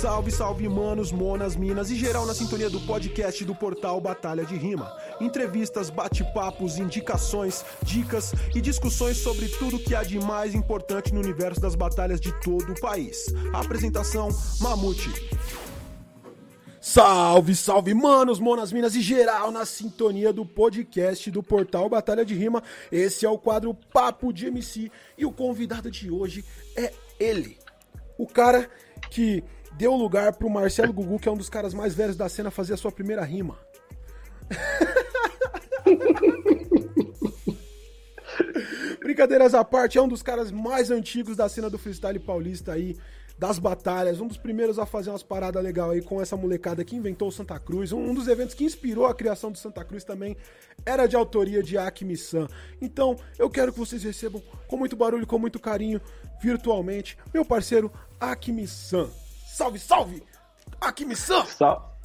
Salve, salve, manos, monas, minas e geral na sintonia do podcast do portal Batalha de Rima. Entrevistas, bate-papos, indicações, dicas e discussões sobre tudo que há de mais importante no universo das batalhas de todo o país. apresentação: Mamute. Salve, salve, manos, monas, minas e geral na sintonia do podcast do portal Batalha de Rima. Esse é o quadro Papo de MC e o convidado de hoje é ele, o cara que deu lugar pro Marcelo Gugu, que é um dos caras mais velhos da cena, fazer a sua primeira rima. Brincadeiras à parte, é um dos caras mais antigos da cena do freestyle paulista aí, das batalhas, um dos primeiros a fazer umas paradas legais aí com essa molecada que inventou o Santa Cruz. Um, dos eventos que inspirou a criação do Santa Cruz também era de autoria de Acme San. Então, eu quero que vocês recebam com muito barulho, com muito carinho, virtualmente, meu parceiro Acme San. Salve, salve! Acme San! Sal...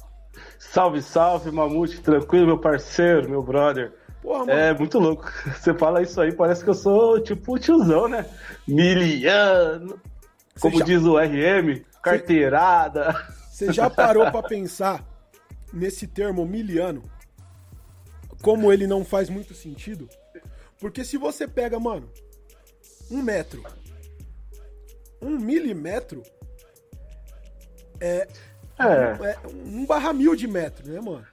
Salve, salve, Mamute, tranquilo, meu parceiro, meu brother. Porra, é muito louco. Você fala isso aí, parece que eu sou tipo tiozão, né? Miliano. Como já... diz o RM, carteirada. Você já parou para pensar nesse termo miliano? Como ele não faz muito sentido? Porque se você pega, mano, um metro, um milímetro é, é. Um, é um barra mil de metro, né, mano?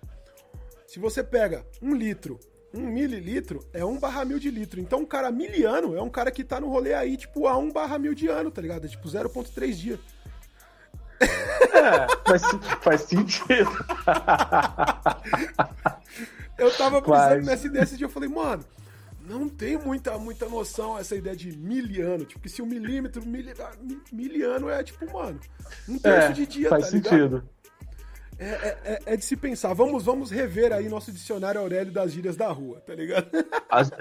Se você pega um litro, um mililitro, é um barra mil de litro. Então um cara miliano é um cara que tá no rolê aí, tipo, a um barra mil de ano, tá ligado? É tipo 0.3 dia. É, faz, faz sentido. eu tava pensando nessa ideia esse dia, eu falei, mano, não tem muita, muita noção essa ideia de miliano. Tipo, que se um milímetro, mili, miliano é tipo, mano, um terço é, de dia, faz tá sentido. É, é, é, é, de se pensar. Vamos, vamos rever aí nosso dicionário Aurélio das gírias da rua, tá ligado? As,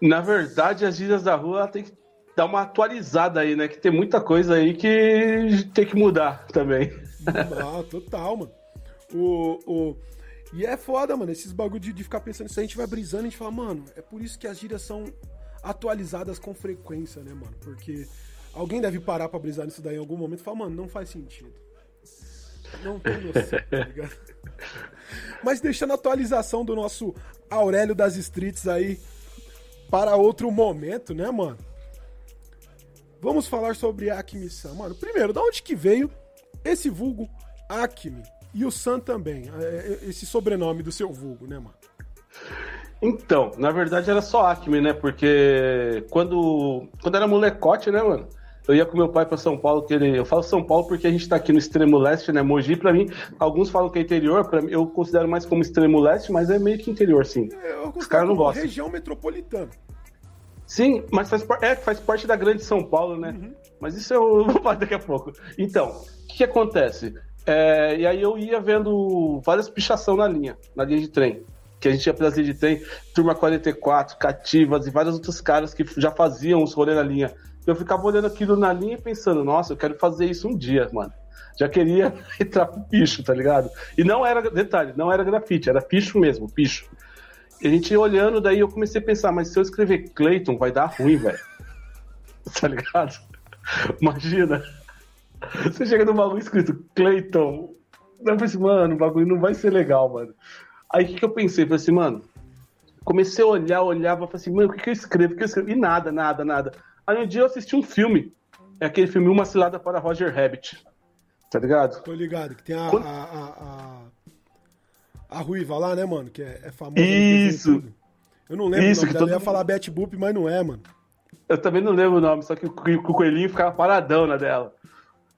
na verdade, as gírias da rua tem que dar uma atualizada aí, né? Que tem muita coisa aí que tem que mudar também. Ah, total, mano. O, o, e é foda, mano, esses bagulho de, de ficar pensando isso, a gente vai brisando e a gente fala, mano, é por isso que as gírias são atualizadas com frequência, né, mano? Porque alguém deve parar pra brisar nisso daí em algum momento e falar, mano, não faz sentido. Não tem noção, tá ligado? Mas deixando a atualização do nosso Aurélio das Streets aí para outro momento, né, mano? Vamos falar sobre Acme San. Mano, primeiro, da onde que veio esse vulgo Acme? E o San também, é, é, esse sobrenome do seu vulgo, né, mano? Então, na verdade era só Acme, né? Porque quando, quando era molecote, né, mano? Eu ia com meu pai para São Paulo, que ele, eu falo São Paulo porque a gente tá aqui no extremo leste, né? Mogi, para mim, alguns falam que é interior, para mim eu considero mais como extremo leste, mas é meio que interior, sim. É, Os caras não gostam. região metropolitana. Sim, mas faz, é, faz parte da grande São Paulo, né? Uhum. Mas isso eu vou falar daqui a pouco. Então, o que, que acontece? É, e aí eu ia vendo várias pichação na linha, na linha de trem. Que a gente ia pela linha de trem, Turma 44, Cativas e vários outros caras que já faziam os rolês na linha. Eu ficava olhando aquilo na linha e pensando, nossa, eu quero fazer isso um dia, mano. Já queria entrar pro picho, tá ligado? E não era, detalhe, não era grafite, era picho mesmo, picho. E a gente ia olhando, daí eu comecei a pensar, mas se eu escrever Clayton, vai dar ruim, velho. tá ligado? Imagina. Você chega no bagulho escrito Clayton. Eu pensei, mano, o bagulho não vai ser legal, mano. Aí o que, que eu pensei? Falei assim, mano. Comecei a olhar, olhava, falei assim, mano, o que, que eu escrevo? O que eu escrevo? E nada, nada, nada. Aí um dia eu assisti um filme. É aquele filme Uma Cilada para Roger Rabbit. Tá ligado? Tô ligado, que tem a, Quando... a, a, a, a, Ruiva lá, né, mano? Que é, é famosa. Isso! Eu não lembro Isso, o nome dela. Todo... Eu ia falar Betty Boop, mas não é, mano. Eu também não lembro o nome, só que o coelhinho ficava paradão na dela.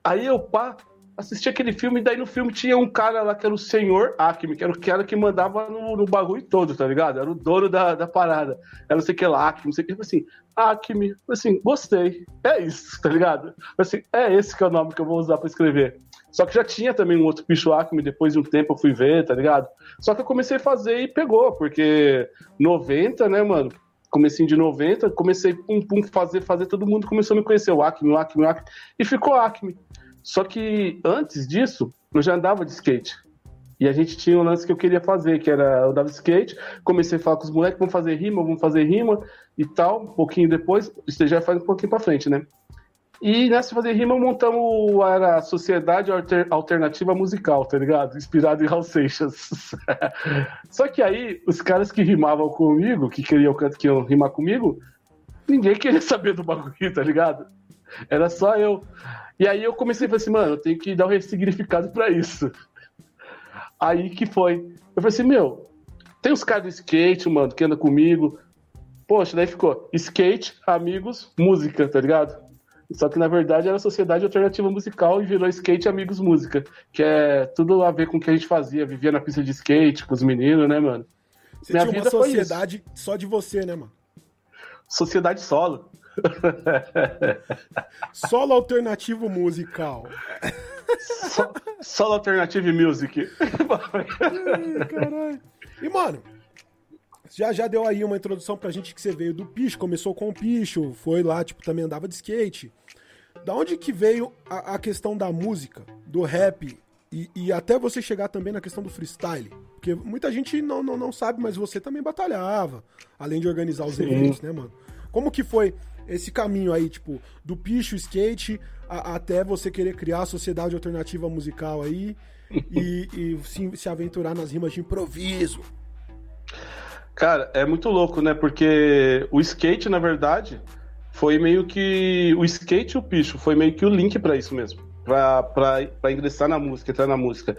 Aí eu, pá, assisti aquele filme, e daí no filme tinha um cara lá que era o senhor Acme, que era o cara que mandava no, no bagulho todo, tá ligado? Era o dono da, da parada. Era não sei o que lá, Acme, não sei o que. Assim, Acme, assim, gostei. É isso, tá ligado? Assim, é esse que é o nome que eu vou usar pra escrever. Só que já tinha também um outro bicho Acme, depois de um tempo eu fui ver, tá ligado? Só que eu comecei a fazer e pegou, porque 90, né, mano? Comecinho de 90, comecei pum pum fazer, fazer, todo mundo começou a me conhecer, o Acme, o Acme, o Acme, e ficou Acme. Só que antes disso, eu já andava de skate. E a gente tinha um lance que eu queria fazer, que era eu dava skate, comecei a falar com os moleques, vamos fazer rima, vamos fazer rima e tal, um pouquinho depois, isso já faz um pouquinho pra frente, né? E nessa fazer rima montamos a Sociedade Alternativa Musical, tá ligado? Inspirado em Raul Seixas. Só que aí, os caras que rimavam comigo, que queriam que iam rimar comigo, ninguém queria saber do bagulho, tá ligado? Era só eu. E aí eu comecei a falar assim, mano, eu tenho que dar um ressignificado pra isso. Aí que foi. Eu falei assim, meu, tem os caras do skate, mano, que anda comigo. Poxa, daí ficou skate, amigos, música, tá ligado? Só que na verdade era Sociedade Alternativa Musical e virou Skate Amigos Música, que é tudo a ver com o que a gente fazia, vivia na pista de skate com os meninos, né, mano? Você Minha tinha uma sociedade só de você, né, mano? Sociedade solo. solo alternativo musical. So, solo alternative music. Ai, caralho. E, mano, já já deu aí uma introdução pra gente que você veio do picho, começou com o picho, foi lá, tipo, também andava de skate. Da onde que veio a, a questão da música, do rap e, e, até você chegar também na questão do freestyle? Porque muita gente não, não, não sabe, mas você também batalhava, além de organizar os Sim. eventos, né, mano? Como que foi esse caminho aí, tipo, do picho, skate, a, até você querer criar a sociedade alternativa musical aí e, e se, se aventurar nas rimas de improviso? Cara, é muito louco, né? Porque o skate, na verdade, foi meio que. O skate e o picho foi meio que o link para isso mesmo. Pra ingressar na música, entrar na música.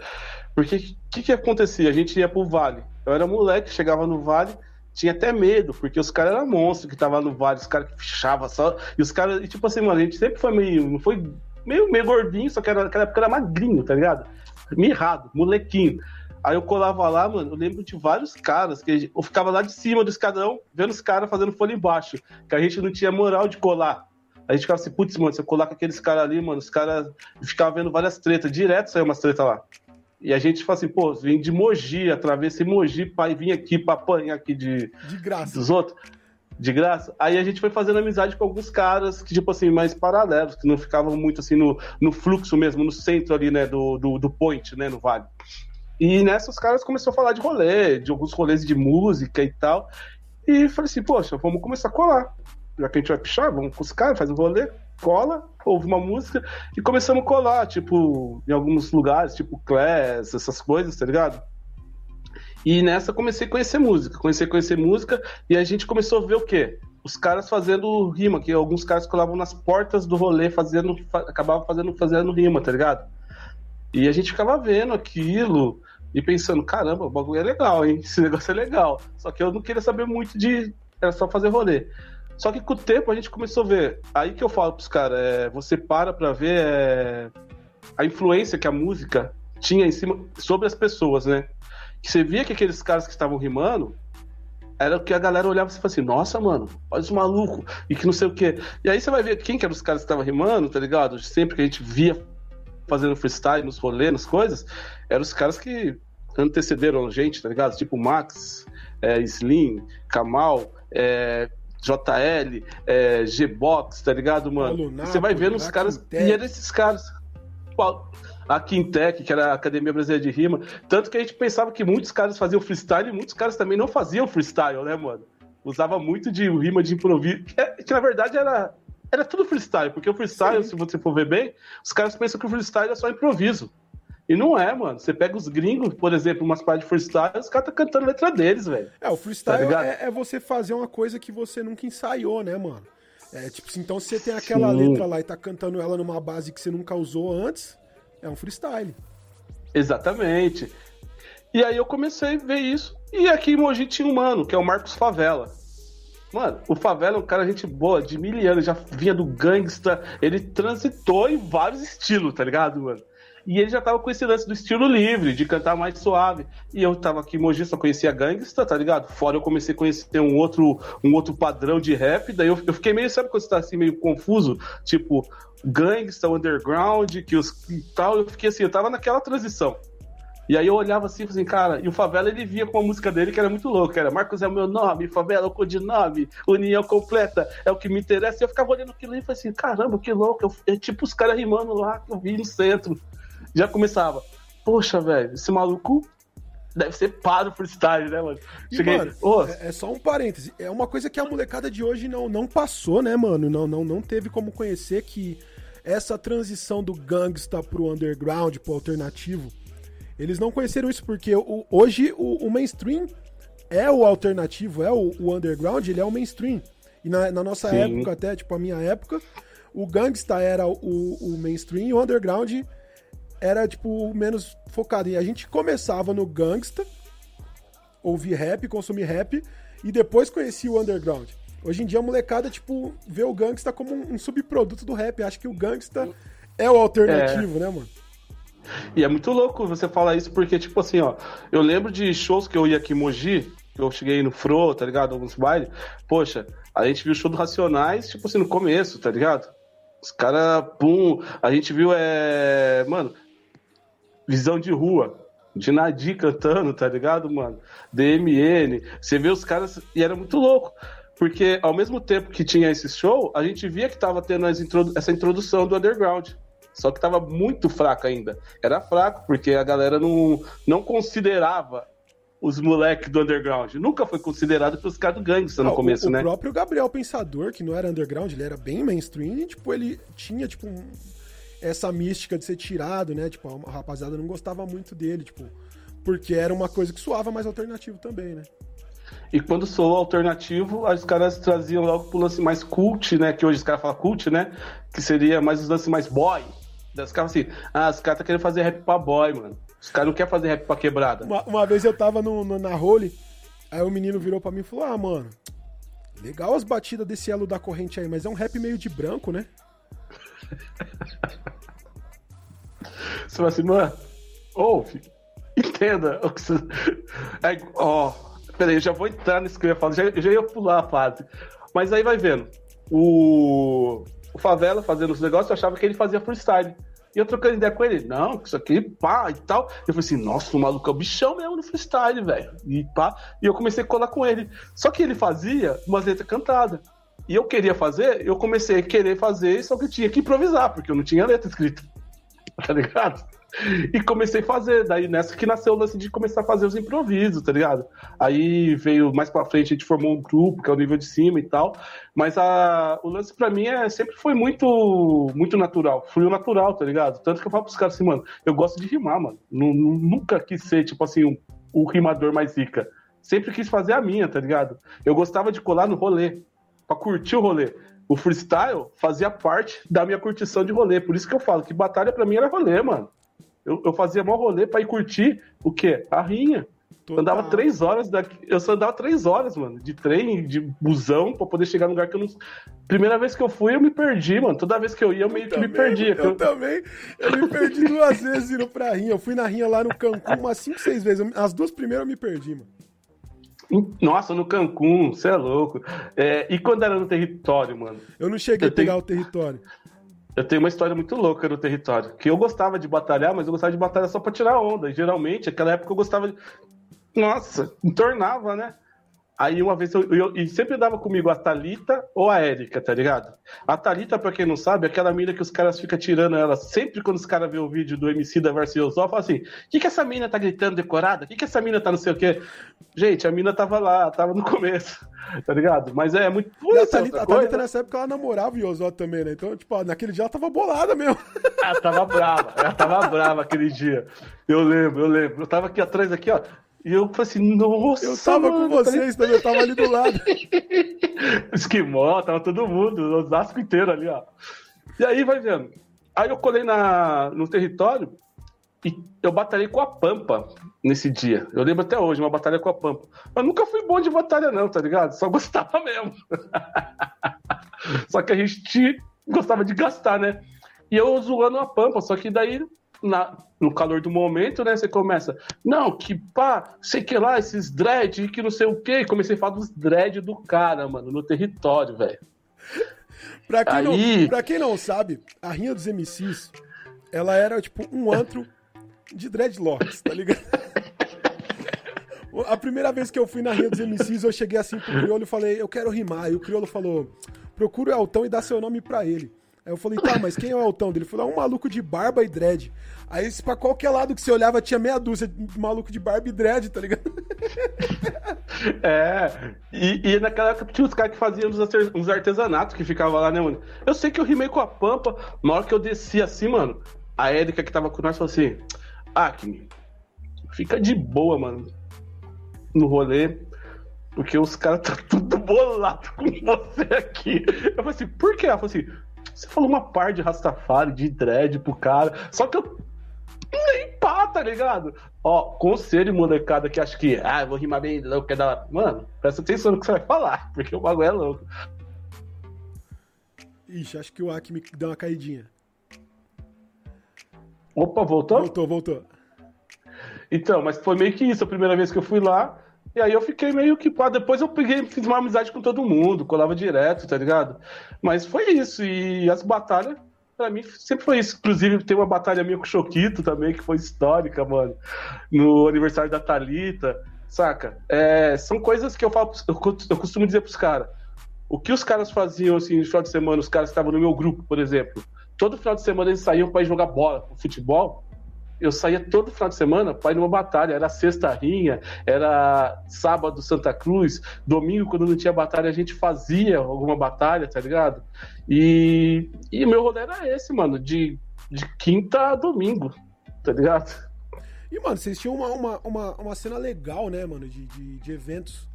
Porque o que, que acontecia? A gente ia pro vale. Eu era moleque, chegava no vale, tinha até medo, porque os caras eram monstros que estavam no vale, os caras que fechavam só. E os caras, e, tipo assim, mano, a gente sempre foi meio. Não foi meio, meio gordinho, só que era, naquela época era magrinho, tá ligado? Mirrado, molequinho. Aí eu colava lá, mano, eu lembro de vários caras que eu ficava lá de cima do escadão, vendo os caras fazendo folha embaixo, que a gente não tinha moral de colar. A gente ficava assim, putz, mano, se eu colar com aqueles caras ali, mano, os caras ficavam vendo várias tretas, direto saiu umas tretas lá. E a gente fala assim, pô, vem de Mogi, atravessa Mogi, pai, vim aqui pra apanhar aqui de, de graça. dos outros. De graça. Aí a gente foi fazendo amizade com alguns caras que, tipo assim, mais paralelos, que não ficavam muito assim no, no fluxo mesmo, no centro ali, né, do, do, do point, né, no vale. E nessa os caras começaram a falar de rolê, de alguns rolês de música e tal. E falei assim, poxa, vamos começar a colar. Já que a gente vai pichar, vamos com os caras, faz um rolê, cola, ouve uma música e começamos a colar, tipo, em alguns lugares, tipo Class, essas coisas, tá ligado? E nessa comecei a conhecer música, comecei a conhecer música e a gente começou a ver o quê? Os caras fazendo rima, que alguns caras colavam nas portas do rolê, fazendo, acabavam fazendo, fazendo rima, tá ligado? E a gente ficava vendo aquilo e pensando, caramba, o bagulho é legal, hein? Esse negócio é legal. Só que eu não queria saber muito de. Era só fazer rolê. Só que com o tempo a gente começou a ver. Aí que eu falo pros caras, é, você para pra ver é, a influência que a música tinha em cima sobre as pessoas, né? Que você via que aqueles caras que estavam rimando era o que a galera olhava e falava assim, nossa, mano, olha os malucos, e que não sei o quê. E aí você vai ver quem que eram os caras que estavam rimando, tá ligado? Sempre que a gente via fazendo freestyle nos rolês, nas coisas, eram os caras que antecederam a gente, tá ligado? Tipo Max, é, Slim, Kamal, é, JL, é, G-Box, tá ligado, mano? Você vai vendo os caras. Quintec. E eram esses caras. A Quintec, que era a Academia Brasileira de Rima. Tanto que a gente pensava que muitos caras faziam freestyle e muitos caras também não faziam freestyle, né, mano? Usava muito de rima de improviso. Que, que na verdade era era tudo freestyle, porque o freestyle, Sim. se você for ver bem, os caras pensam que o freestyle é só improviso. E não é, mano. Você pega os gringos, por exemplo, umas partes de freestyle, os caras tá cantando letra deles, velho. É, o freestyle tá é, é, você fazer uma coisa que você nunca ensaiou, né, mano? É tipo, então se você tem aquela Sim. letra lá e tá cantando ela numa base que você nunca usou antes, é um freestyle. Exatamente. E aí eu comecei a ver isso. E aqui em Mogi tinha um mano, que é o Marcos Favela. Mano, o Favela é um cara gente boa, de mil anos, já vinha do gangsta, ele transitou em vários estilos, tá ligado, mano? E ele já tava com esse lance do estilo livre, de cantar mais suave. E eu tava aqui em Mogi, só conhecia gangsta, tá ligado? Fora eu comecei a conhecer um outro, um outro padrão de rap, daí eu, eu fiquei meio, sabe quando você tá assim, meio confuso? Tipo, gangsta, underground, que os e tal, eu fiquei assim, eu tava naquela transição. E aí eu olhava assim, assim, cara, e o Favela ele via com a música dele que era muito louca, era Marcos é o meu nome, Favela é o codinome, União completa é o que me interessa. E eu ficava olhando aquilo e falei assim, caramba, que louco, é tipo os caras rimando lá que eu vi no centro. Já começava, poxa, velho, esse maluco deve ser paro freestyle, né, mano? E, Cheguei, mano, oh. é, é, só um parêntese. É uma coisa que a molecada de hoje não, não passou, né, mano? Não, não, não teve como conhecer que essa transição do gangsta pro underground, pro alternativo, eles não conheceram isso porque o, hoje o, o, mainstream é o alternativo, é o, o, underground, ele é o mainstream. E na, na nossa Sim. época, até, tipo, a minha época, o gangsta era o, mainstream e o underground era, tipo, menos focado. E a gente começava no gangsta, ouvir rap, consumir rap, e depois conhecia o underground. Hoje em dia a molecada, tipo, vê o gangsta como um, subproduto do rap. Acha que o gangsta é o alternativo, é. né, mano? E é muito louco você falar isso, porque, tipo assim, ó, eu lembro de shows que eu ia aqui em Mogi, eu cheguei no Fro, tá ligado? Alguns bailes. Poxa, a gente viu o show do Racionais, tipo assim, no começo, tá ligado? Os caras, pum, a gente viu, é. Mano, visão de rua. De Nadir cantando, tá ligado, mano? DMN. Você vê os caras. E era muito louco. Porque ao mesmo tempo que tinha esse show, a gente via que tava tendo essa introdução do underground. Só que tava muito fraco ainda. Era fraco, porque a galera não, não considerava os moleques do underground. Nunca foi considerado pelos caras do gangsta no começo, o, né? O próprio Gabriel Pensador, que não era underground, ele era bem mainstream, e, tipo, ele tinha, tipo, um, essa mística de ser tirado, né? Tipo, a rapaziada não gostava muito dele, tipo, porque era uma coisa que suava mais alternativo também, né? E quando soou alternativo, os caras traziam logo pro lance mais cult, né? Que hoje os caras falam cult, né? Que seria mais os lances mais boy. Os caras assim, ah, os caras tá querendo fazer rap pra boy, mano. Os caras não querem fazer rap pra quebrada. Uma, uma vez eu tava no, no, na Role, aí o menino virou pra mim e falou: Ah, mano, legal as batidas desse elo da corrente aí, mas é um rap meio de branco, né? Você fala assim, mano, ouve, entenda o que você. É, ó, peraí, eu já vou entrar nesse que eu ia falar, já, eu já ia pular a fase. Mas aí vai vendo. O, o Favela fazendo os negócios, eu achava que ele fazia freestyle. E eu trocando ideia com ele, não, isso aqui, pá, e tal. Eu falei assim, nossa, o maluco é bichão mesmo no freestyle, velho. E pá, e eu comecei a colar com ele. Só que ele fazia umas letras cantadas. E eu queria fazer, eu comecei a querer fazer, só que tinha que improvisar, porque eu não tinha letra escrita. Tá ligado? E comecei a fazer, daí nessa que nasceu o lance de começar a fazer os improvisos, tá ligado? Aí veio mais pra frente, a gente formou um grupo, que é o nível de cima e tal. Mas a, o lance pra mim é, sempre foi muito muito natural, fluiu natural, tá ligado? Tanto que eu falo pros caras assim, mano, eu gosto de rimar, mano. Nunca quis ser, tipo assim, um, o rimador mais rica. Sempre quis fazer a minha, tá ligado? Eu gostava de colar no rolê para curtir o rolê. O freestyle fazia parte da minha curtição de rolê. Por isso que eu falo que batalha para mim era rolê, mano. Eu, eu fazia maior rolê pra ir curtir o quê? A rinha. Total. Andava três horas daqui. Eu só andava três horas, mano, de trem, de busão, pra poder chegar no lugar que eu não. Primeira vez que eu fui, eu me perdi, mano. Toda vez que eu ia, eu meio eu que também, me perdia. Eu, eu, também. Eu me perdi duas vezes indo pra rinha. Eu fui na rinha lá no Cancún umas cinco, seis vezes. As duas primeiras eu me perdi, mano. Nossa, no Cancún, você é louco. É, e quando era no território, mano? Eu não cheguei a pegar tenho... o território. Eu tenho uma história muito louca no território. Que eu gostava de batalhar, mas eu gostava de batalhar só pra tirar onda. E geralmente, naquela época eu gostava de. Nossa, entornava, né? Aí uma vez eu, eu, e sempre dava comigo a Talita ou a Érica, tá ligado? A Talita, pra quem não sabe, é aquela mina que os caras ficam tirando ela. Sempre quando os caras vêem o vídeo do MC da Versus Yosó, fala assim: o que, que essa mina tá gritando decorada? O que, que essa mina tá não sei o quê? Gente, a mina tava lá, tava no começo, tá ligado? Mas é muito. E a Thalita, a Thalita nessa época ela namorava o Yosó também, né? Então, tipo, naquele dia ela tava bolada mesmo. Ela tava brava, ela tava brava aquele dia. Eu lembro, eu lembro. Eu tava aqui atrás, aqui, ó. E eu falei assim, nossa. Eu tava mano, com vocês também, eu tava ali do lado. Esquimó, tava todo mundo, o Osasco inteiro ali, ó. E aí vai vendo. Aí eu colei na, no território e eu batalhei com a Pampa nesse dia. Eu lembro até hoje, uma batalha com a Pampa. Eu nunca fui bom de batalha, não, tá ligado? Só gostava mesmo. só que a gente gostava de gastar, né? E eu zoando a Pampa, só que daí na, no calor do momento, né? Você começa, não, que pá, sei que lá, esses dread, que não sei o quê. comecei a falar dos dread do cara, mano, no território, velho. pra, quem Aí... não, pra quem não sabe, a Rinha dos MCs, ela era tipo um antro de dreadlocks, tá ligado? A primeira vez que eu fui na Rinha dos MCs, eu cheguei assim pro Criolo e falei, eu quero rimar. E o Criolo falou, procura o Altão e dá seu nome pra ele. Aí eu falei, tá, mas quem é o altão dele? Ele falou, é um maluco de barba e dread. Aí pra qualquer lado que você olhava tinha meia dúzia de maluco de barba e dread, tá ligado? É, e, e naquela época tinha os caras que faziam uns artesanatos que ficavam lá, né, mano? Eu sei que eu rimei com a Pampa, na hora que eu desci assim, mano, a Érica que tava com nós falou assim: Acme, fica de boa, mano, no rolê, porque os caras tá tudo bolado com você aqui. Eu falei assim, por quê? Ela falou assim, você falou uma par de Rastafari, de dread pro cara, só que eu nem pá, tá ligado? Ó, conselho, molecada, que acha que, ah, vou rimar bem louco, é da. Mano, presta atenção no que você vai falar, porque o bagulho é louco. Ixi, acho que o Acme deu uma caidinha. Opa, voltou? Voltou, voltou. Então, mas foi meio que isso, a primeira vez que eu fui lá. E aí eu fiquei meio que pá. Depois eu peguei, fiz uma amizade com todo mundo, colava direto, tá ligado? Mas foi isso. E as batalhas, pra mim, sempre foi isso. Inclusive, tem uma batalha minha com o Choquito também, que foi histórica, mano. No aniversário da Talita, saca? É, são coisas que eu falo, eu, costumo dizer pros caras. O que os caras faziam assim no final de semana, os caras que estavam no meu grupo, por exemplo, todo final de semana eles saíam para jogar bola, futebol eu saía todo final de semana para ir numa batalha. Era sexta rinha, era sábado Santa Cruz, domingo, quando não tinha batalha, a gente fazia alguma batalha, tá ligado? E, e meu rolê era esse, mano, de, de quinta a domingo, tá ligado? E, mano, vocês tinham uma, uma, uma, uma cena legal, né, mano, de, de, de eventos.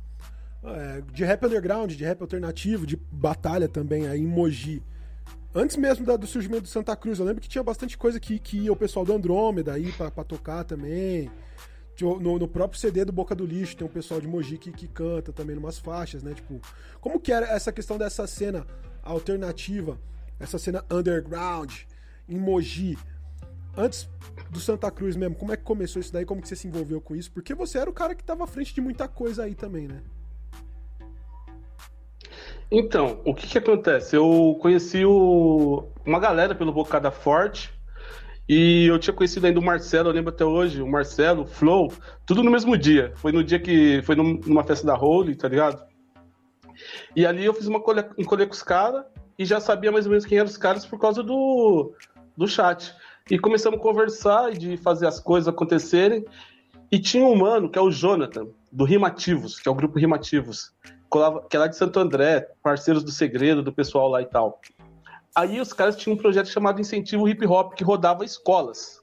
É, de rap underground, de rap alternativo, de batalha também aí em Mogi. Antes mesmo da, do surgimento do Santa Cruz, eu lembro que tinha bastante coisa que, que ia o pessoal do Andrômeda aí pra, tocar também. No, no, próprio CD do Boca do Lixo tem um pessoal de Mogi que, que canta também numas faixas, né? Tipo, como que era essa questão dessa cena alternativa, essa cena underground em Mogi? Antes do Santa Cruz mesmo, como é que começou isso daí? Como que você se envolveu com isso? Porque você era o cara que tava à frente de muita coisa aí também, né? Então, o que que acontece? Eu conheci o... uma galera pelo Bocada Forte e eu tinha conhecido ainda o Marcelo, eu lembro até hoje, o Marcelo, o Flow, tudo no mesmo dia. Foi no dia que foi numa festa da Holy, tá ligado? E ali eu fiz uma um colher com os caras e já sabia mais ou menos quem eram os caras por causa do, do chat. E começamos a conversar e de fazer as coisas acontecerem. E tinha um mano, que é o Jonathan, do Rimativos, que é o grupo Rimativos que é lá de Santo André, parceiros do Segredo, do pessoal lá e tal. Aí os caras tinham um projeto chamado Incentivo Hip Hop, que rodava escolas.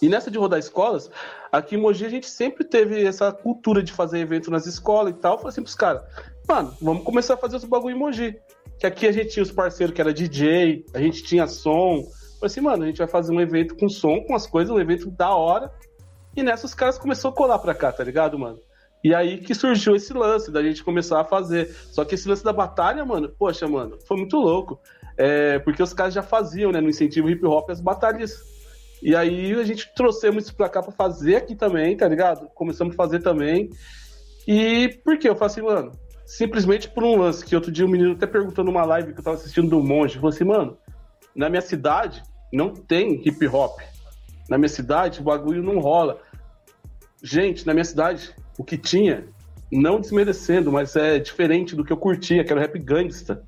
E nessa de rodar escolas, aqui em Mogi a gente sempre teve essa cultura de fazer evento nas escolas e tal. Eu falei assim pros caras, mano, vamos começar a fazer os bagulho em Mogi. Que aqui a gente tinha os parceiros que era DJ, a gente tinha som. Falei assim, mano, a gente vai fazer um evento com som, com as coisas, um evento da hora. E nessa os caras começaram a colar pra cá, tá ligado, mano? E aí que surgiu esse lance da gente começar a fazer. Só que esse lance da batalha, mano, poxa, mano, foi muito louco. É, porque os caras já faziam, né, no incentivo hip hop as batalhas. E aí a gente trouxemos isso pra cá pra fazer aqui também, tá ligado? Começamos a fazer também. E por que? Eu falei assim, mano, simplesmente por um lance que outro dia um menino até perguntou numa live que eu tava assistindo do Monge, falou assim, mano, na minha cidade não tem hip hop. Na minha cidade o bagulho não rola. Gente, na minha cidade o que tinha, não desmerecendo, mas é diferente do que eu curtia, que era rap gangsta.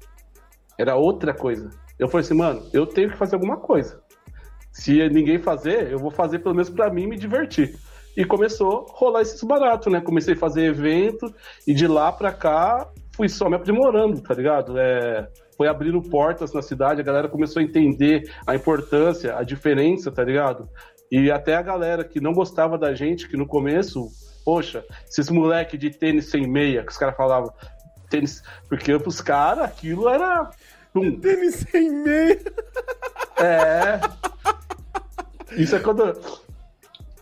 Era outra coisa. Eu falei assim, mano, eu tenho que fazer alguma coisa. Se ninguém fazer, eu vou fazer pelo menos para mim me divertir. E começou a rolar esses baratos, né? Comecei a fazer evento e de lá pra cá fui só me aprimorando, tá ligado? É, foi abrindo portas na cidade, a galera começou a entender a importância, a diferença, tá ligado? E até a galera que não gostava da gente, que no começo poxa, esses moleque de tênis sem meia, que os caras falavam, tênis, porque pros caras aquilo era. Um... Tênis sem meia. É. Isso é quando.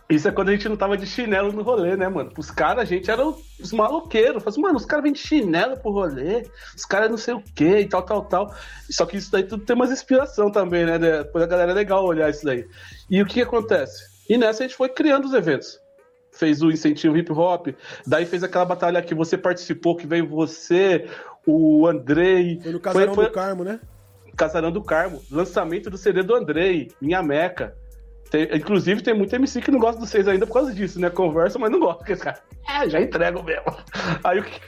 Isso é quando a gente não tava de chinelo no rolê, né, mano? Os caras, a gente era os maloqueiros. Assim, mano, os caras vêm de chinelo pro rolê, os caras não sei o que e tal, tal, tal. Só que isso daí tudo tem umas inspiração também, né? Depois a galera é legal olhar isso daí. E o que acontece? E nessa a gente foi criando os eventos fez o incentivo hip hop, daí fez aquela batalha que você participou, que veio você, o Andrei. Foi no Casarão foi, foi... do Carmo, né? Casarão do Carmo, lançamento do CD do Andrei, Minha Meca. Tem, inclusive, tem muito MC que não gosta dos seis ainda por causa disso, né? Conversa, mas não gosta, porque esse cara, é, já entrego mesmo. Aí o que.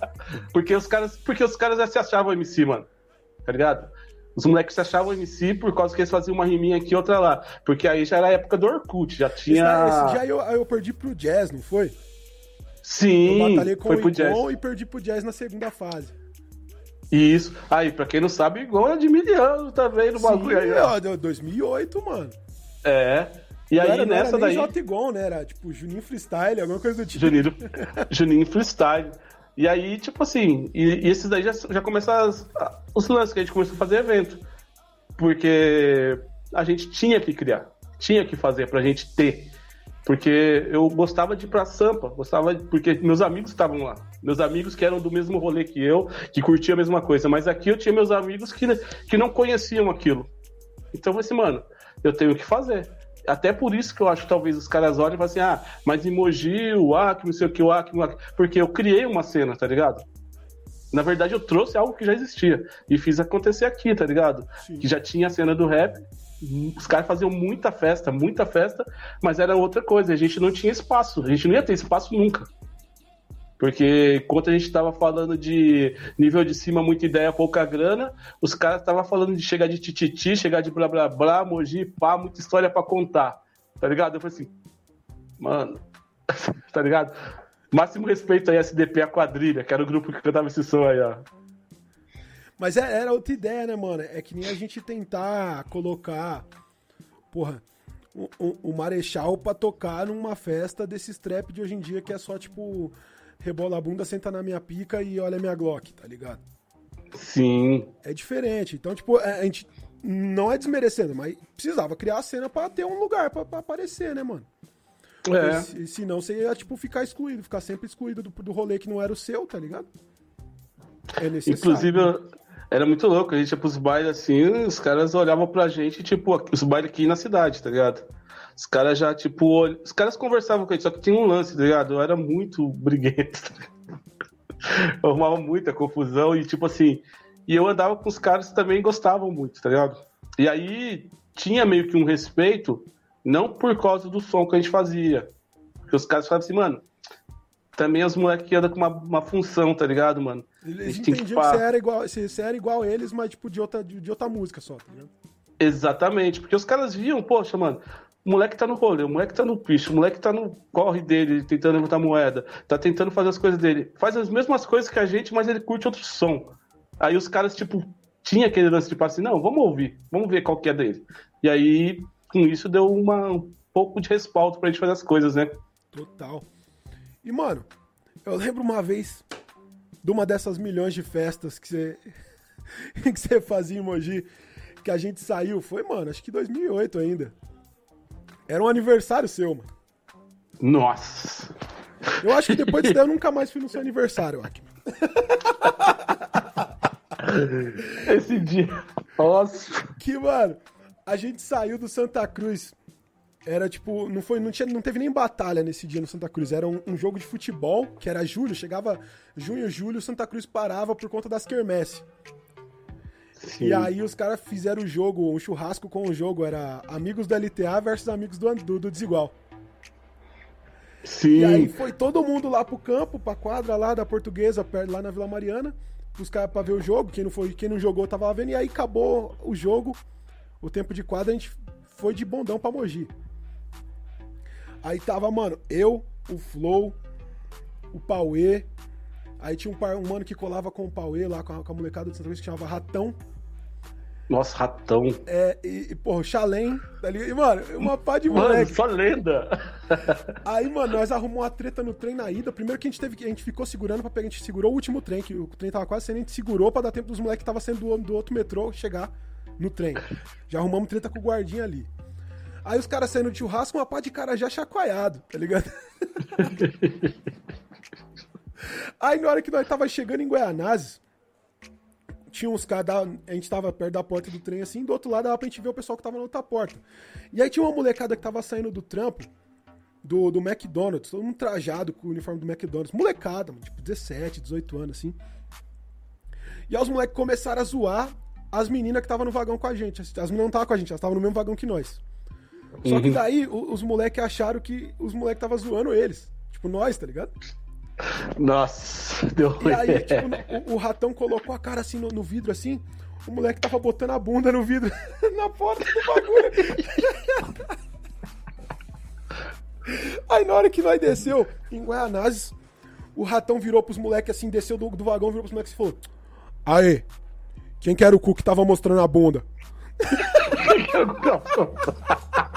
porque os caras, porque os caras já se achavam MC, mano. Tá ligado? Os moleques se achavam MC por causa que eles faziam uma riminha aqui outra lá. Porque aí já era a época do Orkut, já tinha. Esse, esse já eu, eu perdi pro Jazz, não foi? Sim, eu batalhei com foi o pro Jazz. e perdi pro Jazz na segunda fase. Isso. Aí, pra quem não sabe, Igon é de miliano também no bagulho aí, ó. ó, deu 2008, mano. É. E aí, era, nessa não era daí. J-Gon, né? Era tipo Juninho Freestyle, alguma coisa do tipo. Juninho, Juninho Freestyle. E aí, tipo assim, e, e esses daí já, já começaram os lances que a gente começou a fazer evento. Porque a gente tinha que criar, tinha que fazer pra gente ter. Porque eu gostava de ir pra Sampa, gostava, porque meus amigos estavam lá. Meus amigos que eram do mesmo rolê que eu, que curtiam a mesma coisa. Mas aqui eu tinha meus amigos que, que não conheciam aquilo. Então eu falei assim, mano, eu tenho que fazer. Até por isso que eu acho que talvez os caras olhem e falem assim, ah, mas emoji, o Acme, não sei o que, o Acme, o Acme. Porque eu criei uma cena, tá ligado? Na verdade, eu trouxe algo que já existia. E fiz acontecer aqui, tá ligado? Sim. Que já tinha a cena do rap. Os caras faziam muita festa, muita festa, mas era outra coisa. A gente não tinha espaço. A gente não ia ter espaço nunca. Porque enquanto a gente tava falando de nível de cima, muita ideia, pouca grana, os caras estavam falando de chegar de tititi, chegar de blá blá blá, moji, pá, muita história pra contar. Tá ligado? Eu falei assim, mano, tá ligado? Máximo respeito aí, SDP, a quadrilha, que era o grupo que cantava esse som aí, ó. Mas é- era outra ideia, né, mano? É que nem a gente tentar colocar, porra, o Marechal pra tocar numa festa desses trap de hoje em dia que é só tipo rebola a bunda, senta na minha pica e olha minha Glock, tá ligado? Sim, É diferente. Então, tipo, a a gente não é desmerecendo, mas precisava criar a cena pra ter um lugar pra, pra aparecer, né, mano? é. Se, senão você ia, tipo, ficar excluído, ficar sempre excluído do, do rolê que não era o seu, tá ligado? É necessário. Inclusive, era muito louco. A gente ia pros bailes assim, os caras olhavam pra gente, tipo, os bailes aqui na cidade, tá ligado? Os caras já, tipo, ol- os caras conversavam com a gente, só que tinha um lance, tá ligado? Eu era muito briguento. tá ligado? Eu arrumava muita confusão e, tipo assim, e eu andava com os caras que também gostavam muito, tá ligado? E aí tinha meio que um respeito, não por causa do som que a gente fazia. Porque os caras falavam assim, mano, também os moleques que andam com uma, uma função, tá ligado, mano? A Eles entendiam que pá. você era igual, você, era igual eles, mas tipo de outra, de, de outra música só, tá ligado? Exatamente, porque os caras viam, poxa, mano, o moleque tá no rolê, o moleque tá no picho, o moleque tá no corre dele, tentando levantar moeda, tá tentando fazer as coisas dele. Faz as mesmas coisas que a gente, mas ele curte outro som. Aí os caras, tipo, tinha aquele lance, tipo assim, não, vamos ouvir, vamos ver qual que é dele. E aí, com isso, deu uma, um pouco de respaldo pra gente fazer as coisas, né? Total. E, mano, eu lembro uma vez de uma dessas milhões de festas que você, que você fazia em Mogi, que a gente saiu, foi, mano, acho que 2008 ainda. Era um aniversário seu, mano. Nossa! Eu acho que depois disso daí eu nunca mais fui no seu aniversário, Akman. Esse dia. Nossa! Que, mano, a gente saiu do Santa Cruz. Era tipo, não foi, não tinha, não teve nem batalha nesse dia no Santa Cruz. Era um, um jogo de futebol, que era julho, chegava junho, julho, Santa Cruz parava por conta das quermesse. Sim. E aí os caras fizeram o jogo, um churrasco com o jogo, era amigos do LTA versus amigos do, do, do Desigual. Sim. E aí foi todo mundo lá pro campo, pra quadra lá da Portuguesa, perto, lá na Vila Mariana, os caras pra ver o jogo. Quem não, foi, quem não jogou tava lá vendo. E aí acabou o jogo, o tempo de quadra, a gente foi de bondão pra Mogi. Aí tava, mano, eu, o Flow, o Pauê. Aí tinha um, par, um mano que colava com o Pauê lá, com a, com a molecada do Santa Cruz, que chamava Ratão. Nossa, ratão. É, e, e porra, o Chalém, tá ligado? E, mano, uma pá de Mano, moleque. só lenda. Aí, mano, nós arrumamos uma treta no trem na ida. Primeiro que a gente teve que. A gente ficou segurando pra pegar. A gente segurou o último trem, que o trem tava quase saindo, a gente segurou pra dar tempo dos moleques que tava saindo do, do outro metrô chegar no trem. Já arrumamos treta com o guardinha ali. Aí os caras saindo de churrasco, uma pá de cara já chacoalhado, tá ligado? Aí na hora que nós tava chegando em Goianazes, tinha uns caras, da- a gente tava perto da porta do trem assim, do outro lado dava pra gente ver o pessoal que tava na outra porta. E aí tinha uma molecada que tava saindo do trampo, do, do McDonald's, todo mundo trajado com o uniforme do McDonald's. Molecada, mano, tipo 17, 18 anos, assim. E aí os moleques começaram a zoar as meninas que estavam no vagão com a gente. As as meninas não estavam com a gente, elas estavam no mesmo vagão que nós. Só que daí o- os moleques acharam que os moleques estavam zoando eles. Tipo, nós, tá ligado? Nossa, deu E aí, tipo, o, o ratão colocou a cara assim no, no vidro, assim. O moleque tava botando a bunda no vidro na porta do bagulho. Aí na hora que nós desceu em Guaianazes, o ratão virou pros moleques assim, desceu do, do vagão, virou pros moleques e falou: Aê, quem que era o cu que tava mostrando a bunda? Quem que era o cu que tava mostrando a bunda?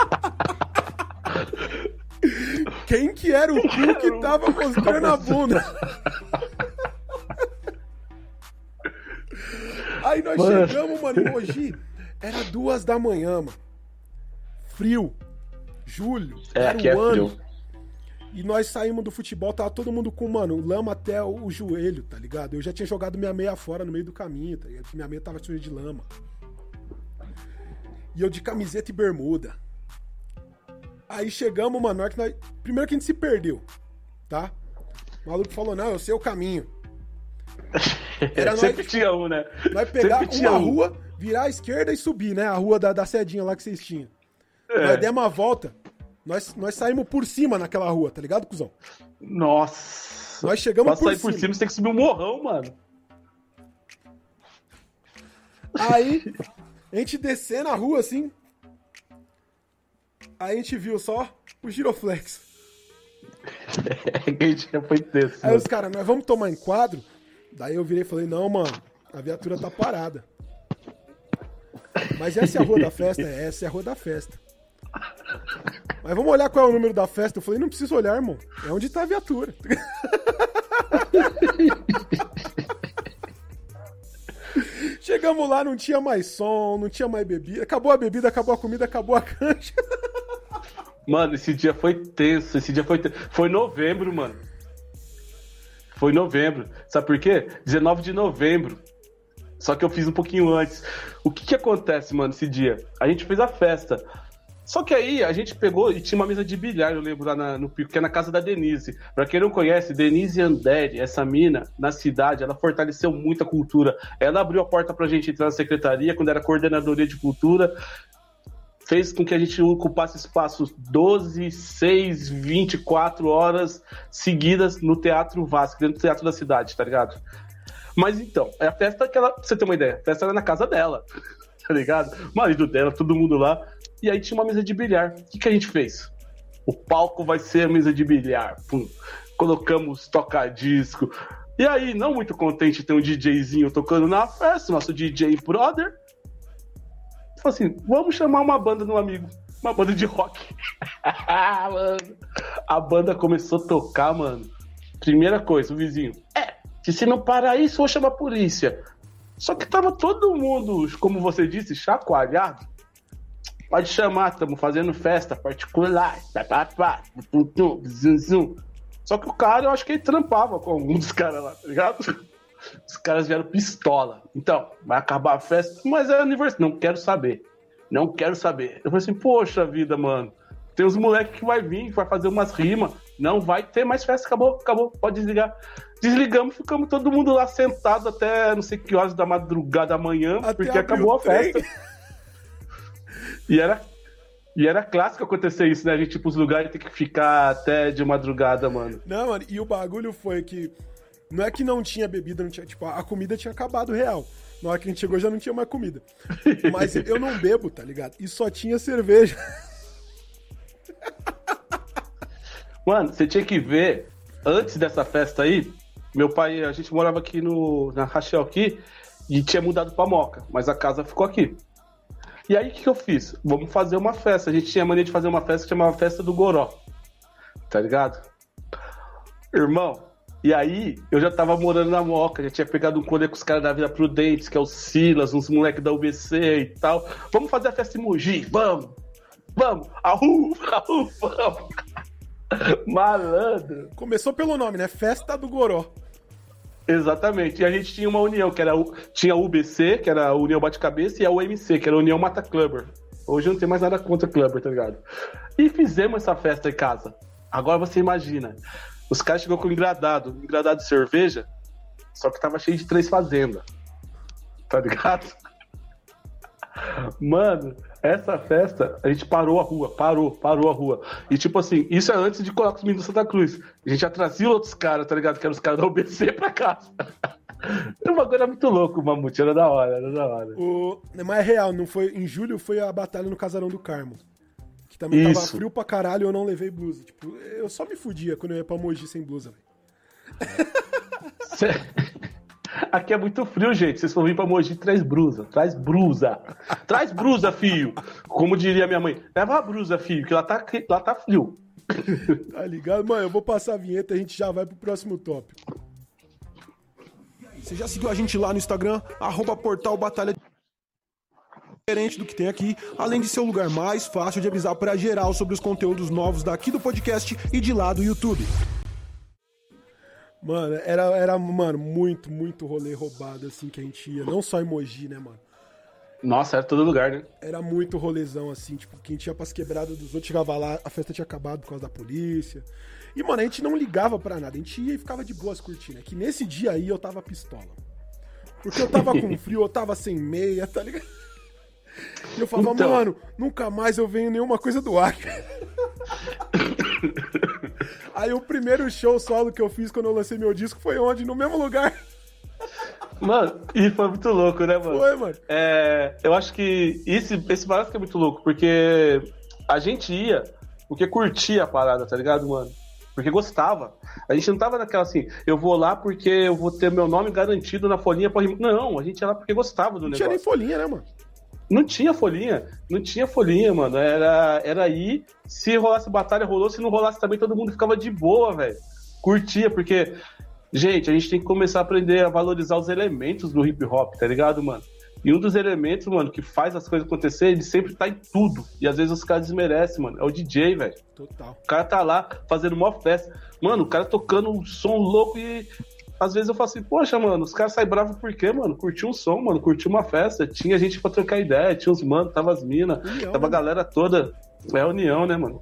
Aí nós Mano. chegamos, mano, em Mogi. Era duas da manhã, mano. Frio. Julho. É, era aqui é um ano. frio. E nós saímos do futebol, tava todo mundo com, mano, lama até o, o joelho, tá ligado? Eu já tinha jogado minha meia fora no meio do caminho, tá ligado? Que Minha meia tava suja de lama. E eu de camiseta e bermuda. Aí chegamos, mano, hora que nós... primeiro que a gente se perdeu, tá? O maluco falou, não, eu sei o caminho. Era nós- Sempre tinha um, né? Nós pegar uma um. rua, virar à esquerda e subir, né? A rua da, da sedinha lá que vocês tinham. É. Nós demos uma volta, nós, nós saímos por cima naquela rua, tá ligado, cuzão? Nossa. Nós chegamos pra por sair por cima. cima, você tem que subir um morrão, mano. Aí, a gente descer na rua assim. Aí a gente viu só o giroflex. Aí os caras, nós vamos tomar enquadro? Daí eu virei e falei, não, mano, a viatura tá parada. Mas essa é a rua da festa? É, essa é a rua da festa. Mas vamos olhar qual é o número da festa. Eu falei, não precisa olhar, irmão. É onde tá a viatura. Chegamos lá, não tinha mais som, não tinha mais bebida. Acabou a bebida, acabou a comida, acabou a cancha. Mano, esse dia foi tenso. Esse dia foi tenso. Foi novembro, mano. Foi novembro. Sabe por quê? 19 de novembro. Só que eu fiz um pouquinho antes. O que que acontece, mano, esse dia? A gente fez a festa. Só que aí a gente pegou e tinha uma mesa de bilhar, eu lembro lá na- no Pico, que é na casa da Denise. Pra quem não conhece, Denise Andere, essa mina, na cidade, ela fortaleceu muito a cultura. Ela abriu a porta pra gente entrar na secretaria quando era coordenadoria de cultura fez com que a gente ocupasse espaços 12, 6, 24 horas seguidas no Teatro Vasco, dentro do Teatro da Cidade, tá ligado? Mas então, é a festa que ela, pra você ter uma ideia, a festa era na casa dela, tá ligado? O marido dela, todo mundo lá. E aí tinha uma mesa de bilhar. O que, que a gente fez? O palco vai ser a mesa de bilhar. Pum. Colocamos toca-disco. E aí, não muito contente ter um DJzinho tocando na festa, nosso DJ brother. Falei assim, vamos chamar uma banda no amigo. Uma banda de rock. mano. A banda começou a tocar, mano. Primeira coisa, o vizinho. É, que se não parar isso, eu vou chamar a polícia. Só que tava todo mundo, como você disse, chacoalhado. Pode chamar, estamos fazendo festa particular. Só que o cara, eu acho que ele trampava com algum dos caras lá, tá ligado? Os caras vieram pistola. Então, vai acabar a festa, mas é aniversário. Não quero saber. Não quero saber. Eu falei assim, poxa vida, mano. Tem uns moleques que vai vir, que vai fazer umas rimas. Não vai ter mais festa. Acabou, acabou. Pode desligar. Desligamos, ficamos todo mundo lá sentado até não sei que horas da madrugada da manhã, Até porque acabou a festa. E era, e era clássico acontecer isso, né? A gente ir pros lugares e ter que ficar até de madrugada, mano. Não, mano, e o bagulho foi que. Não é que não tinha bebida, não tinha. Tipo, a comida tinha acabado real. Na hora que a gente chegou já não tinha mais comida. Mas eu não bebo, tá ligado? E só tinha cerveja. Mano, você tinha que ver, antes dessa festa aí, meu pai, a gente morava aqui no, na Rachel aqui e tinha mudado pra Moca, mas a casa ficou aqui. E aí o que, que eu fiz? Vamos fazer uma festa. A gente tinha mania de fazer uma festa que chamava Festa do Goró. Tá ligado? Irmão, e aí eu já tava morando na Moca, já tinha pegado um colê com os caras da Vida Prudentes, que é o Silas, uns moleques da UBC e tal. Vamos fazer a festa em Mogi, vamos! Vamos! Aú, aú, vamos! Malandro! Começou pelo nome, né? Festa do Goró. Exatamente. E a gente tinha uma união, que era tinha a UBC, que era a União Bate-Cabeça, e a UMC, que era a União Mata Clubber. Hoje eu não tenho mais nada contra Clubber, tá ligado? E fizemos essa festa em casa. Agora você imagina. Os caras chegou com engradado, engradado de cerveja, só que tava cheio de três fazendas. Tá ligado? Mano, essa festa, a gente parou a rua, parou, parou a rua. E tipo assim, isso é antes de colocar os meninos Santa Cruz. A gente já trazia outros caras, tá ligado? Que eram os caras da UBC pra casa. o bagulho era muito louco, o Mamute, era da hora, era da hora. O... Mas é real, não foi... em julho foi a batalha no Casarão do Carmo. Que também Isso. tava frio pra caralho e eu não levei blusa. Tipo, eu só me fudia quando eu ia pra Mogi sem blusa, velho. Aqui é muito frio, gente. Vocês vão vir pra Mogi, traz brusa. Traz brusa. Traz brusa, filho. Como diria minha mãe. Leva a brusa, filho, que lá tá, lá tá frio. tá ligado? Mano, eu vou passar a vinheta e a gente já vai pro próximo tópico. Você já seguiu a gente lá no Instagram? Arroba Portal Batalha diferente do que tem aqui, além de ser o lugar mais fácil de avisar para geral sobre os conteúdos novos daqui do podcast e de lá do YouTube. Mano, era, era mano, muito, muito rolê roubado assim que a gente ia. Não só emoji, né, mano? Nossa, era todo lugar, né? Era muito rolezão, assim, tipo, quem tinha pras quebradas dos outros chegava lá, a festa tinha acabado por causa da polícia. E, mano, a gente não ligava pra nada, a gente ia e ficava de boas curtindo. É que nesse dia aí eu tava pistola. Porque eu tava com frio, eu tava sem meia, tá ligado? E eu falava, então... mano, nunca mais eu venho nenhuma coisa do Acre. Aí o primeiro show solo que eu fiz quando eu lancei meu disco foi onde? No mesmo lugar. Mano, e foi muito louco, né, mano? Foi, mano. É, eu acho que esse, esse barato que é muito louco, porque a gente ia porque curtia a parada, tá ligado, mano? Porque gostava. A gente não tava naquela assim, eu vou lá porque eu vou ter meu nome garantido na folhinha pra Não, a gente ia lá porque gostava do não negócio. Não tinha nem folhinha, né, mano? Não tinha folhinha, não tinha folhinha, mano. Era, era aí, se rolasse batalha, rolou, se não rolasse também, todo mundo ficava de boa, velho. Curtia, porque Gente, a gente tem que começar a aprender a valorizar os elementos do hip hop, tá ligado, mano? E um dos elementos, mano, que faz as coisas acontecer, ele sempre tá em tudo. E às vezes os caras desmerecem, mano. É o DJ, velho. Total. O cara tá lá fazendo uma festa. Mano, o cara tocando um som louco e. Às vezes eu falo assim, poxa, mano, os caras saem bravos por quê, mano? Curtiu um som, mano, curtiu uma festa. Tinha gente pra trocar ideia, tinha os manos, tava as minas, tava a galera toda. É a união, né, mano?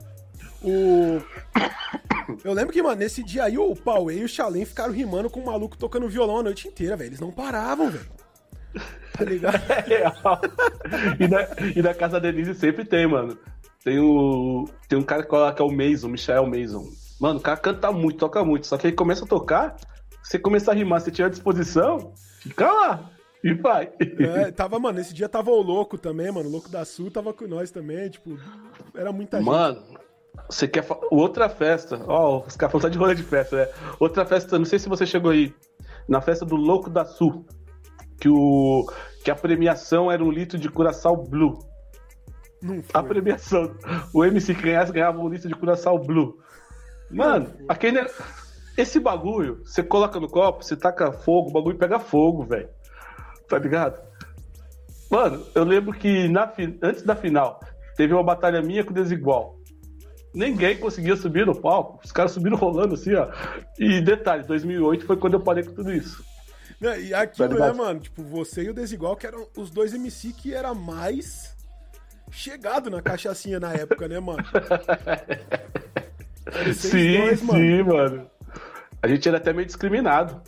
O. Eu lembro que, mano, nesse dia aí o Pauê e o Xalém ficaram rimando com o maluco tocando violão a noite inteira, velho. Eles não paravam, velho. Tá ligado? É e, na, e na casa da Denise sempre tem, mano. Tem, o, tem um cara que é o Mason, Michel Mason. Mano, o cara canta muito, toca muito. Só que ele começa a tocar, você começa a rimar, você tiver disposição, fica lá. E vai. É, tava, mano, esse dia tava o louco também, mano. O louco da Sul tava com nós também, tipo, era muita mano, gente. Mano, você quer. Outra festa. Ó, oh, os caras falam de rolê de festa, né? Outra festa, não sei se você chegou aí. Na festa do Louco da Sul. Que, o, que a premiação era um litro de curaçao blue. A premiação. O MC ganhasse ganhava um litro de curaçao blue. Mano, aquele. Esse bagulho, você coloca no copo, você taca fogo, o bagulho pega fogo, velho. Tá ligado? Mano, eu lembro que na, antes da final, teve uma batalha minha com o Desigual. Ninguém conseguia subir no palco. Os caras subiram rolando assim, ó. E detalhe, 2008 foi quando eu parei com tudo isso. e aquilo, né, mano? Tipo, você e o Desigual, que eram os dois MC que era mais chegado na cachaçinha na época, né, mano? sim, dois, mano. sim, mano. A gente era até meio discriminado.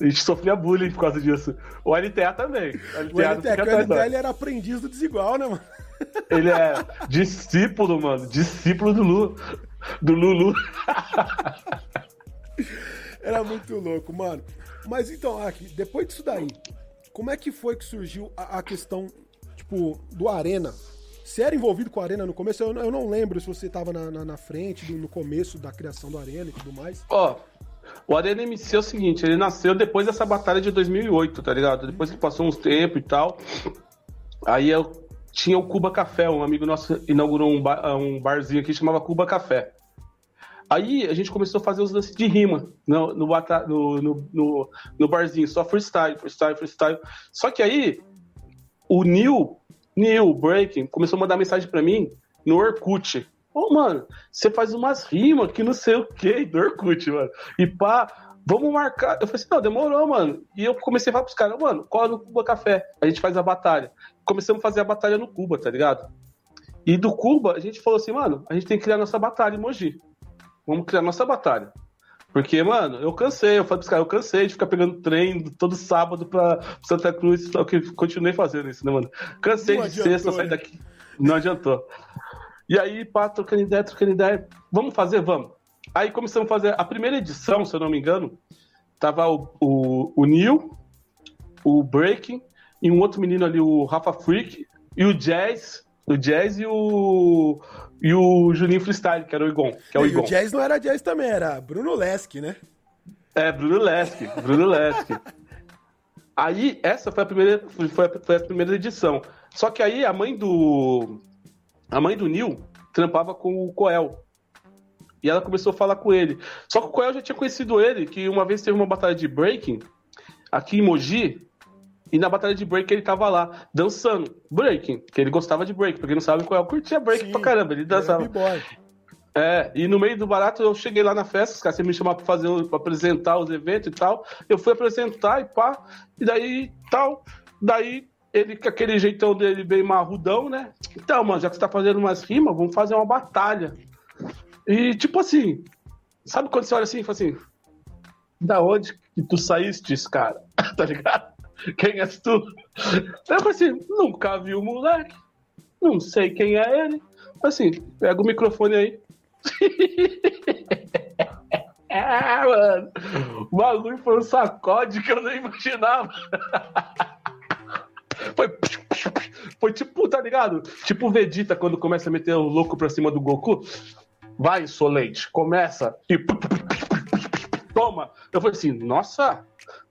A gente sofria bullying por causa disso. O LTA também. O LTA, o LTA, o LTA ele era aprendiz do desigual, né, mano? Ele é discípulo, mano. Discípulo do Lu. Do Lulu. Era muito louco, mano. Mas então, aqui, depois disso daí, como é que foi que surgiu a, a questão, tipo, do Arena? Você era envolvido com a Arena no começo? Eu, eu não lembro se você tava na, na, na frente, do, no começo da criação do Arena e tudo mais. Ó, o Arena MC é o seguinte, ele nasceu depois dessa batalha de 2008, tá ligado? Depois que passou uns tempos e tal. Aí eu tinha o Cuba Café, um amigo nosso inaugurou um, bar, um barzinho aqui chamava Cuba Café. Aí a gente começou a fazer os lances de rima no, no, no, no, no barzinho, só freestyle, freestyle, freestyle. Só que aí o Neil, Neil Breaking, começou a mandar mensagem para mim no Orkut. Ô, oh, mano, você faz umas rimas que não sei o que do Orkut, mano. E pá, vamos marcar. Eu falei assim, não, demorou, mano. E eu comecei a falar pros caras, mano, cola no Cuba Café, a gente faz a batalha começamos a fazer a batalha no Cuba, tá ligado? E do Cuba, a gente falou assim, mano, a gente tem que criar nossa batalha em Mogi. Vamos criar nossa batalha. Porque, mano, eu cansei, eu falei pros caras, eu cansei de ficar pegando trem todo sábado pra Santa Cruz, só que continuei fazendo isso, né, mano? Cansei Não de adiantou, sexta, sair né? daqui. Não adiantou. E aí, pá, trocando ideia, trocando ideia. Vamos fazer? Vamos. Aí começamos a fazer a primeira edição, se eu não me engano. Tava o, o, o Neil, o Breaking e um outro menino ali, o Rafa Freak, e o Jazz, o Jazz e o e o Juninho Freestyle, que era o Igon, que é o E Igon. o Jazz não era Jazz também, era Bruno Lesk, né? É, Bruno Lesk, Bruno Lesk. Aí, essa foi a primeira, foi a, foi a primeira edição. Só que aí a mãe do. A mãe do Neil trampava com o Coel. E ela começou a falar com ele. Só que o Coel já tinha conhecido ele, que uma vez teve uma batalha de breaking aqui em Mogi. E na batalha de break ele tava lá, dançando. Breaking, que ele gostava de break. Pra quem não sabe, o Coel curtia break Sim, pra caramba. Ele dançava. É, e no meio do barato eu cheguei lá na festa, os caras me chamaram pra fazer, pra apresentar os eventos e tal. Eu fui apresentar e pá, e daí tal. Daí ele, com aquele jeitão dele bem marrudão, né? Então, mano, já que você tá fazendo umas rimas, vamos fazer uma batalha. E tipo assim, sabe quando você olha assim e fala assim, da onde que tu saíste, cara? tá ligado? Quem és tu? Eu falei assim, nunca vi o moleque, não sei quem é ele. Assim, pega o microfone aí. é, mano. O bagulho foi um sacode que eu nem imaginava. Foi, foi tipo, tá ligado? Tipo o Vegeta quando começa a meter o louco pra cima do Goku. Vai, Solente, começa e toma. Eu falei assim, nossa,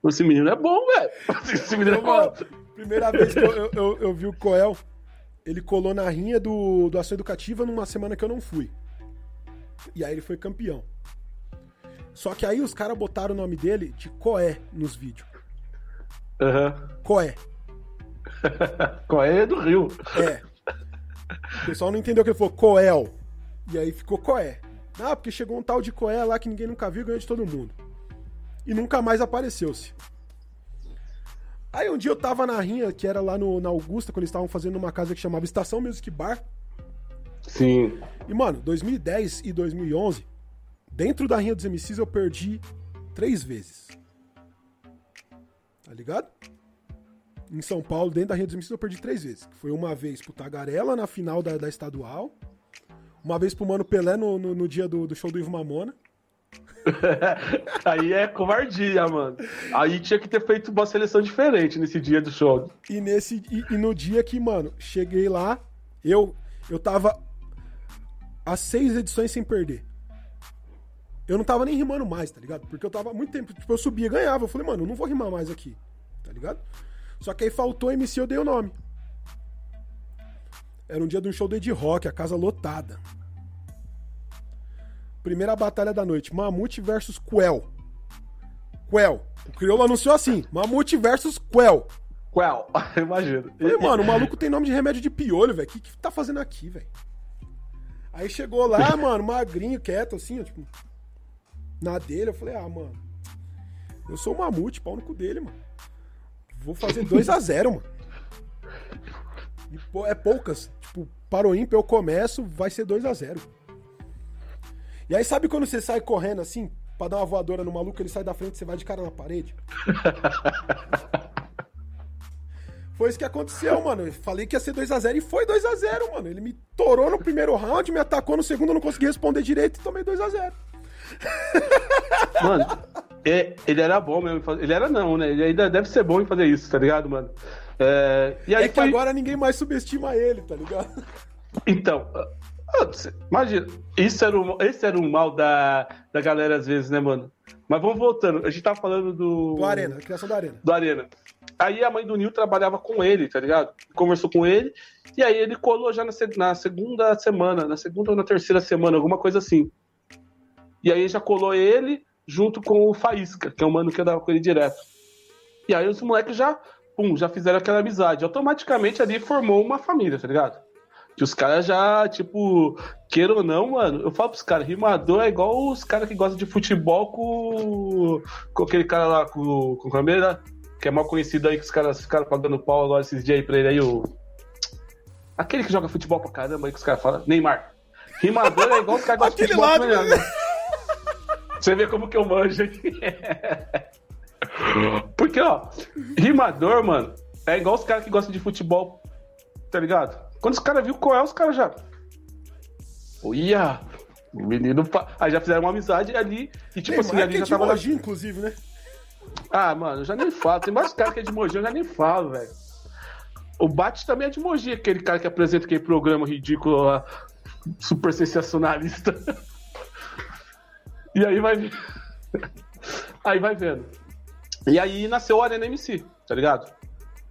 esse menino é bom, velho. Esse menino é bom. primeira vez que eu, eu, eu- eu vi o Coel, ele colou na rinha do, do Ação Educativa numa semana que eu não fui. E aí ele foi campeão. Só que aí os caras botaram o nome dele de Coé nos vídeos. Aham. Coé. Qual é do Rio? É. O pessoal não entendeu que ele falou Coel. E aí ficou Coé. Ah, porque chegou um tal de Coé lá que ninguém nunca viu e ganhou de todo mundo. E nunca mais apareceu-se. Aí um dia eu tava na rinha, que era lá no, na Augusta, quando eles estavam fazendo uma casa que chamava Estação Music Bar. Sim. E, mano, 2010 e 2011, dentro da rinha dos MCs eu perdi três vezes. Tá ligado? Em São Paulo, dentro da rinha dos MCs eu perdi três vezes. Foi uma vez pro Tagarela na final da, da estadual. Uma vez pro Mano Pelé no, no, no dia do, do show do Ivo Mamona. Aí é covardia, mano. Aí tinha que ter feito uma seleção diferente nesse dia do show. E, nesse, e, e no dia que, mano, cheguei lá, eu, eu tava as seis edições sem perder. Eu não tava nem rimando mais, tá ligado? Porque eu tava muito tempo, tipo, eu subia ganhava. Eu falei, mano, eu não vou rimar mais aqui, tá ligado? Só que aí faltou MC, eu dei o nome. Era um dia de um show do Ed Rock, a casa lotada. Primeira batalha da noite, Mamute versus Quel. Quel. O Criolo anunciou assim, Mamute versus Quel. Well, imagino. Falei, mano, o maluco tem nome de remédio de piolho, velho. O que, que tá fazendo aqui, velho? Aí chegou lá, mano, magrinho, quieto, assim, ó, tipo, na dele. Eu falei, ah, mano, eu sou o mamute, pau no cu dele, mano. Vou fazer 2x0, mano. E, é poucas. Tipo, para o ímpio eu começo, vai ser 2x0. E aí, sabe quando você sai correndo assim, pra dar uma voadora no maluco, ele sai da frente e você vai de cara na parede? Foi isso que aconteceu, mano. Eu falei que ia ser 2x0 e foi 2x0, mano. Ele me torou no primeiro round, me atacou no segundo, eu não consegui responder direito e tomei 2x0. Mano, é- ele era bom mesmo. Ele era não, né? Ele ainda deve ser bom em fazer isso, tá ligado, mano? É, e aí É que foi- agora ninguém mais subestima ele, tá ligado? Então, imagina, isso era o, esse era o mal da, da galera às vezes, né, mano? Mas vamos voltando. A gente tava falando do. Do Arena, a criação da Arena. do Arena. Aí a mãe do Nil trabalhava com ele, tá ligado? Conversou com ele, e aí ele colou já na, na segunda semana, na segunda ou na terceira semana, alguma coisa assim. E aí já colou ele junto com o Faísca, que é o mano que andava com ele direto. E aí os moleques já, pum, já fizeram aquela amizade. Automaticamente ali formou uma família, tá ligado? Que os caras já, tipo, queira ou não, mano, eu falo pros caras, rimador é igual os caras que gostam de futebol com, com aquele cara lá, com, com o câmera, que é mal conhecido aí, que os caras ficaram pagando pau agora esses dias aí pra ele aí, o. Aquele que joga futebol pra caramba aí que os caras falam, Neymar. Rimador é igual os caras que gostam de futebol. lado, pra caramba. Você vê como que eu manjo aqui. Porque, ó, rimador, mano, é igual os caras que gostam de futebol, tá ligado? Quando os caras viram qual é, os caras já. Olha, O menino. Aí já fizeram uma amizade ali. E tipo Tem assim, ali já tava. Mogi, inclusive, né? Ah, mano, eu já nem falo. Tem mais cara que é de Mogi, eu já nem falo, velho. O Bate também é de Mogi, aquele cara que apresenta aquele programa ridículo lá, super sensacionalista. E aí vai. Aí vai vendo. E aí nasceu a Arena MC, tá ligado?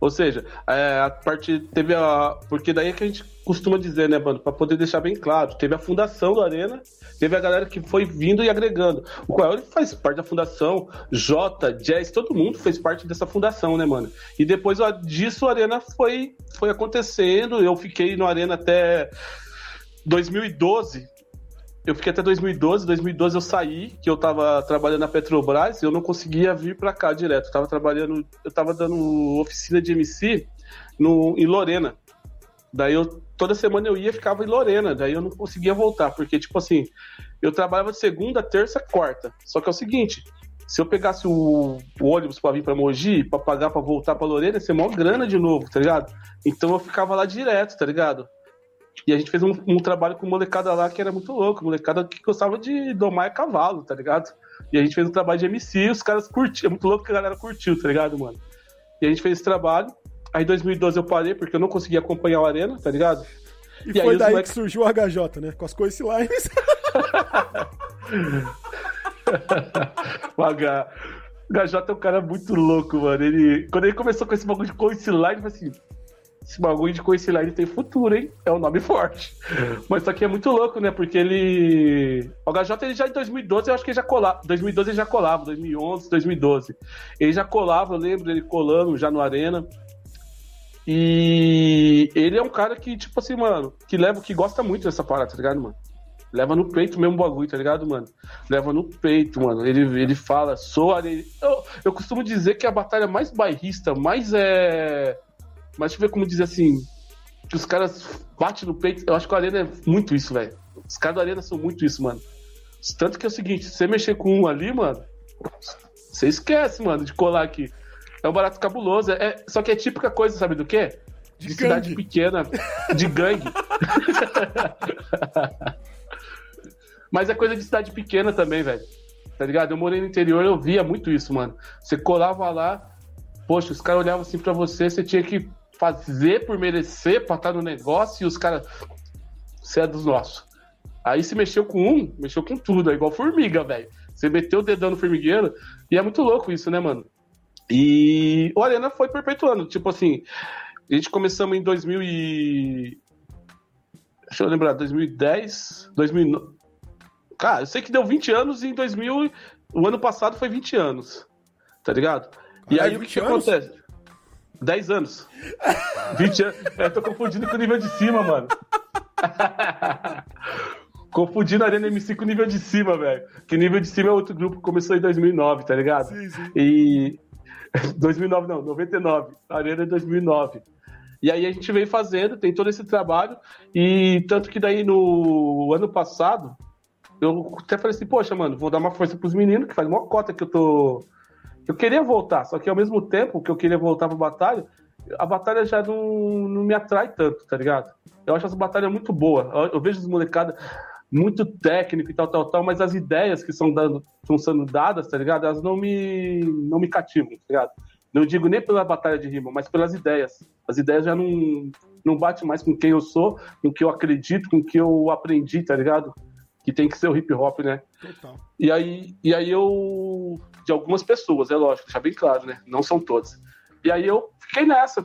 Ou seja, é, a parte teve a. Porque daí é que a gente costuma dizer, né, mano? Pra poder deixar bem claro. Teve a fundação da Arena, teve a galera que foi vindo e agregando. O Coel ele faz parte da fundação, Jota, Jazz, todo mundo fez parte dessa fundação, né, mano? E depois disso a Arena foi, foi acontecendo. Eu fiquei no Arena até 2012 eu fiquei até 2012. 2012 eu saí, que eu tava trabalhando na Petrobras e eu não conseguia vir para cá direto. Eu tava trabalhando, eu tava dando oficina de MC no, em Lorena. Daí eu toda semana eu ia ficava em Lorena, daí eu não conseguia voltar, porque tipo assim, eu trabalhava de segunda, terça, quarta. Só que é o seguinte, se eu pegasse o, o ônibus para vir para Mogi, para pagar para voltar para Lorena, ia ser maior grana de novo, tá ligado? Então eu ficava lá direto, tá ligado? E a gente fez um, um, trabalho com molecada lá que era muito louco, molecada que gostava de domar cavalo, tá ligado? E a gente fez um trabalho de MC e os caras curtiam. É muito louco que a galera curtiu, tá ligado, mano? E a gente fez esse trabalho. Aí em 2012 eu parei porque eu não conseguia acompanhar o Arena, tá ligado? E, e foi daí moleques... que surgiu o HJ, né? Com as coincilines. o H... O HJ é um cara muito louco, mano. Ele... Quando ele começou com esse bagulho de coinciline, ele falou assim esse bagulho de coinciline tem futuro, hein? É um nome forte. Mas isso aqui é muito louco, né? Porque ele. O HJ ele já em 2012, eu acho que ele já colava. 2012 ele já colava, 2011, 2012. Ele já colava, eu lembro ele colando já no Arena. E ele é um cara que, tipo assim, mano, que leva, que gosta muito dessa parada, tá ligado, mano? Leva no peito mesmo o bagulho, tá ligado, mano? Leva no peito, mano. Ele, ele fala, sou arena. Eu, eu costumo dizer que a batalha mais bairrista, mais é mas deixa eu ver como dizer assim. Que os caras batem no peito. Eu acho que a Arena é muito isso, velho. Os caras da Arena são muito isso, mano. Tanto que é o seguinte, se você mexer com um ali, mano, você esquece, mano, de colar aqui. É um barato cabuloso. É, só que é típica coisa, sabe do quê? De, de cidade pequena, de gangue. Mas é coisa de cidade pequena também, velho. Tá ligado? Eu morei no interior, eu via muito isso, mano. Você colava lá, poxa, os caras olhavam assim pra você, você tinha que fazer por merecer pra estar no negócio e os caras. Você é dos nossos. Aí se mexeu com um, mexeu com tudo, é igual formiga, velho. Você meteu o dedão no formigueiro e é muito louco isso, né, mano? E o Arena foi perpetuando. Tipo assim, a gente começamos em 2000 e... Deixa eu lembrar, 2010, 2009... Cara, eu sei que deu 20 anos e em 2000... O ano passado foi 20 anos, tá ligado? E ah, aí o que, que acontece? 10 anos. 20 anos. Eu tô confundindo com o nível de cima, mano. confundindo a Arena MC com o nível de cima, velho. Que nível de cima é outro grupo que começou em 2009, tá ligado? Sim, sim. E. 2009 não, 99. A Arena é 2009. E aí a gente veio fazendo, tem todo esse trabalho. E tanto que daí no ano passado, eu até falei assim, poxa, mano, vou dar uma força pros meninos, que faz uma cota que eu tô eu queria voltar, só que ao mesmo tempo que eu queria voltar pra batalha, a batalha já não, não me atrai tanto, tá ligado? Eu acho essa batalha muito boa. Eu, eu vejo os molecadas muito técnico e tal, tal, tal, mas as ideias que são, dando, estão sendo dadas, tá ligado? Elas não me, não me cativam, tá ligado? Não digo nem pela batalha de rima, mas pelas ideias. As ideias já não, não batem mais com quem eu sou, com o que eu acredito, com o que eu aprendi, tá ligado? Que tem que ser o hip hop, né? Total. E aí, e aí eu de algumas pessoas, é lógico, deixar bem claro, né? Não são todas. E aí eu fiquei nessa.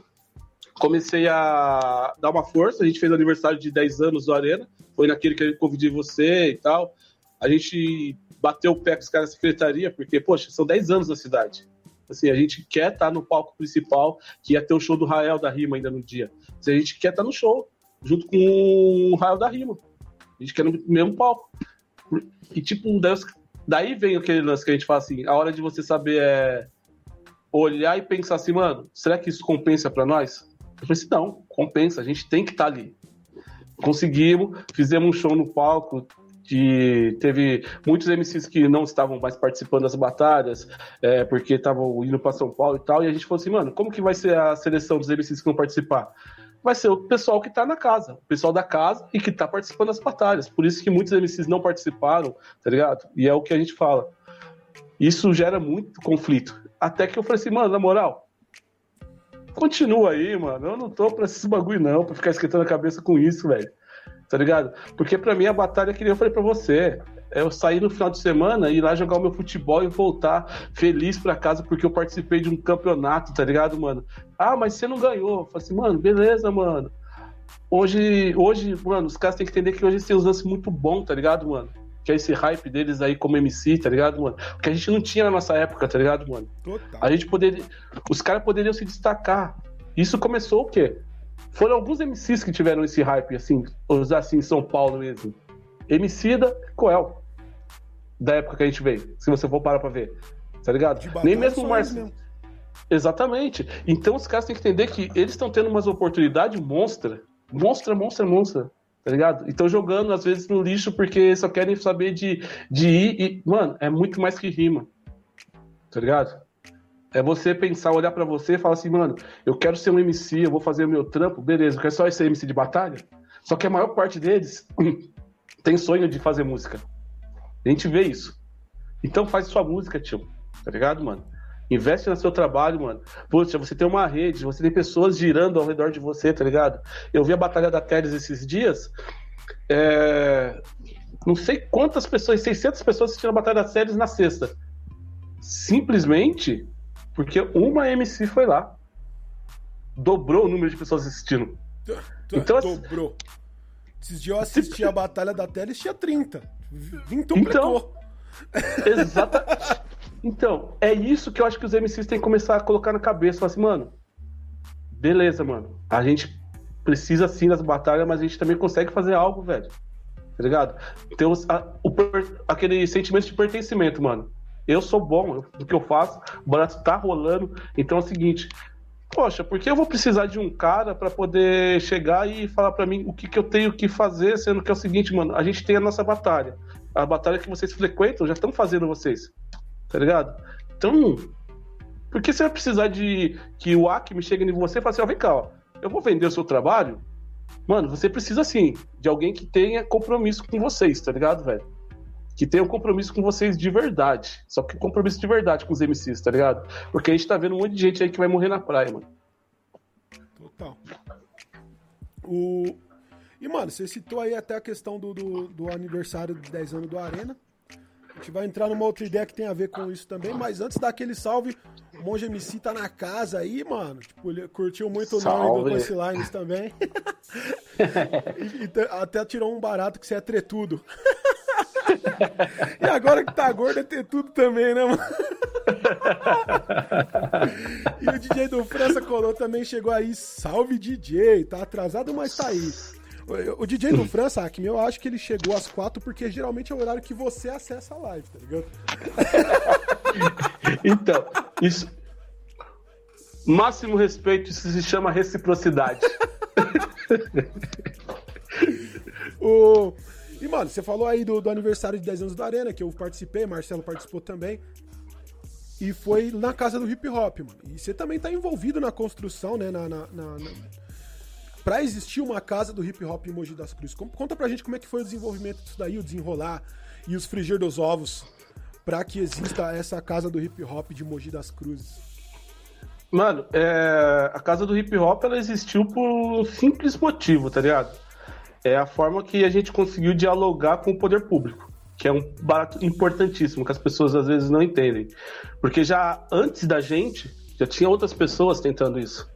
Comecei a dar uma força, a gente fez aniversário de 10 anos do Arena, foi naquele que eu convidei você e tal. A gente bateu o pé com os caras da secretaria, porque, poxa, são 10 anos na cidade. Assim, a gente quer estar no palco principal, que ia ter o show do Rael da Rima ainda no dia. Assim, a gente quer estar no show, junto com o Rael da Rima. A gente quer no mesmo palco. E, tipo, daí vem aquele lance que a gente fala assim, a hora de você saber é olhar e pensar assim, mano, será que isso compensa para nós? Eu falei assim, não, compensa, a gente tem que estar tá ali. Conseguimos, fizemos um show no palco, que teve muitos MCs que não estavam mais participando das batalhas, é, porque estavam indo para São Paulo e tal, e a gente falou assim, mano, como que vai ser a seleção dos MCs que vão participar? Vai ser o pessoal que tá na casa, o pessoal da casa e que tá participando das batalhas. Por isso que muitos MCs não participaram, tá ligado? E é o que a gente fala. Isso gera muito conflito. Até que eu falei assim, mano, na moral, continua aí, mano. Eu não tô pra esses bagulho, não, pra ficar esquentando a cabeça com isso, velho. Tá ligado? Porque pra mim a batalha que eu falei pra você. É eu sair no final de semana, ir lá jogar o meu futebol e voltar feliz pra casa porque eu participei de um campeonato, tá ligado, mano? Ah, mas você não ganhou. Eu falei assim, mano, beleza, mano. Hoje, hoje, mano, os caras têm que entender que hoje tem uns lances muito bons, tá ligado, mano? que é esse hype deles aí como MC, tá ligado, mano? Porque a gente não tinha na nossa época, tá ligado, mano? Total. A gente poderia. Os caras poderiam se destacar. Isso começou o quê? Foram alguns MCs que tiveram esse hype, assim, usar assim em São Paulo mesmo. Emicida, Coel. Da época que a gente veio. Se você for parar pra ver. Tá ligado? Nem mesmo o Marcelo. Exatamente. Então os caras têm que entender que eles estão tendo umas oportunidades monstra. Monstra, monstra, monstra tá ligado? Então jogando às vezes no lixo porque só querem saber de, de ir e, mano, é muito mais que rima, tá ligado? É você pensar, olhar para você e falar assim, mano, eu quero ser um MC, eu vou fazer o meu trampo, beleza, eu quero só ser MC de batalha. Só que a maior parte deles tem sonho de fazer música. A gente vê isso. Então faz sua música, tio, tá ligado, mano? Investe no seu trabalho, mano. Poxa, você tem uma rede, você tem pessoas girando ao redor de você, tá ligado? Eu vi a Batalha da Teles esses dias. É... Não sei quantas pessoas, 600 pessoas assistindo a Batalha das Teles na sexta. Simplesmente porque uma MC foi lá. Dobrou o número de pessoas assistindo. Então, Dobrou. Esses dias eu assisti a Batalha da Teles, tinha 30. Então, exatamente. Então, é isso que eu acho que os MCs têm que começar a colocar na cabeça. Falar assim, mano, beleza, mano. A gente precisa sim das batalhas, mas a gente também consegue fazer algo, velho. Tá ligado? Os, a, o, aquele sentimento de pertencimento, mano. Eu sou bom do que eu faço, o barato tá rolando. Então é o seguinte, poxa, por que eu vou precisar de um cara para poder chegar e falar para mim o que, que eu tenho que fazer, sendo que é o seguinte, mano, a gente tem a nossa batalha. A batalha que vocês frequentam já estão fazendo vocês tá ligado? Então, por que você vai precisar de que o Acme chegue em você e fale assim, ó, vem cá, ó, eu vou vender o seu trabalho? Mano, você precisa sim de alguém que tenha compromisso com vocês, tá ligado, velho? Que tenha um compromisso com vocês de verdade. Só que compromisso de verdade com os MCs, tá ligado? Porque a gente tá vendo um monte de gente aí que vai morrer na praia, mano. Total. O... E, mano, você citou aí até a questão do, do, do aniversário de 10 anos do Arena. A gente vai entrar numa outra ideia que tem a ver com isso também, mas antes daquele salve, o Monge MC tá na casa aí, mano. Tipo, ele curtiu muito salve. o nome do Punchlines também. e, e, até tirou um barato que você é tretudo. E agora que tá gordo é ter tudo também, né, mano? e o DJ do França Colou também chegou aí. Salve DJ, tá atrasado, mas tá aí. O DJ do França, Acme, eu acho que ele chegou às quatro porque geralmente é o horário que você acessa a live, tá ligado? então, isso. Máximo respeito, isso se chama reciprocidade. o... E, mano, você falou aí do, do, aniversário de 10 anos da Arena, que eu participei, Marcelo participou também. E foi na casa do hip hop, mano. E você também tá envolvido na construção, né? na, na, na para existir uma casa do hip hop em Mogi das Cruzes. Conta pra gente como é que foi o desenvolvimento disso daí, o desenrolar e os frigir dos ovos para que exista essa casa do hip hop de Mogi das Cruzes. Mano, é... a casa do hip hop ela existiu por um simples motivo, tá ligado? É a forma que a gente conseguiu dialogar com o poder público, que é um barato importantíssimo que as pessoas às vezes não entendem. Porque já antes da gente, já tinha outras pessoas tentando isso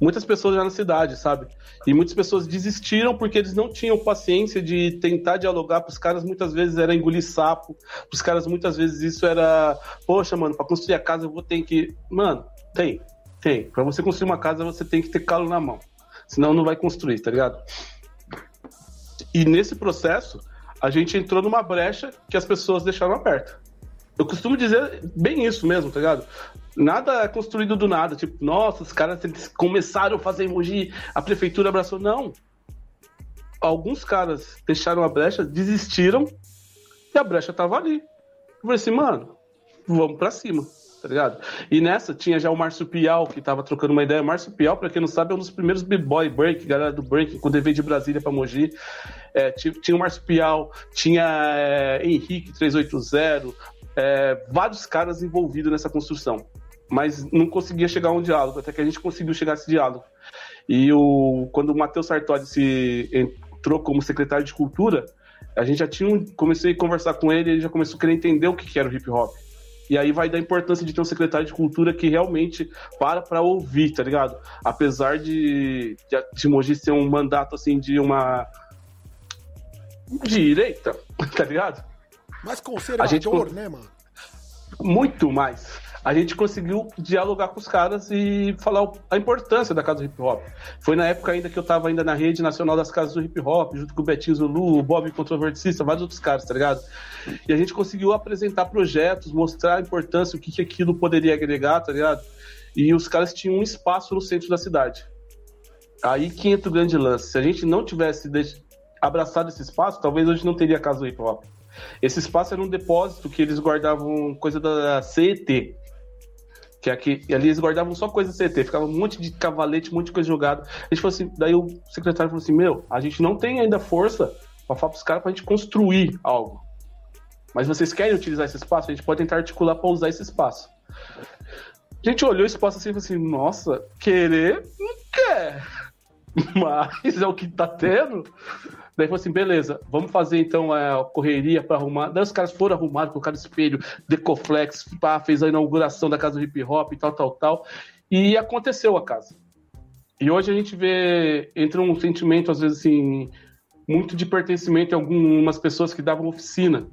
muitas pessoas já na cidade, sabe? E muitas pessoas desistiram porque eles não tinham paciência de tentar dialogar. Para os caras, muitas vezes era engolir sapo. Para os caras, muitas vezes isso era, poxa, mano, para construir a casa eu vou ter que. Mano, tem, tem. Para você construir uma casa você tem que ter calo na mão. Senão não vai construir, tá ligado? E nesse processo, a gente entrou numa brecha que as pessoas deixaram aberta. Eu costumo dizer bem isso mesmo, tá ligado? Nada é construído do nada. Tipo, nossa, os caras começaram a fazer emoji, a prefeitura abraçou. Não. Alguns caras deixaram a brecha, desistiram e a brecha tava ali. Eu falei assim, mano, vamos pra cima. Tá ligado? E nessa tinha já o Márcio Pial, que tava trocando uma ideia. Márcio Pial, pra quem não sabe, é um dos primeiros b-boy break, galera do break, ele veio de Brasília pra Mogi. É, tinha o Márcio Pial, tinha é, Henrique 380, é, vários caras envolvidos nessa construção. Mas não conseguia chegar a um diálogo, até que a gente conseguiu chegar a esse diálogo. E o, quando o Matheus Sartori se entrou como secretário de Cultura, a gente já tinha comecei a conversar com ele, ele já começou a querer entender o que, que era o hip hop. E aí vai da importância de ter um secretário de cultura que realmente para para ouvir, tá ligado? Apesar de, de, de Mogi ser um mandato assim de uma direita, tá ligado? Mais conservador, gente, né, mano? Muito mais a gente conseguiu dialogar com os caras e falar a importância da casa do hip hop. Foi na época ainda que eu estava ainda na rede nacional das casas do hip hop, junto com o Betinho Zulu, o Bob Controvertista, vários outros caras, tá ligado? E a gente conseguiu apresentar projetos, mostrar a importância, o que, que aquilo poderia agregar, tá ligado? E os caras tinham um espaço no centro da cidade. Aí que entra o grande lance. Se a gente não tivesse abraçado esse espaço, talvez hoje não teria casa do hip hop. Esse espaço era um depósito que eles guardavam coisa da CET, que aqui, e ali eles guardavam só coisa CT, ficava um monte de cavalete, um monte de coisa jogada. A gente falou assim, daí o secretário falou assim: Meu, a gente não tem ainda força para falar pros caras pra gente construir algo. Mas vocês querem utilizar esse espaço? A gente pode tentar articular para usar esse espaço. A gente olhou o espaço assim e falou assim: Nossa, querer não quer. Mas é o que tá tendo. Daí falou assim, beleza, vamos fazer então a correria para arrumar. Daí os caras foram arrumados, colocaram espelho, Decoflex, pá, fez a inauguração da casa do hip hop e tal, tal, tal. E aconteceu a casa. E hoje a gente vê, entra um sentimento, às vezes, assim, muito de pertencimento em algumas pessoas que davam oficina.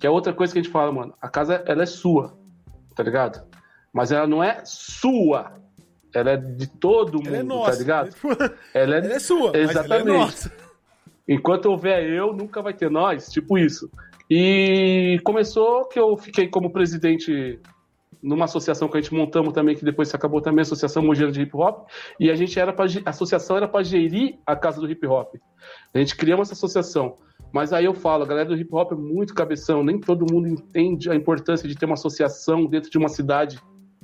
Que é outra coisa que a gente fala, mano, a casa, ela é sua, tá ligado? Mas ela não é sua. Ela é de todo ela é mundo, é nossa, tá ligado? Ela é, ela é sua, exatamente. Ela é nossa. Enquanto houver eu, nunca vai ter nós, tipo isso. E começou que eu fiquei como presidente numa associação que a gente montamos também, que depois se acabou também, a Associação Mogeira de Hip Hop, e a gente era para a associação era para gerir a casa do hip hop. A gente criou essa associação. Mas aí eu falo, a galera do hip hop é muito cabeção, nem todo mundo entende a importância de ter uma associação dentro de uma cidade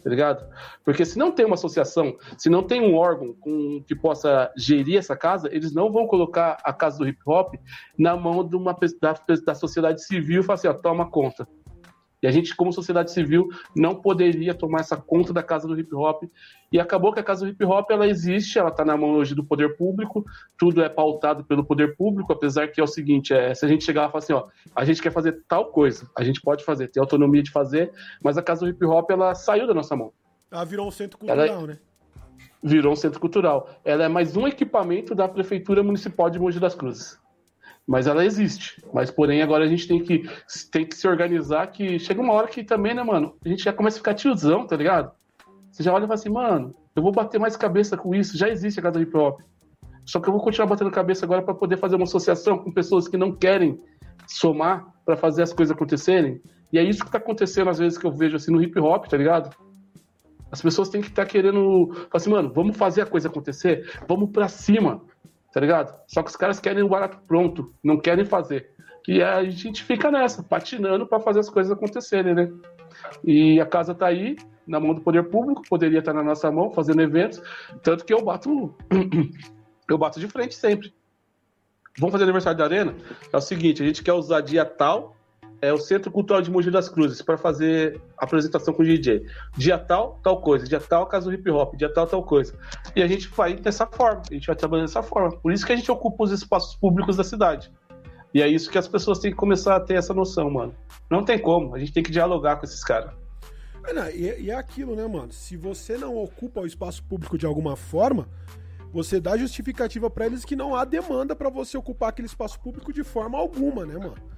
tá ligado? Porque se não tem uma associação, se não tem um órgão com, que possa gerir essa casa, eles não vão colocar a casa do hip hop na mão de uma da, da sociedade civil e falar assim, ó, toma conta. E a gente, como sociedade civil, não poderia tomar essa conta da casa do hip hop. E acabou que a casa do hip hop ela existe, ela está na mão hoje do poder público, tudo é pautado pelo poder público, apesar que é o seguinte: é, se a gente chegar lá e falar assim, ó, a gente quer fazer tal coisa, a gente pode fazer, tem autonomia de fazer, mas a casa do hip hop ela saiu da nossa mão. Ela virou um centro cultural, ela, né? Virou um centro cultural. Ela é mais um equipamento da Prefeitura Municipal de Mogi das Cruzes mas ela existe. Mas, porém, agora a gente tem que, tem que se organizar que chega uma hora que também, né, mano, a gente já começa a ficar tiozão, tá ligado? Você já olha e fala assim, mano, eu vou bater mais cabeça com isso, já existe a casa hip hop. Só que eu vou continuar batendo cabeça agora para poder fazer uma associação com pessoas que não querem somar para fazer as coisas acontecerem. E é isso que tá acontecendo às vezes que eu vejo assim no hip hop, tá ligado? As pessoas têm que estar tá querendo, falar assim, mano, vamos fazer a coisa acontecer, vamos para cima tá ligado? Só que os caras querem o barato pronto, não querem fazer. E a gente fica nessa, patinando para fazer as coisas acontecerem, né? E a casa tá aí, na mão do poder público, poderia estar tá na nossa mão, fazendo eventos, tanto que eu bato eu bato de frente sempre. Vamos fazer aniversário da Arena? É o seguinte, a gente quer usar dia tal é o Centro Cultural de Mogi das Cruzes para fazer apresentação com o DJ. Dia tal, tal coisa. Dia tal, caso hip hop. Dia tal, tal coisa. E a gente vai dessa forma. A gente vai trabalhando dessa forma. Por isso que a gente ocupa os espaços públicos da cidade. E é isso que as pessoas têm que começar a ter essa noção, mano. Não tem como. A gente tem que dialogar com esses caras. É, e é aquilo, né, mano? Se você não ocupa o espaço público de alguma forma, você dá justificativa para eles que não há demanda para você ocupar aquele espaço público de forma alguma, né, mano?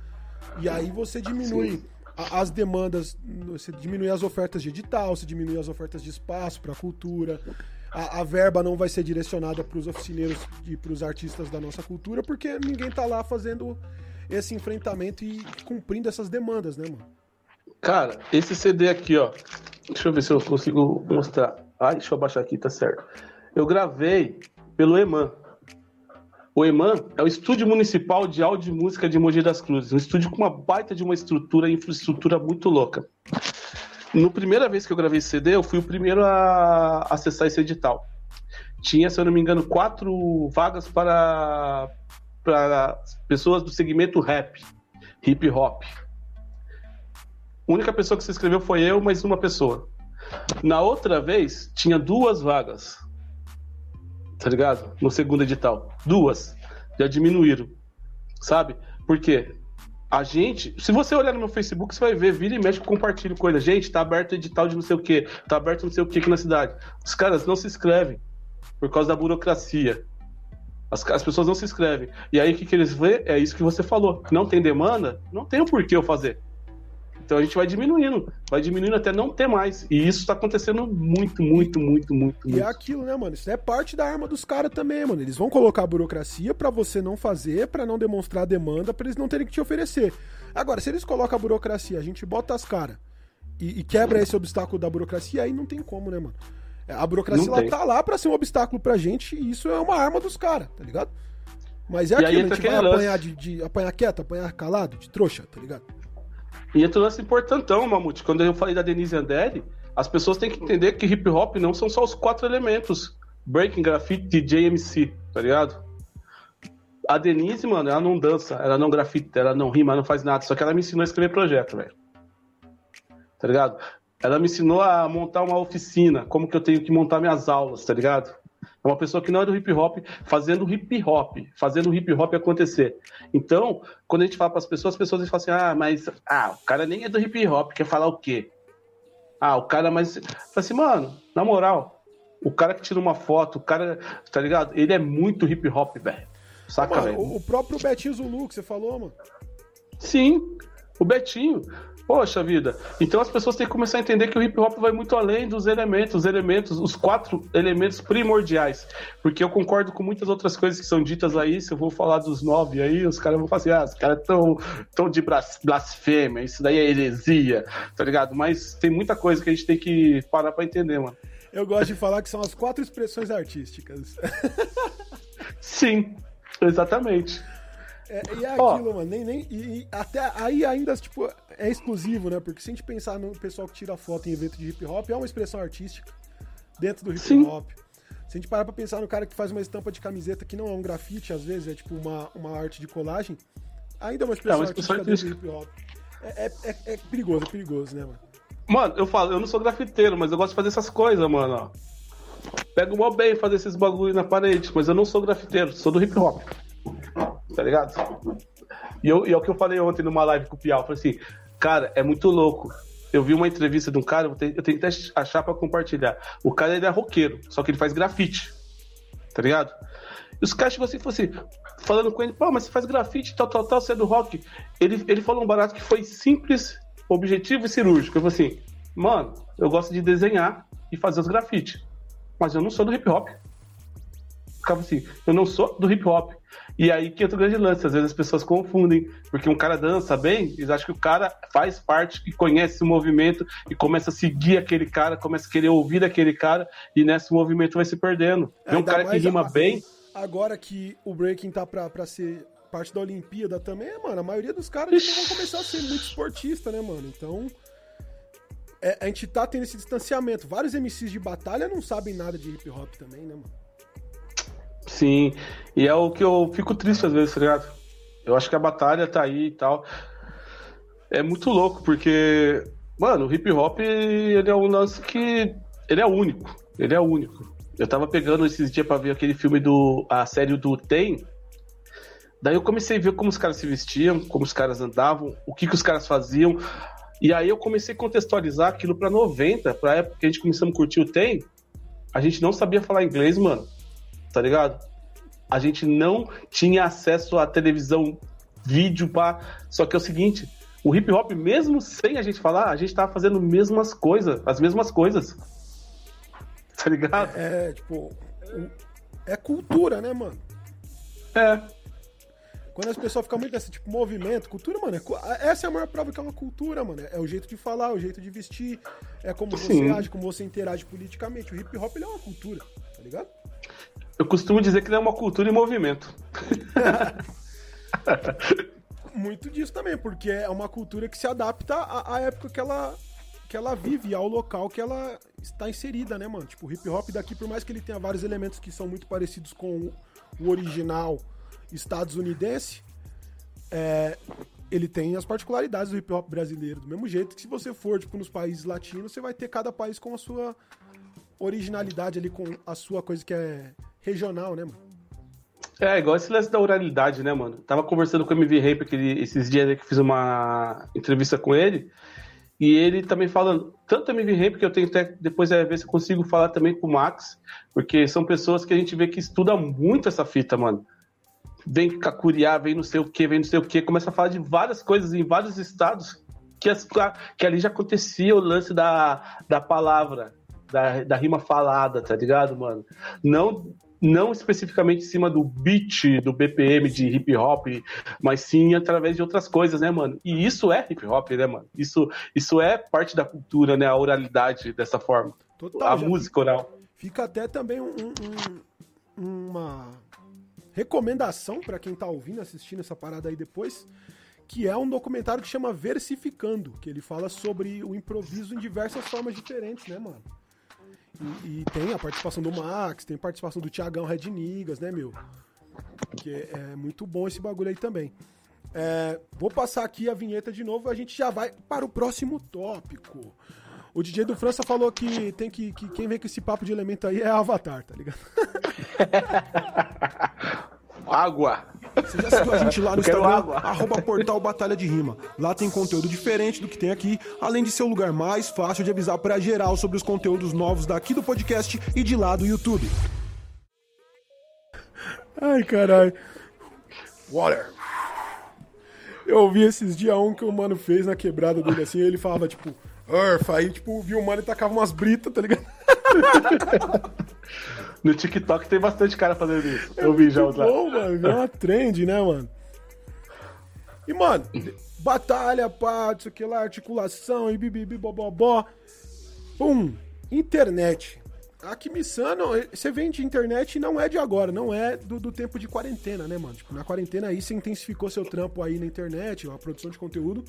E aí você diminui a, as demandas, você diminui as ofertas de edital, você diminui as ofertas de espaço para a cultura. A, a, verba não vai ser direcionada para os oficineiros e para os artistas da nossa cultura, porque ninguém tá lá fazendo esse enfrentamento e cumprindo essas demandas, né, mano? Cara, esse CD aqui, ó. Deixa eu ver se eu consigo mostrar. Ai, deixa eu abaixar aqui, tá certo. Eu gravei pelo Eman. O EMAN é o Estúdio Municipal de Áudio e Música de Mogi das Cruzes, um estúdio com uma baita de uma estrutura e infraestrutura muito louca. no primeira vez que eu gravei esse CD, eu fui o primeiro a acessar esse edital. Tinha, se eu não me engano, quatro vagas para, para pessoas do segmento rap, hip hop. A única pessoa que se inscreveu foi eu, mais uma pessoa. Na outra vez, tinha duas vagas. Tá ligado? No segundo edital. Duas. Já diminuíram. Sabe? Por quê? A gente, se você olhar no meu Facebook, você vai ver, vira e mexe, compartilho coisa. Gente, tá aberto edital de não sei o que, tá aberto não sei o que aqui na cidade. Os caras não se inscrevem por causa da burocracia. As, as pessoas não se inscrevem. E aí o que, que eles vê? É isso que você falou. Não tem demanda, não tem o porquê eu fazer. Então a gente vai diminuindo, vai diminuindo até não ter mais. E isso tá acontecendo muito, muito, muito, muito, E muito. é aquilo, né, mano? Isso é parte da arma dos caras também, mano. Eles vão colocar a burocracia pra você não fazer, pra não demonstrar a demanda, pra eles não terem que te oferecer. Agora, se eles colocam a burocracia, a gente bota as caras e, e quebra esse obstáculo da burocracia, aí não tem como, né, mano? É, A burocracia ela tá lá pra ser um obstáculo pra gente e isso é uma arma dos caras, tá ligado? Mas é E aí aquilo, a gente vai apanhar de, de apanhar quieto, apanhar calado, de trouxa, tá ligado? E entra o lance importantão, Mamute. Quando eu falei da Denise Anderli, as pessoas têm que entender que hip hop não são só os quatro elementos: breaking, grafite JMC, tá ligado? A Denise, mano, ela não dança, ela não grafita, ela não rima, ela não faz nada. Só que ela me ensinou a escrever projeto, velho. Tá ligado? Ela me ensinou a montar uma oficina, como que eu tenho que montar minhas aulas, tá ligado? É uma pessoa que não é do hip hop, fazendo hip hop, fazendo hip hop acontecer. Então, quando a gente fala para as pessoas, as pessoas falam assim: ah, mas ah, o cara nem é do hip hop, quer falar o quê? Ah, o cara, mas. Fala assim, mano, na moral, o cara que tira uma foto, o cara, tá ligado? Ele é muito hip hop, velho. Saca, velho? o, o próprio Betinho Zulu que você falou, mano. Sim, o Betinho. Poxa vida. Então as pessoas têm que começar a entender que o hip hop vai muito além dos elementos, os elementos, os quatro elementos primordiais. Porque eu concordo com muitas outras coisas que são ditas aí. Se eu vou falar dos nove aí, os caras vão falar assim: ah, os caras estão tão de blas- blasfêmia, isso daí é heresia, tá ligado? Mas tem muita coisa que a gente tem que parar pra entender, mano. Eu gosto de falar que são as quatro expressões artísticas. Sim, exatamente. É, e é aquilo, mano. Nem, nem, e, e até aí ainda, tipo, é exclusivo, né? Porque se a gente pensar no pessoal que tira foto em evento de hip hop, é uma expressão artística dentro do hip Sim. hop. Se a gente parar pra pensar no cara que faz uma estampa de camiseta que não é um grafite, às vezes é tipo uma, uma arte de colagem, ainda é uma expressão, É uma expressão artística dentro do hip hop. É, é, é- é perigoso, é perigoso, né, mano? Mano, eu falo, eu não sou grafiteiro, mas eu gosto de fazer essas coisas, mano. ó. Pego mó bem fazer esses bagulho na parede, mas eu não sou grafiteiro, sou do hip hop. Tá ligado? E, eu, e é o que eu falei ontem numa live com o Piau. Falei assim, cara, é muito louco. Eu vi uma entrevista de um cara, eu tenho, eu que achar pra compartilhar. O cara ele é roqueiro, só que ele faz grafite. Tá ligado? E os caras chegou assim assim, falando com ele, pô, mas você faz grafite, tal, tal, tal, você é do rock. Ele, ele falou um barato que foi simples, objetivo e cirúrgico. Eu falei assim, mano, eu gosto de desenhar e fazer os grafites. Mas eu não sou do hip hop. Ficava assim, eu não sou do hip hop. E aí que entra o grande lance, às vezes as pessoas confundem, porque um cara dança bem, eles acham que o cara faz parte e conhece o movimento e começa a seguir aquele cara, começa a querer ouvir aquele cara, e nesse movimento vai se perdendo. Vê um cara que rima bem, Agora que o breaking tá pra, pra ser parte da Olimpíada também, mano, a maioria dos caras vão começar a ser muito esportista, né, mano? Então. é, a gente tá tendo esse distanciamento. Vários MCs de batalha não sabem nada de hip hop também, né, mano? Sim, e é o que eu fico triste às vezes, tá ligado? Eu acho que a batalha tá aí e tal. É muito louco, porque, mano, o hip hop, ele é um lance que. Ele é único. Ele é único. Eu tava pegando esses dias pra ver aquele filme do. a série do Tem. Daí eu comecei a ver como os caras se vestiam, como os caras andavam, o que, que os caras faziam. E aí eu comecei a contextualizar aquilo pra 90, pra época que a gente começamos a curtir o Tem. A gente não sabia falar inglês, mano tá ligado? A gente não tinha acesso à televisão, vídeo, pá. Só que é o seguinte, o hip hop, mesmo sem a gente falar, a gente tava fazendo mesmas coisas, as mesmas coisas. Tá ligado? É, tipo. o- É cultura, né, mano? É. Quando as pessoas ficam muito nesse tipo movimento, cultura, mano, é essa é a maior prova que é uma cultura, mano. É o jeito de falar, é o jeito de vestir, é como você Sim. age, como você interage politicamente. O hip hop ele é uma cultura, tá ligado? Eu costumo dizer que ele é uma cultura em movimento. Muito disso também, porque é uma cultura que se adapta à, à época que ela, que ela vive, ao local que ela está inserida, né, mano? Tipo, o hip hop daqui, por mais que ele tenha vários elementos que são muito parecidos com o original estadunidense, é, ele tem as particularidades do hip hop brasileiro. Do mesmo jeito que se você for, tipo, nos países latinos, você vai ter cada país com a sua originalidade ali, com a sua coisa que é regional, né, mano? É, igual esse lance da oralidade, né, mano? Tava conversando com o MV Rape esses dias que fiz uma entrevista com ele. E ele também falando, tanto MV Rape que eu tenho até depois é ver se eu consigo falar também com o Max, porque são pessoas que a gente vê que estuda muito essa fita, mano. Vem cacuriar, vem não sei o que, vem não sei o que, começa a falar de várias coisas em vários estados que, as, que ali já acontecia o lance da, da palavra, da, da rima falada, tá ligado, mano? Não não especificamente em cima do beat, do BPM de hip hop, mas sim através de outras coisas, né, mano? E isso é hip hop, né, mano? Isso, isso é parte da cultura, né? A oralidade dessa forma. Total, a música oral. Fica até também um, um, uma recomendação para quem tá ouvindo, assistindo essa parada aí depois, que é um documentário que chama Versificando, que ele fala sobre o improviso em diversas formas diferentes, né, mano? E, tem a participação do Max, tem a participação do Thiagão Red Nigas, né, meu? Que é, é muito bom esse bagulho aí também. É, vou passar aqui a vinheta de novo, a gente já vai para o próximo tópico. O DJ do França falou que tem que, que quem vem com esse papo de elemento aí é Avatar, tá ligado? Água. Você já seguiu a gente lá no Instagram, arroba portal Batalha de Rima. Lá tem conteúdo diferente do que tem aqui, além de ser o lugar mais fácil de avisar para geral sobre os conteúdos novos daqui do podcast e de lá do YouTube. Ai, caralho. Water. Eu ouvi esses dias um que o mano fez na quebrada dele assim, ele falava tipo, Earth, aí tipo, viu o mano e tacava umas britas, tá ligado? No TikTok tem bastante cara fazendo isso. É eu vi já lá. Bom, mano, é uma trend, né, mano? E, mano, batalha, pá, isso aqui lá, articulação e bibibi, bobobó. Pum, internet. A Kimisano, você vende internet e não é de agora, não é do, do tempo de quarentena, né, mano? Tipo, na quarentena aí você intensificou seu trampo aí na internet, a produção de conteúdo.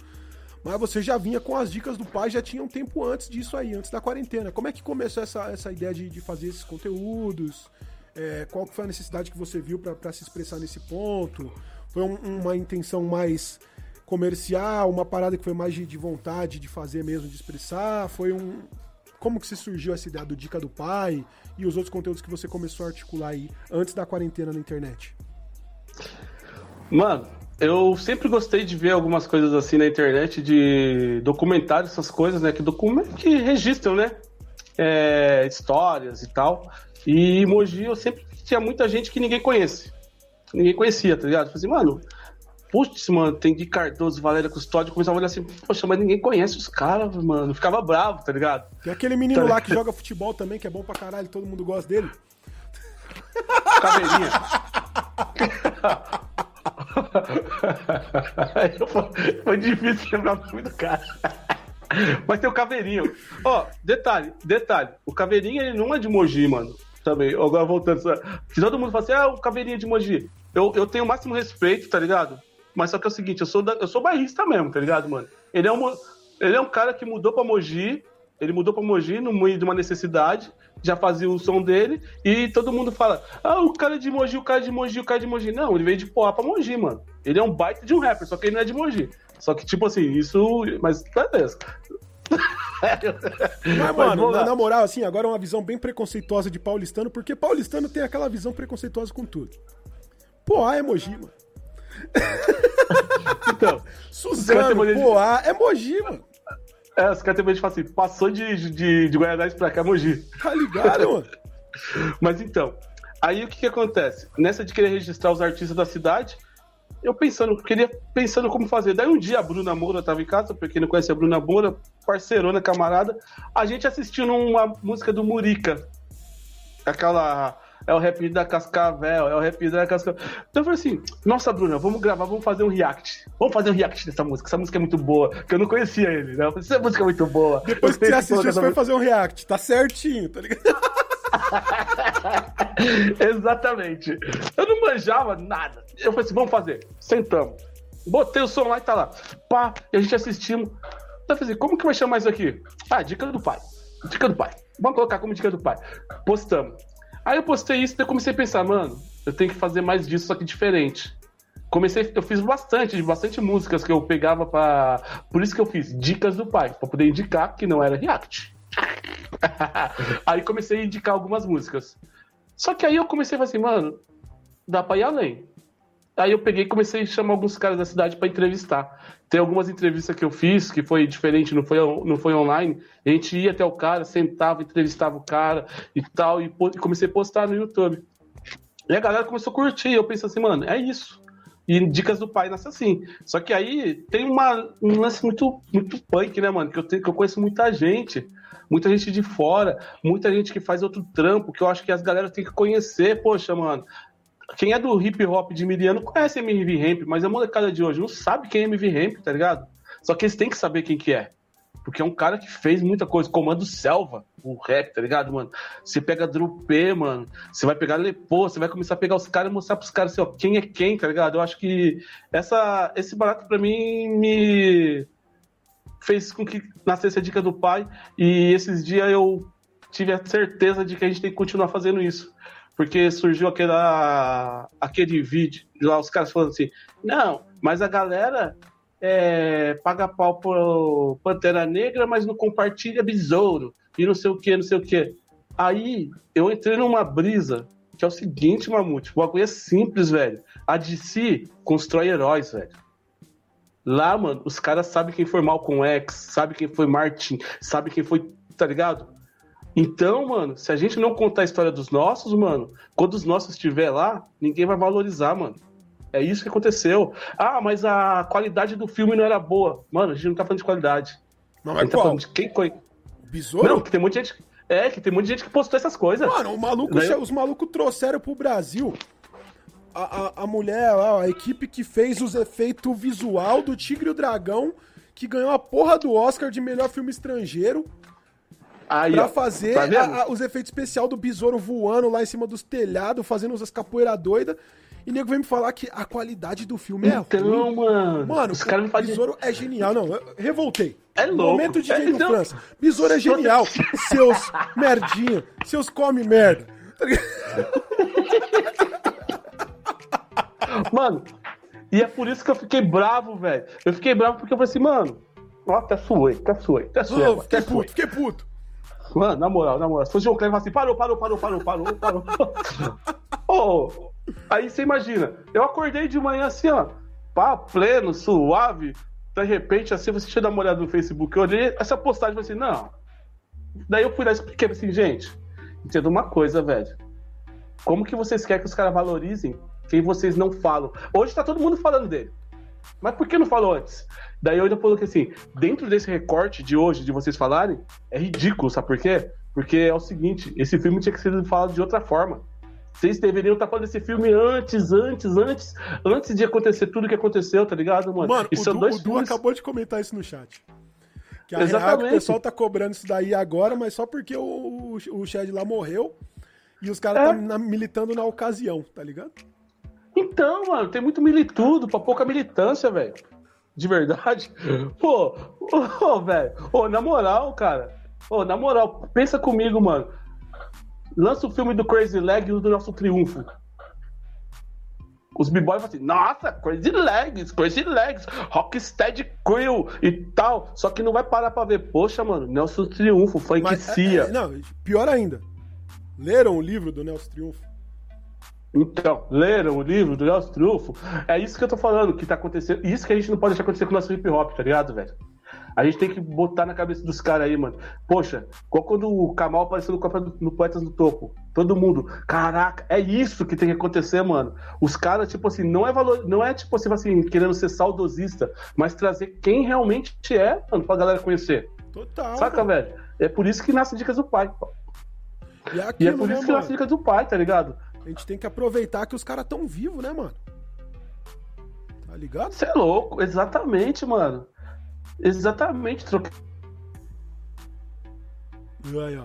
Mas você já vinha com as dicas do pai, já tinha um tempo antes disso aí, antes da quarentena. Como é que começou essa, essa ideia de, de fazer esses conteúdos? É, qual foi a necessidade que você viu para se expressar nesse ponto? Foi um, uma intenção mais comercial, uma parada que foi mais de, de, vontade de fazer mesmo, de expressar? Foi um. Como que se surgiu essa ideia do Dica do Pai e os outros conteúdos que você começou a articular aí antes da quarentena na internet? Mano, eu sempre gostei de ver algumas coisas assim na internet, de documentários, essas coisas, né? Que, documentam, que registram, né? É, histórias e tal. E Mogi eu sempre tinha muita gente que ninguém conhece. Ninguém conhecia, tá ligado? Eu falei assim, mano, putz, mano, tem Gui Cardoso, Valéria Custódio, começava a olhar assim, poxa, mas ninguém conhece os caras, mano. Eu ficava bravo, tá ligado? Tem aquele menino tá lá que joga futebol também, que é bom pra caralho, todo mundo gosta dele. Caveirinha. Foi difícil lembrar o nome do cara. Mas tem o Caveirinho. Ó, detalhe, detalhe. O Caveirinho, ele não é de Mogi, mano. Também. Agora voltando. Que todo mundo fala assim, ah, o Caveirinho é de Mogi. Eu, eu tenho o máximo respeito, tá ligado? Mas só que é o seguinte, eu sou, da, eu sou bairrista mesmo, tá ligado, mano? Ele é, um, ele é um cara que mudou pra Mogi. Ele mudou pra Mogi no meio de uma necessidade já fazia o som dele, e todo mundo fala: Ah, o cara é de Mogi, o cara é de Mogi, o cara é de Mogi. Não, ele veio de Poá pra Mogi, mano. Ele é um baita de um rapper, só que ele não é de Mogi. Só que, tipo assim, isso. Mas beleza. Mas, mano, na, na, moral, assim, agora é uma visão bem preconceituosa de paulistano, porque paulistano tem aquela visão preconceituosa com tudo. Poá é Mogi, mano. Então, Suzano, Poá é Mogi, mano. É, os caras também falam assim, passou de, de, de Guaianazes pra cá, Mogi. Tá ligado, mano? Mas então, aí o que que acontece? Nessa de querer registrar os artistas da cidade, eu pensando, queria pensando como fazer. Daí um dia a Bruna Moura tava em casa, pra quem não conhece a Bruna Moura, parceirona, camarada, a gente assistiu numa música do Murica. Aquela é o rap da Cascavel, é o rap da Cascavel. Então eu falei assim, nossa, Bruna, vamos gravar, vamos fazer um react. Vamos fazer um react dessa música, essa música é muito boa, que eu não conhecia ele, né? Eu falei, essa música é muito boa. Depois que você assistiu, você vai fazer um react, tá certinho, tá ligado? Exatamente. Eu não manjava nada. Eu falei assim, vamos fazer. Sentamos. Botei o som lá e tá lá. Pá, e a gente assistimos. eu falei, como que vai chamar isso aqui? Ah, dica do pai. Dica do pai. Vamos colocar como dica do pai. Postamos. Aí eu postei isso e comecei a pensar, mano, eu tenho que fazer mais disso, só que diferente. Comecei, eu fiz bastante, bastante músicas que eu pegava para, por isso que eu fiz dicas do pai, para poder indicar que não era react. aí comecei a indicar algumas músicas. Só que aí eu comecei a falar assim, mano, dá pra ir além. Aí eu peguei e comecei a chamar alguns caras da cidade para entrevistar. Tem algumas entrevistas que eu fiz que foi diferente, não foi, não foi online. A gente ia até o cara, sentava, entrevistava o cara e tal, e comecei a postar no YouTube. E a galera começou a curtir. Eu pensei assim, mano, é isso. E dicas do pai nasce assim. Só que aí tem uma, um lance muito, muito punk, né, mano? Que eu, tenho, que eu conheço muita gente. Muita gente de fora, muita gente que faz outro trampo, que eu acho que as galera tem que conhecer. Poxa, mano, quem é do hip hop de Miriano conhece MV Ramp, mas a molecada de hoje não sabe quem é MV Ramp, tá ligado? Só que eles têm que saber quem que é. Porque é um cara que fez muita coisa. Comando Selva, o rap, tá ligado, mano? Você pega Drupé, mano. Você vai pegar Lepô, você vai começar a pegar os caras e mostrar pros caras assim, ó, quem é quem, tá ligado? Eu acho que essa, esse barato pra mim me fez com que nascesse a dica do pai. E esses dias eu tive a certeza de que a gente tem que continuar fazendo isso. Porque surgiu aquela, aquele vídeo lá, os caras falando assim: não, mas a galera é, paga pau por Pantera Negra, mas não compartilha besouro e não sei o que, não sei o que. Aí eu entrei numa brisa que é o seguinte, Mamute, o bagulho é simples, velho. A DC constrói heróis, velho. Lá, mano, os caras sabem quem foi Malcolm X, sabe quem foi Martin, sabe quem foi, tá ligado? Então, mano, se a gente não contar a história dos nossos, mano, quando os nossos estiver lá, ninguém vai valorizar, mano. É isso que aconteceu. Ah, mas a qualidade do filme não era boa. Mano, a gente não tá falando de qualidade. Não, mas tá qual? de quem foi. Besouro? Não, que tem muita gente. É, que tem muita gente que postou essas coisas. Mano, o maluco, os malucos trouxeram pro Brasil a, a, a mulher, a, a equipe que fez os efeitos visual do Tigre e o Dragão, que ganhou a porra do Oscar de melhor filme estrangeiro. Aí, pra fazer tá a, a, os efeitos especial do besouro voando lá em cima dos telhados, fazendo as capoeira doida. E nego vem me falar que a qualidade do filme é então, ruim. mano. Mano, os caras me fazem. Besouro é genial. Não, eu revoltei. É louco. Momento de é, então... França. Besouro é genial. seus merdinha. Seus come merda. mano, e é por isso que eu fiquei bravo, velho. Eu fiquei bravo porque eu falei assim, mano, ó, até suei, até suei, até suei. Oh, fiquei puto, fiquei puto. Mano, na moral, na moral. Se fosse o Cleber assim, parou, parou, parou, parou, parou, parou. oh, Aí você imagina, eu acordei de manhã assim, ó, pá, pleno, suave. De repente, assim, você tinha dado uma olhada no Facebook, eu olhei essa postagem e falei assim, não. Daí eu fui lá e expliquei assim, gente, entenda uma coisa, velho. Como que vocês querem que os caras valorizem quem vocês não falam? Hoje tá todo mundo falando dele. Mas por que não falou antes? Daí eu ainda coloquei assim, dentro desse recorte de hoje, de vocês falarem, é ridículo, sabe por quê? Porque é o seguinte, esse filme tinha que ser falado de outra forma. Vocês deveriam estar falando desse filme antes, antes, antes, antes de acontecer tudo que aconteceu, tá ligado, mano? Mano, o, du, o Du acabou de comentar isso no chat. Que a Exatamente. Real, o pessoal tá cobrando isso daí agora, mas só porque o, o Chad lá morreu e os caras é. tá militando na ocasião, tá ligado? Então, mano, tem muito militudo pra pouca militância, velho. De verdade. Pô, velho. Ô, na moral, cara. Ô, na moral, pensa comigo, mano lança o filme do Crazy Legs do nosso triunfo. Os b-boys assim, nossa, Crazy Legs, Crazy Legs, Rocksteady Crew e tal. Só que não vai parar pra ver, poxa, mano, Nelson Triunfo, franquicia. É, é, não, pior ainda. Leram o livro do Nelson Triunfo? Então, leram o livro do Nelson Triunfo? É isso que eu tô falando, que tá acontecendo. Isso que a gente não pode deixar acontecer com o nosso hip hop, tá ligado, velho? A gente tem que botar na cabeça dos caras aí, mano. Poxa, quando o Kamal apareceu no, no Poetas do Topo, todo mundo, caraca, é isso que tem que acontecer, mano. Os caras, tipo assim, não é valor, não é tipo assim, assim, querendo ser saudosista, mas trazer quem realmente é, mano, pra galera conhecer. Total. Saca, velho? É por isso que nasce Dicas do Pai. E, é, aquilo, e é por né, isso que nasce Dicas do Pai, tá ligado? A gente tem que aproveitar que os caras tão vivos, né, mano? Tá ligado? Você é louco, exatamente, mano. Exatamente, troquei.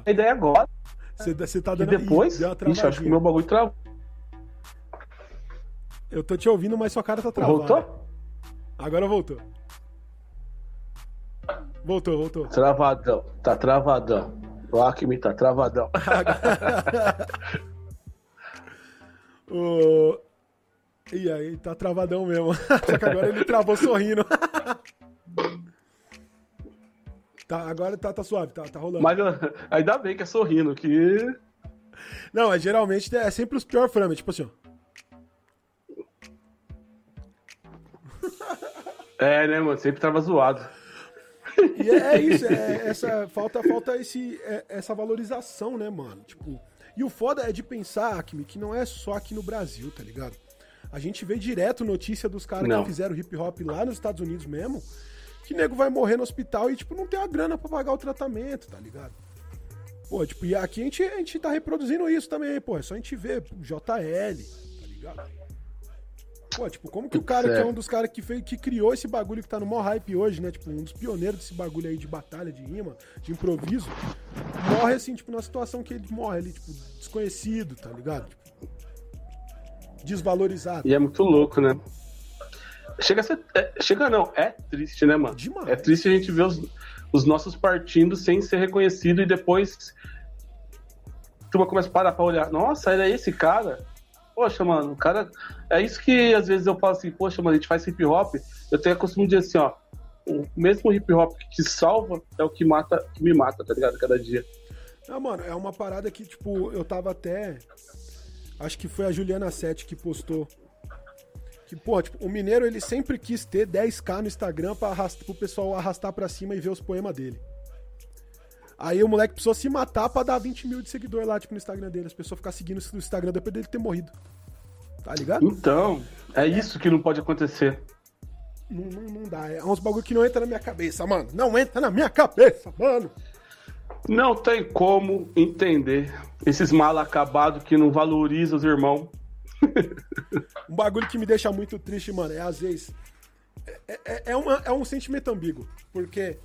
A ideia agora. Você tá dando E depois. Ih, Ixi, acho que meu bagulho travou. Eu tô te ouvindo, mas sua cara tá travada. Voltou? Agora voltou. Voltou, voltou. Travadão, tá travadão. O Acme tá travadão. o... E aí, tá travadão mesmo. Só que agora ele travou sorrindo. tá, agora tá, tá suave, tá, tá rolando. Mas ainda bem que é sorrindo, que. Não, é geralmente é sempre os piores frames, tipo assim, ó. É, né, mano? Sempre tava zoado. E é, é isso, é, essa, falta, falta esse, é, essa valorização, né, mano? Tipo, e o foda é de pensar, Acme, que não é só aqui no Brasil, tá ligado? A gente vê direto notícia dos caras que fizeram hip hop lá nos Estados Unidos mesmo, que nego vai morrer no hospital e, tipo, não tem a grana pra pagar o tratamento, tá ligado? Pô, tipo, e aqui a gente, a gente tá reproduzindo isso também, pô. É só a gente ver JL, tá ligado? Pô, tipo, como que o cara certo. que é um dos caras que, fez, que criou esse bagulho que tá no maior hype hoje, né? Tipo, um dos pioneiros desse bagulho aí de batalha, de rima, de improviso, morre assim, tipo, numa situação que ele morre ali, tipo, desconhecido, tá ligado? Tipo, desvalorizado. E é muito louco, né? Chega a ser. É, chega não, é triste, né, mano? Demais. É triste a gente ver os, os nossos partindo sem ser reconhecido e depois. Tu começa a parar pra olhar. Nossa, era esse cara? Poxa, mano, o cara. É isso que às vezes eu falo assim, poxa, mano, a gente faz hip hop. Eu tenho a costume de dizer assim, ó. O mesmo hip hop que te salva é o que mata, que me mata, tá ligado? Cada dia. Não, mano, é uma parada que, tipo, eu tava até. Acho que foi a Juliana Sete que postou. Que, pô, tipo, o Mineiro ele sempre quis ter 10k no Instagram pra pro pessoal arrastar pra cima e ver os poemas dele. Aí o moleque precisou se matar pra dar 20 mil de seguidor lá, tipo, no Instagram dele. As pessoas ficar seguindo no Instagram depois dele ter morrido. Tá ligado? Então, é isso que não pode acontecer. Não, não, não dá. É uns bagulho que não entra na minha cabeça, mano. Não entra na minha cabeça, mano. Não tem como entender esses mal acabados que não valorizam os irmãos. um bagulho que me deixa muito triste, mano, é às vezes. É, é, é, uma, é um sentimento ambíguo. Porque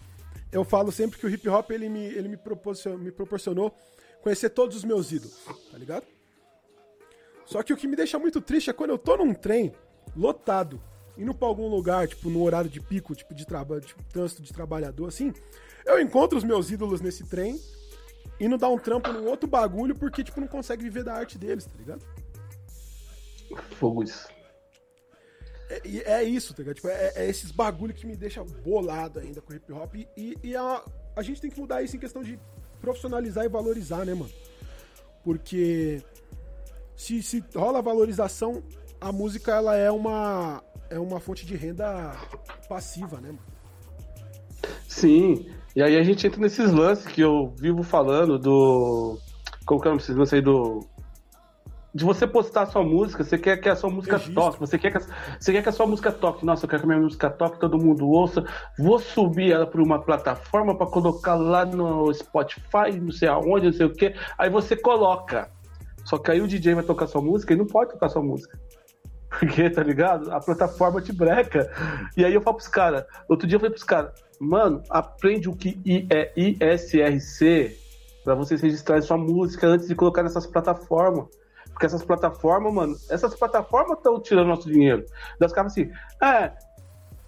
eu falo sempre que o hip hop ele me, ele me, proporcionou, me proporcionou conhecer todos os meus ídolos, tá ligado? Só que o que me deixa muito triste é quando eu tô num trem lotado, indo pra algum lugar, tipo, no horário de pico, tipo, de trabalho, tipo, trânsito de trabalhador, assim, eu encontro os meus ídolos nesse trem, indo dar um trampo num outro bagulho, porque, tipo, não consegue viver da arte deles, tá ligado? Fogo isso. É, é isso, tá ligado? Tipo, é, é, esses bagulho que me deixa bolado ainda com hip hop. E, e a, a gente tem que mudar isso em questão de profissionalizar e valorizar, né, mano? Porque se, se rola valorização, a música ela é uma, é uma fonte de renda passiva, né, mano? Sim, e aí a gente entra nesses lances que eu vivo falando do. Como que é o nome desses lances aí do de você postar a sua música, você quer que a sua música Registro. toque, você quer, que a, você quer que a sua música toque. Nossa, eu quero que a minha música toque, todo mundo ouça. Vou subir ela para uma plataforma para colocar lá no Spotify, não sei aonde, não sei o que. Aí você coloca. Só que aí o DJ vai tocar sua música e não pode tocar sua música. Porque, tá ligado? A plataforma te breca. E aí eu falo pros caras, outro dia eu falei pros caras, mano, aprende o que é ISRC para vocês registrarem sua música antes de colocar nessas plataformas. Porque essas plataformas, mano, essas plataformas estão tirando nosso dinheiro. Das caras assim, é,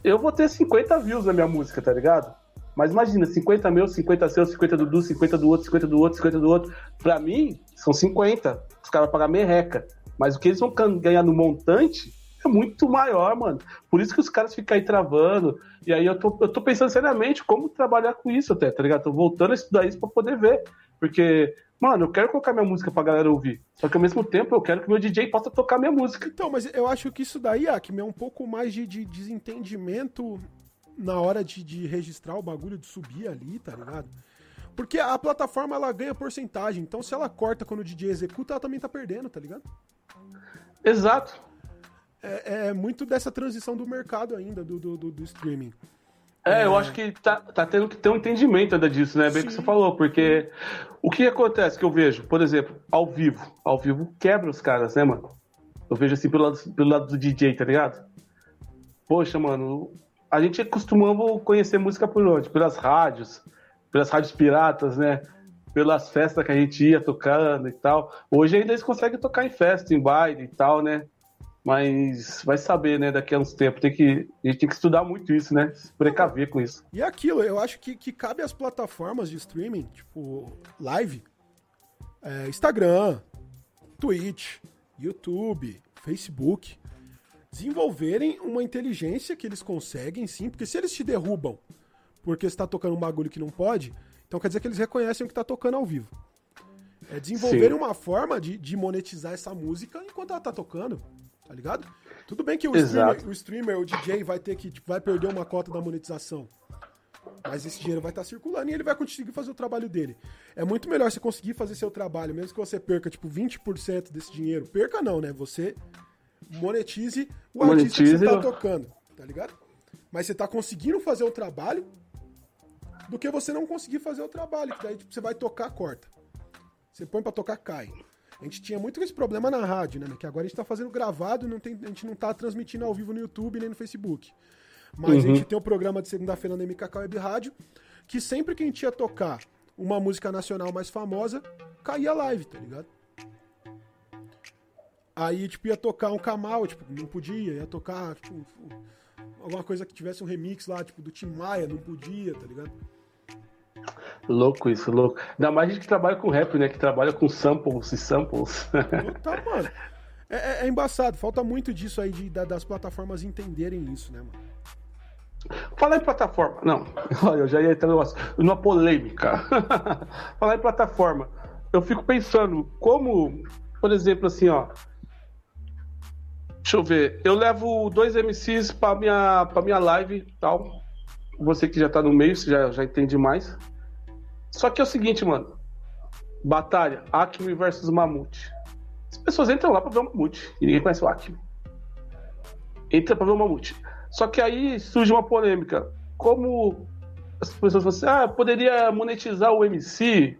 eu vou ter 50 views na minha música, tá ligado? Mas imagina, 50 meus, 50 seus, 50 do Du, 50 do outro, 50 do outro, 50 do outro. Pra mim, são 50. Os caras vão pagar merreca. Mas o que eles vão ganhar no montante é muito maior, mano. Por isso que os caras ficam aí travando. E aí eu tô, eu tô pensando seriamente como trabalhar com isso até, tá ligado? Tô voltando a estudar isso pra poder ver. Porque Mano, eu quero colocar minha música pra galera ouvir. Só que ao mesmo tempo eu quero que meu DJ possa tocar minha música. Então, mas eu acho que isso daí, Akme, é um pouco mais de, de desentendimento na hora de, de, registrar o bagulho, de subir ali, tá ligado? Porque a plataforma ela ganha porcentagem. Então se ela corta quando o DJ executa, ela também tá perdendo, tá ligado? Exato. É, é muito dessa transição do mercado ainda, do, do, do, do streaming. É, eu acho que tá, tá tendo que ter um entendimento ainda disso, né? Bem Sim. que você falou, porque o que acontece que eu vejo, por exemplo, ao vivo. Ao vivo quebra os caras, né, mano? Eu vejo assim pelo lado, pelo lado do DJ, tá ligado? Poxa, mano, a gente costumava conhecer música por onde? Pelas rádios, pelas rádios piratas, né? Pelas festas que a gente ia tocando e tal. Hoje ainda eles conseguem tocar em festa, em baile e tal, né? Mas vai saber, né, daqui a uns tempos. Tem que, a gente tem que estudar muito isso, né? Se precaver com isso. E aquilo, eu acho que, que cabe às plataformas de streaming, tipo, live, é, Instagram, Twitch, YouTube, Facebook, desenvolverem uma inteligência que eles conseguem sim, porque se eles te derrubam porque você tá tocando um bagulho que não pode, então quer dizer que eles reconhecem o que tá tocando ao vivo. É desenvolverem uma forma de, de monetizar essa música enquanto ela tá tocando, tá ligado? Tudo bem que o streamer, o streamer, o DJ, vai ter que, tipo, vai perder uma cota da monetização. Mas esse dinheiro vai estar tá circulando e ele vai conseguir fazer o trabalho dele. É muito melhor você conseguir fazer seu trabalho, mesmo que você perca, tipo, 20% desse dinheiro. Perca não, né? Você monetize o monetize artista que você tá tocando, tá ligado? Mas você tá conseguindo fazer o trabalho do que você não conseguir fazer o trabalho, que daí tipo, você vai tocar, corta. Você põe para tocar, cai. A gente tinha muito esse problema na rádio, né? Que agora a gente tá fazendo gravado, não tem, a gente não tá transmitindo ao vivo no YouTube nem no Facebook. Mas uhum. a gente tem o um programa de segunda-feira na MKK Web Rádio, que sempre que a gente ia tocar uma música nacional mais famosa, caía live, tá ligado? Aí, tipo, ia tocar um Kamal, tipo, não podia, ia tocar, tipo, alguma coisa que tivesse um remix lá, tipo, do Tim Maia, não podia, tá ligado? Louco isso, louco. Ainda mais a gente que trabalha com rap, né? Que trabalha com samples e samples. Tá, mano. É, é, é, embaçado, falta muito disso aí de, das plataformas entenderem isso, né, mano? Falar em plataforma. Não, olha, eu já ia entrar numa polêmica. Falar em plataforma. Eu fico pensando como, por exemplo, assim, ó. Deixa eu ver. Eu levo dois MCs pra minha, pra minha live tal. Você que já tá no meio, você já, já entende mais. Só que é o seguinte, mano. Batalha, Acme versus Mamute. As pessoas entram lá pra ver o Mamute. E ninguém conhece o Acme. Entra pra ver o Mamute. Só que aí surge uma polêmica. Como as pessoas falam assim, ah, poderia monetizar o MC?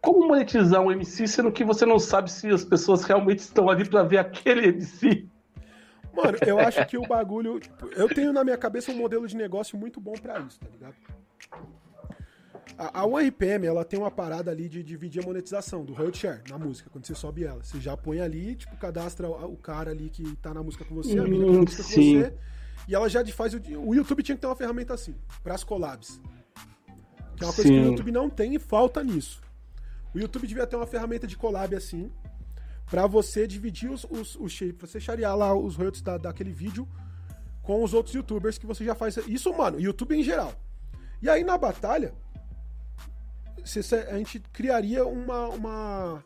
Como monetizar um MC sendo que você não sabe se as pessoas realmente estão ali para ver aquele MC? Mano, eu acho que o bagulho. Tipo, eu tenho na minha cabeça um modelo de negócio muito bom para isso, tá ligado? A, a OneRPM, ela tem uma parada ali de dividir a monetização do royalty share na música, quando você sobe ela. Você já põe ali, tipo, cadastra o cara ali que tá na música com você, a mina que tá na música com você. E ela já faz. O, o YouTube tinha que ter uma ferramenta assim, para as collabs. Que é uma coisa Sim. que o YouTube não tem e falta nisso. O YouTube devia ter uma ferramenta de collab assim, para você dividir os, os, os você charear lá os royalties da, daquele vídeo com os outros youtubers que você já faz. Isso, mano, YouTube em geral. E aí na batalha, a gente criaria uma, uma,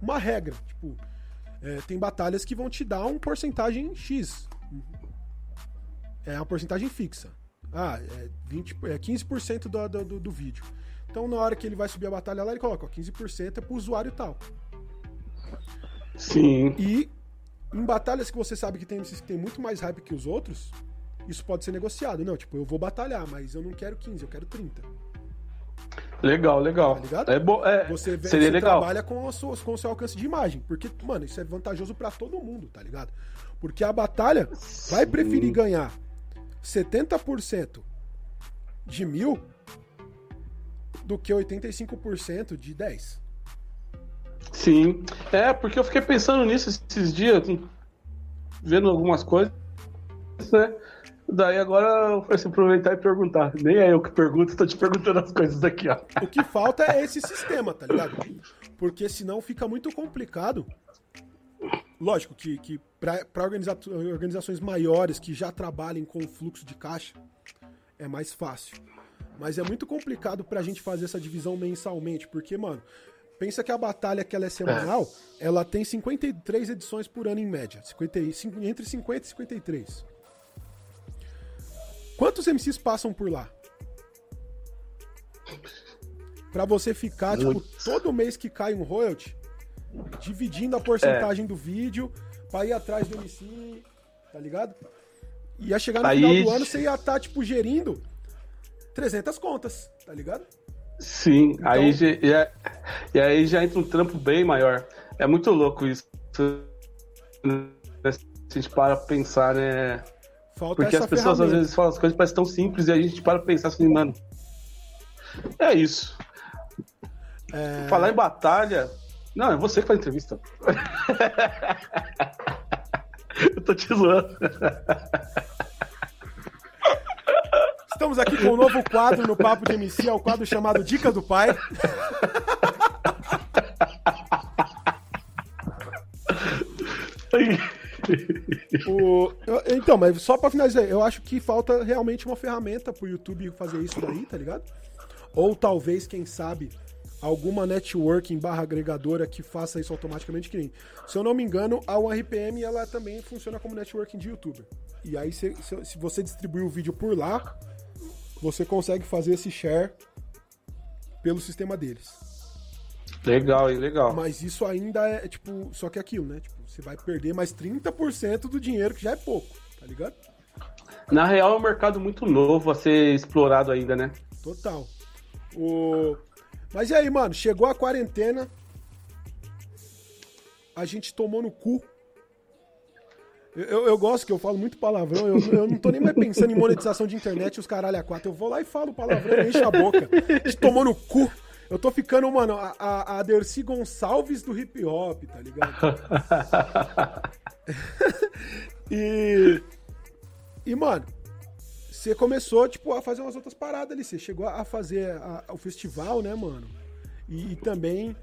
uma regra. Tipo, é, tem batalhas que vão te dar um porcentagem X. É uma porcentagem fixa. Ah, é, 20, é 15% do, do, do vídeo. Então, na hora que ele vai subir a batalha lá, ele coloca ó, 15% é pro usuário tal. Sim. E em batalhas que você sabe que tem que tem muito mais hype que os outros, isso pode ser negociado. Não, tipo, eu vou batalhar, mas eu não quero 15, eu quero 30. Legal, legal. Tá ligado? É bom, é, você, seria você legal. trabalha com, suas, com o seu alcance de imagem. Porque, mano, isso é vantajoso para todo mundo, tá ligado? Porque a batalha Sim. vai preferir ganhar 70% de mil do que 85% de 10. Sim. É, porque eu fiquei pensando nisso esses dias, vendo algumas coisas, né? Daí agora eu falei assim, aproveitar e perguntar. Nem é eu que pergunto, tô te perguntando as coisas aqui, ó. O que falta é esse sistema, tá ligado? Porque senão fica muito complicado. Lógico que, que para organiza organizações maiores que já trabalhem com fluxo de caixa, é mais fácil. Mas é muito complicado pra gente fazer essa divisão mensalmente, porque, mano, pensa que a batalha que ela é semanal, é. ela tem 53 edições por ano em média. 50, entre 50 e 53. Quantos MCs passam por lá? Pra você ficar, tipo, todo mês que cai um royalty, dividindo a porcentagem é. do vídeo pra ir atrás do MC, tá ligado? Ia chegar no Aí... final do ano, você ia estar, tá, tipo, gerindo 300 contas, tá ligado? Sim, então... aí já, e aí já entra um trampo bem maior. É muito louco isso. Se a gente para pensar, né? Falta Porque as pessoas ferramenta. às vezes falam as coisas parecem tão simples e a gente para pensar assim, mano. É isso. É... Falar em batalha. Não, é você que faz entrevista. tô te zoando. Estamos aqui com um novo quadro no Papo de MC, é o quadro chamado Dica do Pai. O, eu, então, mas só pra finalizar, eu acho que falta realmente uma ferramenta pro YouTube fazer isso daí, tá ligado? Ou talvez, quem sabe, alguma networking barra agregadora que faça isso automaticamente, que nem. Se eu não me engano, a OneRPM ela também funciona como networking de youtuber. E aí, se, se, se você distribuir o vídeo por lá, você consegue fazer esse share pelo sistema deles. Legal, legal. Mas isso ainda é, tipo, só que é aquilo, né? Tipo, você vai perder mais 30% do dinheiro, que já é pouco, tá ligado? Na real, é um mercado muito novo a ser explorado ainda, né? Total. O... Mas e aí, mano? Chegou a quarentena. A gente tomou no cu. Eu, eu, eu gosto que eu falo muito palavrão. Eu, eu, não tô nem mais pensando em monetização de internet os caralho a quatro. Eu vou lá e falo palavrão e enche a boca. A gente tomou no cu. Eu tô ficando, mano, a, a, a Dercy Gonçalves do hip hop, tá ligado? e. E, mano, você começou, tipo, a fazer umas outras paradas ali. Você chegou a fazer a, o festival, né, mano? E, e também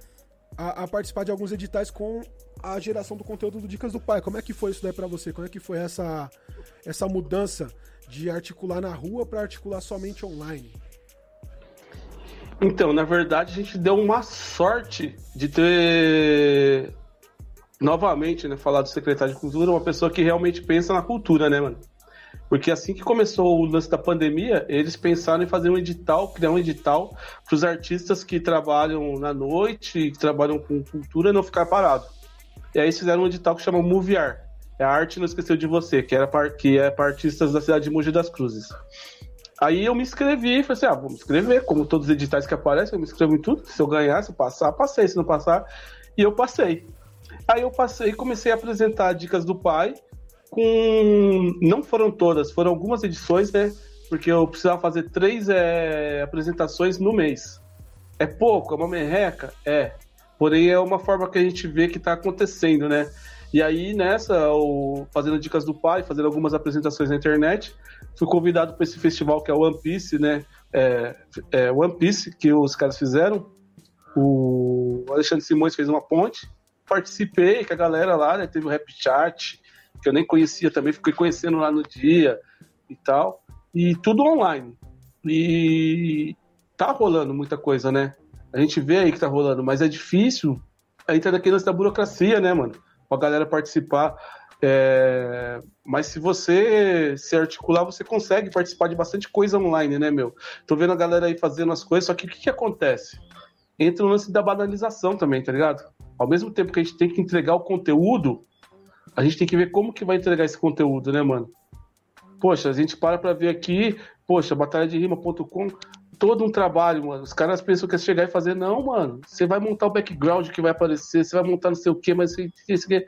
a, a, participar de alguns editais com a geração do conteúdo do Dicas do Pai. Como é que foi isso daí pra você? Como é que foi essa, essa mudança de articular na rua para articular somente online? Então, na verdade, a gente deu uma sorte de ter novamente, né, falar do secretário de cultura, uma pessoa que realmente pensa na cultura, né, mano? Porque assim que começou o lance da pandemia, eles pensaram em fazer um edital, criar um edital para os artistas que trabalham na noite, que trabalham com cultura, não ficar parado. E aí fizeram um edital que chama Moviar. É a arte não esqueceu de você, que era para que é para artistas da cidade de Mogi das Cruzes. Aí eu me inscrevi falei assim: ah, vou me inscrever, como todos os editais que aparecem, eu me inscrevo em tudo. Se eu ganhar, se eu passar, passei. Se não passar, e eu passei. Aí eu passei e comecei a apresentar dicas do pai, com. Não foram todas, foram algumas edições, né? Porque eu precisava fazer três é, apresentações no mês. É pouco, é uma merreca? É. Porém, é uma forma que a gente vê que está acontecendo, né? E aí, nessa, o, fazendo dicas do pai, fazendo algumas apresentações na internet, fui convidado para esse festival que é o One Piece, né? É, é, One Piece, que os caras fizeram. O Alexandre Simões fez uma ponte. Participei com a galera lá, né? Teve o Rap Chat, que eu nem conhecia também, fiquei conhecendo lá no dia e tal. E tudo online. E tá rolando muita coisa, né? A gente vê aí que tá rolando, mas é difícil. Aí tá daquele lance da burocracia, né, mano? Pra galera participar. É... Mas se você se articular, você consegue participar de bastante coisa online, né, meu? Tô vendo a galera aí fazendo as coisas, só que o que, que acontece? Entra o lance da banalização também, tá ligado? Ao mesmo tempo que a gente tem que entregar o conteúdo, a gente tem que ver como que vai entregar esse conteúdo, né, mano? Poxa, a gente para pra ver aqui, poxa, batalha de rima.com, todo um trabalho, mano. Os caras pensam que é chegar e fazer, não, mano. Você vai montar o background que vai aparecer, você vai montar não sei o quê, mas você,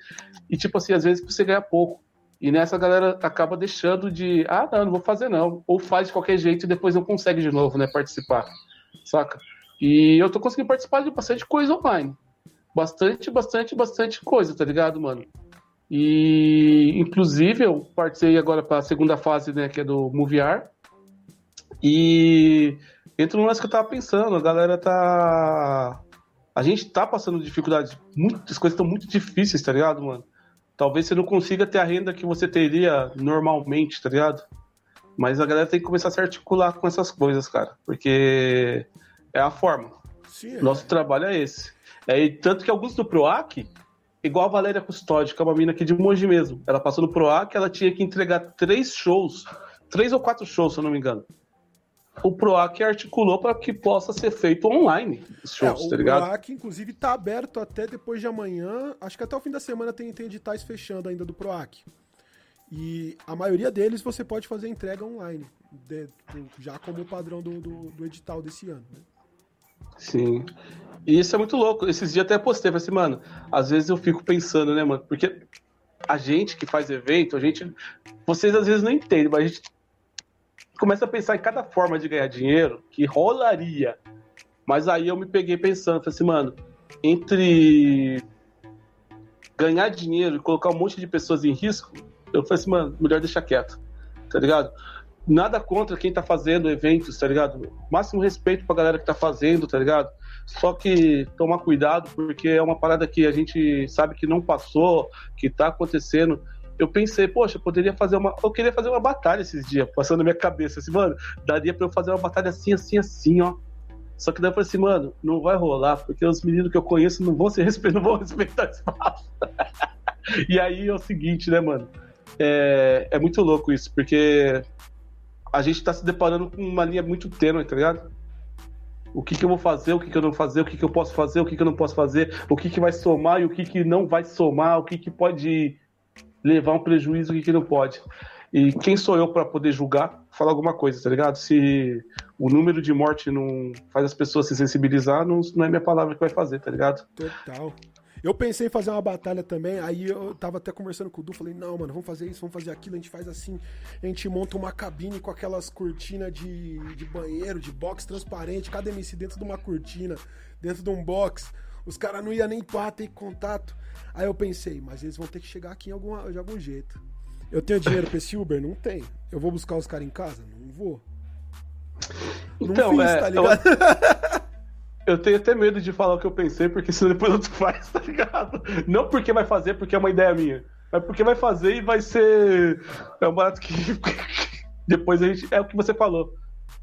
e tipo assim, às vezes você ganha pouco. E nessa galera acaba deixando de, ah, não, não vou fazer não. Ou faz de qualquer jeito e depois não consegue de novo, né, participar. Saca? E eu tô conseguindo participar de bastante coisa online. Bastante, bastante, bastante coisa, tá ligado, mano? E inclusive eu participei agora para a segunda fase, né, que é do Moviar. E entra no lance que eu tava pensando, a galera tá. A gente tá passando dificuldades, muitas coisas estão muito difíceis, tá ligado, mano? Talvez você não consiga ter a renda que você teria normalmente, tá ligado? Mas a galera tem que começar a se articular com essas coisas, cara. Porque é a forma. Sim, é. Nosso trabalho é esse. É, tanto que alguns do PROAC, igual a Valéria Custódio, que é uma mina aqui de Mogi mesmo. Ela passou no PROAC, ela tinha que entregar três shows, três ou quatro shows, se eu não me engano o PROAC articulou para que possa ser feito online os shows, é, tá ligado? O PROAC, inclusive, está aberto até depois de amanhã. Acho que até o fim da semana tem, tem editais fechando ainda do PROAC. E a maioria deles você pode fazer entrega online, de, já como padrão do, do, do, edital desse ano. Né? Sim. E isso é muito louco. Esses dias até postei, falei assim, mano, às vezes eu fico pensando, né, mano? Porque a gente que faz evento, a gente. Vocês às vezes não entendem, mas a gente começa a pensar em cada forma de ganhar dinheiro que rolaria. Mas aí eu me peguei pensando, falei assim, mano, entre ganhar dinheiro e colocar um monte de pessoas em risco, Eu falei assim, mano, melhor deixar quieto, tá ligado? Nada contra quem tá fazendo eventos, tá ligado? Máximo respeito pra galera que tá fazendo, tá ligado? Só que tomar cuidado, porque é uma parada que a gente sabe que não passou, que tá acontecendo. Eu pensei, poxa, eu poderia fazer uma. Eu queria fazer uma batalha esses dias, passando na minha cabeça. Assim, mano, daria pra eu fazer uma batalha assim, assim, assim, ó. Só que daí eu falei assim, mano, não vai rolar, porque os meninos que eu conheço não vão se respeitar, não vão respeitar espaço. e aí é o seguinte, né, mano? É, é muito louco isso, porque a gente tá se deparando com uma linha muito tênue, tá ligado? O que, que eu vou fazer, o que, que eu não fazer, o que, que eu posso fazer, o que, que eu não posso fazer, o que, que vai somar e o que, que não vai somar, o que, que pode levar um prejuízo que não pode. E quem sou eu para poder julgar, falar alguma coisa, tá ligado? Se o número de morte não faz as pessoas se sensibilizar, não, não é minha palavra que vai fazer, tá ligado? Total. Eu pensei em fazer uma batalha também, aí eu tava até conversando com o Du, falei, não, mano, vamos fazer isso, vamos fazer aquilo, a gente faz assim, a gente monta uma cabine com aquelas cortinas de, de banheiro, de box transparente, cada MC dentro de uma cortina, dentro de um box, os caras não iam nem pá, ter contato. Aí eu pensei, mas eles vão ter que chegar aqui em alguma, de algum jeito. Eu tenho dinheiro pra esse Uber? Não tenho. Eu vou buscar os caras em casa? Não vou. Então, não fiz, é, tá ligado? Eu... Eu tenho até medo de falar o que eu pensei, porque senão depois outro faz, tá ligado? Não porque vai fazer, porque é uma ideia minha. Mas porque vai fazer e vai ser. É um barato que. depois a gente. É o que você falou.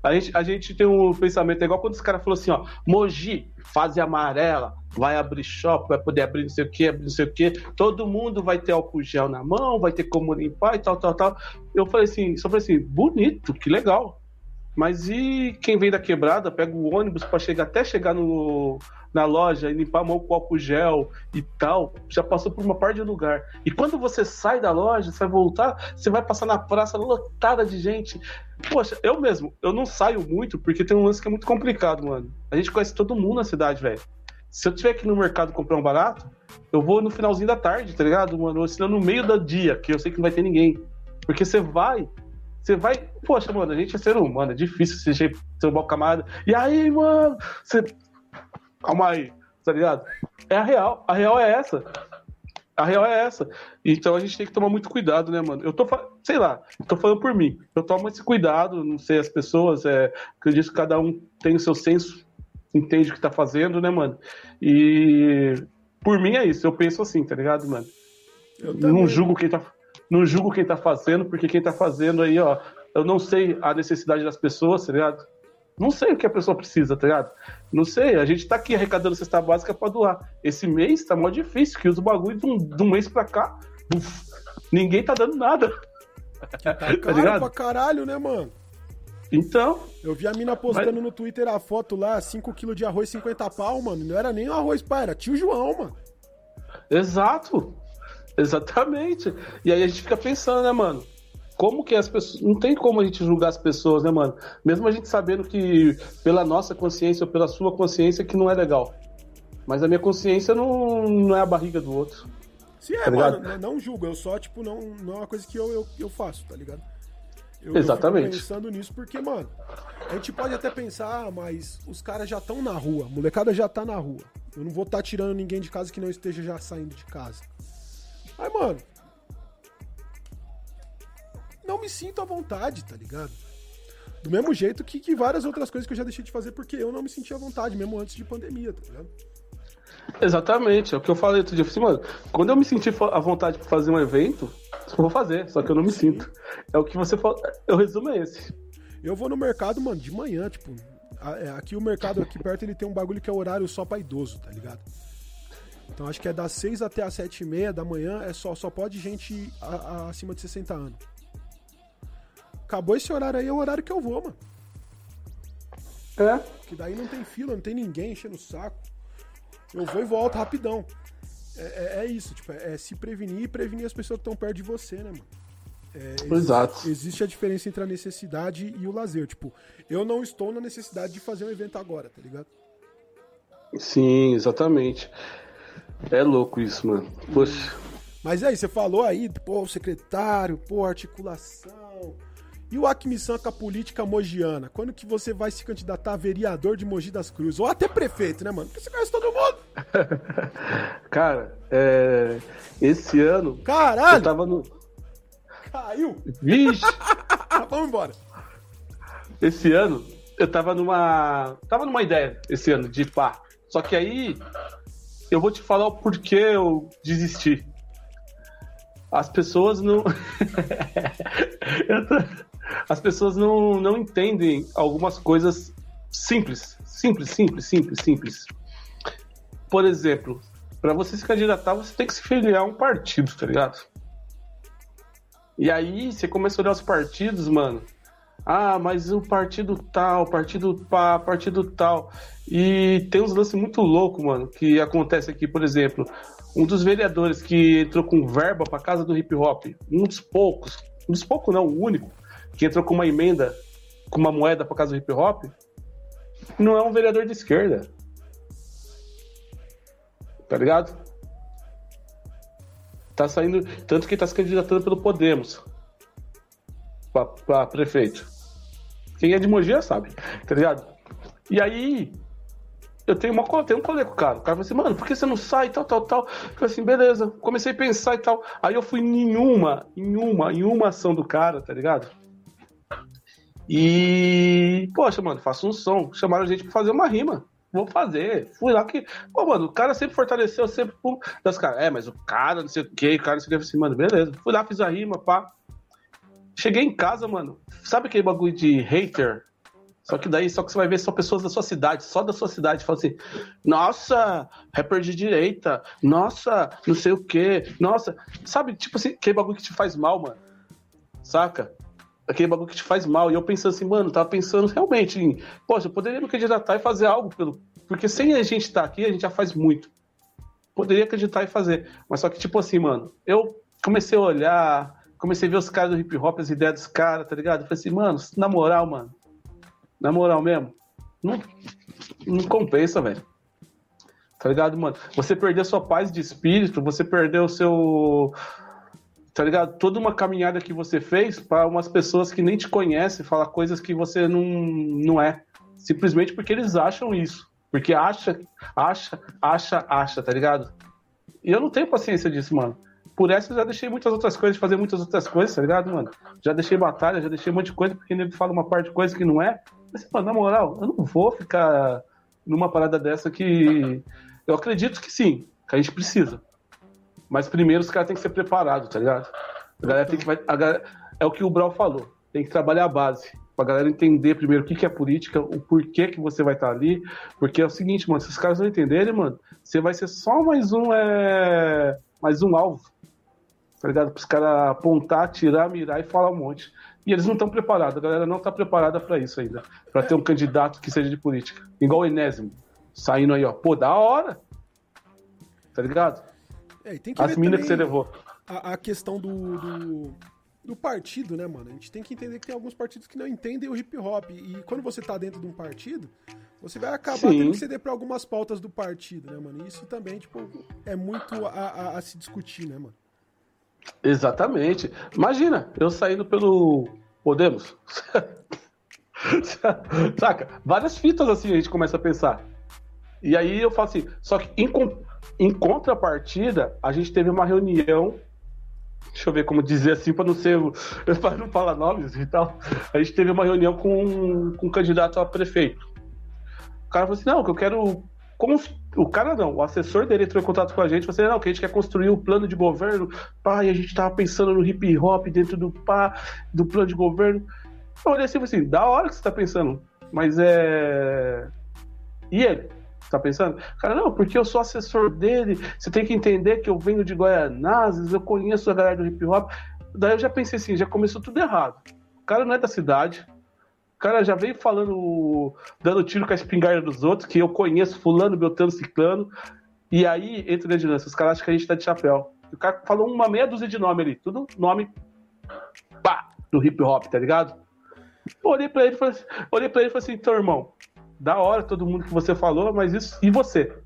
A gente, a gente tem um pensamento, é igual quando os caras falaram assim, ó, Mogi, fase amarela, vai abrir shopping, vai poder abrir não sei o que, abrir não sei o que, todo mundo vai ter álcool gel na mão, vai ter como limpar e tal, tal, tal. Eu falei assim, só falei assim, bonito, que legal. Mas e quem vem da quebrada, pega o ônibus para chegar até chegar no, na loja e limpar a mão com álcool gel e tal, já passou por uma parte de lugar. E quando você sai da loja, você vai voltar, você vai passar na praça lotada de gente. Poxa, eu mesmo, eu não saio muito porque tem um lance que é muito complicado, mano. A gente conhece todo mundo na cidade, velho. Se eu tiver aqui no mercado comprar um barato, eu vou no finalzinho da tarde, tá ligado, mano? Ou senão no meio do dia, que eu sei que não vai ter ninguém. Porque você vai, você vai. Poxa, mano, a gente é ser humano, é difícil você ser um bom camarada. E aí, mano, você. Calma aí, tá ligado? É a real. A real é essa. A real é essa. Então a gente tem que tomar muito cuidado, né, mano? Eu tô, sei lá, tô falando por mim. Eu tomo esse cuidado, não sei, as pessoas, é, acredito que cada um tem o seu senso, entende o que tá fazendo, né, mano? E por mim é isso, eu penso assim, tá ligado, mano? Eu não julgo quem tá não julgo quem tá fazendo, porque quem tá fazendo aí, ó, eu não sei a necessidade das pessoas, tá ligado? Não sei o que a pessoa precisa, tá ligado? Não sei, a gente tá aqui arrecadando cesta básica pra doar. Esse mês tá mó difícil, que usa o bagulho de um, de um mês pra cá. Uf, ninguém tá dando nada. Tá, tá caro tá pra caralho, né, mano? Então. Eu vi a mina postando mas... no Twitter a foto lá, 5kg de arroz, 50 pau, mano. Não era nem o arroz, pai, era tio João, mano. Exato. Exatamente. E aí a gente fica pensando, né, mano? Como que as pessoas. Não tem como a gente julgar as pessoas, né, mano? Mesmo a gente sabendo que pela nossa consciência ou pela sua consciência que não é legal. Mas a minha consciência não, não é a barriga do outro. Sim, é, tá mano, não, não julgo, eu só, tipo, não, não é uma coisa que eu, eu, eu faço, tá ligado? Eu, Exatamente. Eu pensando nisso porque, mano, a gente pode até pensar, ah, mas os caras já estão na rua, a molecada já tá na rua. Eu não vou estar tá tirando ninguém de casa que não esteja já saindo de casa. Aí, mano. Não me sinto à vontade, tá ligado? Do mesmo jeito que, que várias outras coisas que eu já deixei de fazer porque eu não me sentia à vontade, mesmo antes de pandemia, tá ligado? Exatamente, é o que eu falei outro dia. Eu falei assim, mano, quando eu me sentir à vontade pra fazer um evento, eu vou fazer, só que eu não me Sim. sinto. É o que você falou. Eu resumo é esse. Eu vou no mercado, mano, de manhã, tipo. É, aqui o mercado aqui perto ele tem um bagulho que é horário só pra idoso, tá ligado? Então acho que é das 6 até as 7 e meia da manhã, é só, só pode gente a, a, acima de 60 anos. Acabou esse horário aí, é o horário que eu vou, mano. É. Que daí não tem fila, não tem ninguém enchendo o saco. Eu vou e volto rapidão. É, é, é isso, tipo, é, é, se prevenir e prevenir as pessoas que estão perto de você, né, mano? É, Exato. Existe a diferença entre a necessidade e o lazer. Tipo, eu não estou na necessidade de fazer um evento agora, tá ligado? Sim, exatamente. É louco isso, mano. Poxa. Mas aí, você falou aí, pô, o secretário, pô, articulação. E o Acmissão com a política mogiana? Quando que você vai se candidatar a vereador de Mogi das Cruzes? Ou até prefeito, né, mano? Porque você conhece todo mundo. Cara, é... esse ano. Caralho! Eu tava no. Caiu! Vixe! Vamos embora. Esse ano, eu tava numa. Tava numa ideia esse ano de pá. Só que aí eu vou te falar o porquê eu desisti. As pessoas não. As pessoas não, não entendem algumas coisas simples. Simples, simples, simples, simples. Por exemplo, para você se candidatar, você tem que se filiar a um partido, tá ligado? E aí você começa a olhar os partidos, mano. Ah, mas o partido tal, partido pá, partido tal. E tem uns lances muito loucos, mano, que acontece aqui, por exemplo. Um dos vereadores que entrou com verba pra casa do hip hop, um dos poucos, um dos poucos não, o único, que entrou com uma emenda, com uma moeda pra casa do hip hop, não é um vereador de esquerda. Tá ligado? Tá saindo. Tanto que tá se candidatando pelo Podemos. Pra, prefeito. Quem é de Mogi já sabe, tá ligado? E aí, eu tenho, uma, tenho um colega com o cara. O cara falou assim, mano, por que você não sai tal, tal, tal? Eu falei assim, beleza. Comecei a pensar e tal. Aí eu fui em uma, em uma, em uma ação do cara, tá ligado? E, poxa, mano, faço um som. Chamaram a gente pra fazer uma rima. Vou fazer. Fui lá que. Pô, mano, o cara sempre fortaleceu, sempre. Das caras, é, mas o cara, não sei o que, o cara não sei o que. Assim, mano, beleza. Fui lá, fiz a rima, pá. Cheguei em casa, mano. Sabe aquele bagulho de hater? Só que daí, só que você vai ver só pessoas da sua cidade, só da sua cidade, fala assim, nossa, rapper de direita, nossa, não sei o quê, nossa. Sabe, tipo assim, aquele bagulho que te faz mal, mano. Saca? Aquele bagulho que te faz mal. E eu pensando assim, mano, tava pensando realmente em, poxa, eu poderia me candidatar e fazer algo pelo. Porque sem a gente estar tá aqui, a gente já faz muito. Poderia acreditar e fazer. Mas só que, tipo assim, mano, eu comecei a olhar, comecei a ver os caras do hip hop, as ideias dos caras, tá ligado? Eu falei assim, mano, na moral, mano, na moral mesmo, não, não compensa, velho. Tá ligado, mano? Você perdeu sua paz de espírito, você perdeu o seu. Tá ligado? Toda uma caminhada que você fez para umas pessoas que nem te conhecem, falar coisas que você não, não é. Simplesmente porque eles acham isso. Porque acha, acha, acha, acha, tá ligado? E eu não tenho paciência disso, mano por essa eu já deixei muitas outras coisas, fazer muitas outras coisas, tá ligado, mano? Já deixei batalha, já deixei um monte de coisa, porque ele fala uma parte de coisa que não é. Mas, mano, na moral, eu não vou ficar numa parada dessa que. Eu acredito que sim, que a gente precisa. Mas primeiro os caras têm que ser preparados, tá ligado? A galera tem que. Galera... É o que o Brau falou. Tem que trabalhar a base. Pra galera entender primeiro o que, que é política, o porquê que você vai estar tá ali. Porque é o seguinte, mano, se os caras não entenderem, mano, você vai ser só mais um. É... Mais um alvo tá ligado? Para os caras apontar, atirar, mirar e falar um monte. E eles não estão preparados, a galera não está preparada para isso ainda. Para ter um candidato que seja de política. Igual o Enésimo, saindo aí, ó. Pô, da hora! Tá ligado? É, As minas que você levou. A, a questão do, do, do, partido, né, mano? A gente tem que entender que tem alguns partidos que não entendem o hip hop. E quando você tá dentro de um partido, você vai acabar Sim. tendo que ceder para algumas pautas do partido, né, mano? E isso também, tipo, é muito a, a, a se discutir, né, mano? Exatamente. Imagina, eu saindo pelo Podemos. Saca? Várias fitas assim a gente começa a pensar. E aí eu falo assim, só que em, em contrapartida, a gente teve uma reunião. Deixa eu ver como dizer assim, para não ser. para não falar nomes e tal. A gente teve uma reunião com, com um candidato a prefeito. O cara falou assim: não, que eu quero o cara não, o assessor dele entrou em contato com a gente, você não, que a gente quer construir o um plano de governo, pá, e a gente tava pensando no hip hop dentro do pá, do plano de governo. Eu olhei assim, assim, da hora que você tá pensando, mas é. E ele? Tá pensando? Cara, não, porque eu sou assessor dele, você tem que entender que eu venho de Goianazes, eu conheço a galera do hip hop. Daí eu já pensei assim, já começou tudo errado. O cara não é da cidade, cara já veio falando, dando tiro com a espingarda dos outros, que eu conheço fulano, beltano, ciclano. E aí entra o Edilância, os caras acham que a gente tá de chapéu. O cara falou uma meia dúzia de nome ali, tudo nome pá, do hip hop, tá ligado? Olhei pra ele e falei, assim, olhei pra ele e falei assim, então, irmão, da hora todo mundo que você falou, mas isso. E você?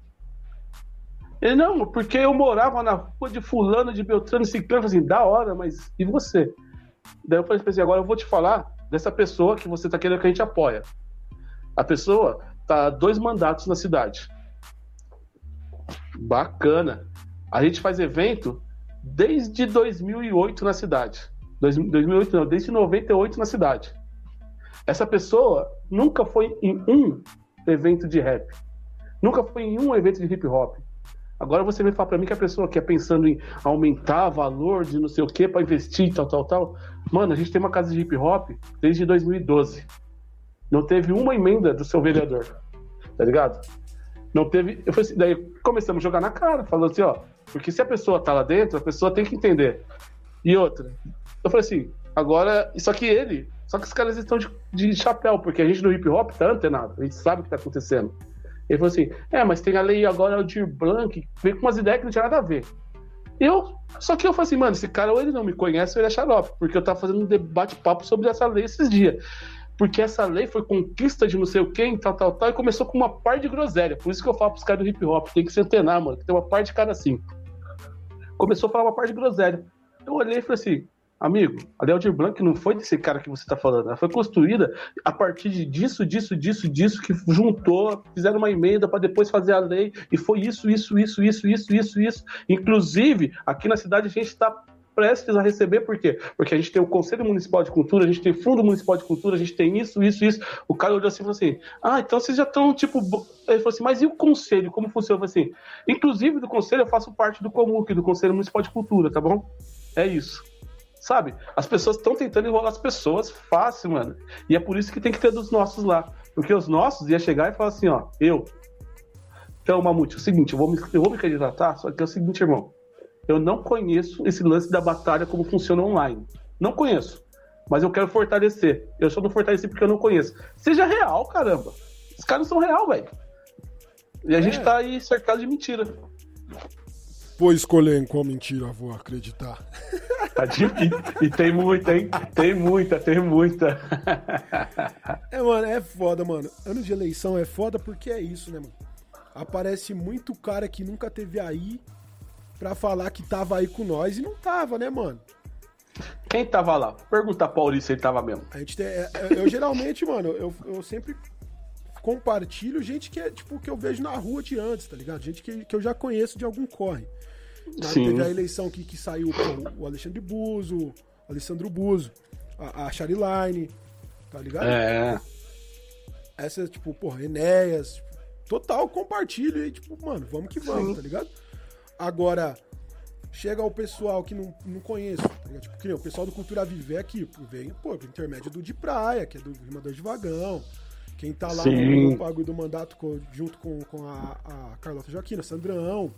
Ele, não, porque eu morava na rua de fulano, de Beltrano, Ciclano, assim, da hora, mas e você? Daí eu falei assim, agora eu vou te falar dessa pessoa que você está querendo que a gente apoia. A pessoa tá dois mandatos na cidade. Bacana. A gente faz evento desde 2008 na cidade. 2008 não, desde 98 na cidade. Essa pessoa nunca foi em um evento de rap. Nunca foi em um evento de hip hop. Agora você me fala para mim que a pessoa que é pensando em aumentar valor de não sei o que para investir, tal, tal, tal. Mano, a gente tem uma casa de hip hop desde 2012. Não teve uma emenda do seu vereador. Tá ligado? Não teve. Eu falei assim, daí começamos a jogar na cara, falando assim, ó. Porque se a pessoa tá lá dentro, a pessoa tem que entender. E outra. Eu falei assim, agora. Só que ele. Só que os caras estão de, de chapéu, porque a gente no hip hop tá antenado. A gente sabe o que tá acontecendo. Ele falou assim: é, mas tem a lei agora, o Dir Blanc, veio com umas ideias que não tinha nada a ver. Eu, só que eu falei assim, mano, esse cara ou ele não me conhece ou ele é xarope, porque eu tava fazendo um debate-papo sobre essa lei esses dias porque essa lei foi conquista de não sei o quem, tal, tal, tal, e começou com uma parte de groselha. Por isso que eu falo pros caras do hip hop, tem que se antenar, mano, que tem uma parte de cara assim. Começou a falar uma parte de groselha. Eu olhei e falei assim, amigo, a Aldir Blanc não foi desse cara que você tá falando, ela foi construída a partir disso, disso, disso, disso, que juntou, fizeram uma emenda para depois fazer a lei, e foi isso, isso, isso, isso, isso, isso, isso. Inclusive, aqui na cidade a gente está prestes a receber, por quê? Porque a gente tem o Conselho Municipal de Cultura, a gente tem Fundo Municipal de Cultura, a gente tem isso, isso, isso. O cara olhou assim e falou assim: ah, então vocês já estão, tipo. Ele falou assim, mas e o Conselho? Como funciona? Eu falei assim: inclusive do Conselho eu faço parte do Comuc, do Conselho Municipal de Cultura, tá bom? É isso. Sabe? As pessoas estão tentando enrolar as pessoas fácil, mano. E é por isso que tem que ter dos nossos lá. Porque os nossos ia chegar e falar assim: ó, eu. Então, Mamute, é o seguinte, eu vou me, eu vou me candidatar, só que é o seguinte, irmão eu não conheço esse lance da batalha como funciona online. Não conheço. Mas eu quero fortalecer. Eu só não fortaleci porque eu não conheço. Seja real, caramba. Os caras são real, velho. E a é. gente tá aí cercado de mentira. Vou escolher em qual mentira vou acreditar. Tá difícil. E tem muita, hein? Tem muita, tem muita. É, mano, é foda, mano. Ano de eleição é foda porque é isso, né, mano? Aparece muito cara que nunca teve aí pra falar que tava aí com nós e não tava, né, mano? Quem tava lá? Pergunta a Paulista se ele tava mesmo. A gente tem, é, é, eu, geralmente, mano, eu, eu sempre compartilho gente que é, tipo, que eu vejo na rua de antes, tá ligado? Gente que, que eu já conheço de algum corre. Sim. Teve a eleição que, que saiu o Alexandre Buzo, o Alessandro Buzo, a, a Chariline, tá ligado? É. Essa, tipo, porra, Enéas, tipo, total compartilho e, tipo, mano, vamos que vamos, Sim. tá ligado? Agora, chega o pessoal que não, não conheço, tá Tipo, que nem o pessoal do Cultura Viver aqui, vem, pô, por intermédio do de praia, que é do Rimador de Vagão. Quem tá lá Sim. no bagulho do mandato junto com, com a, a Carlota Joaquina, Sandrão.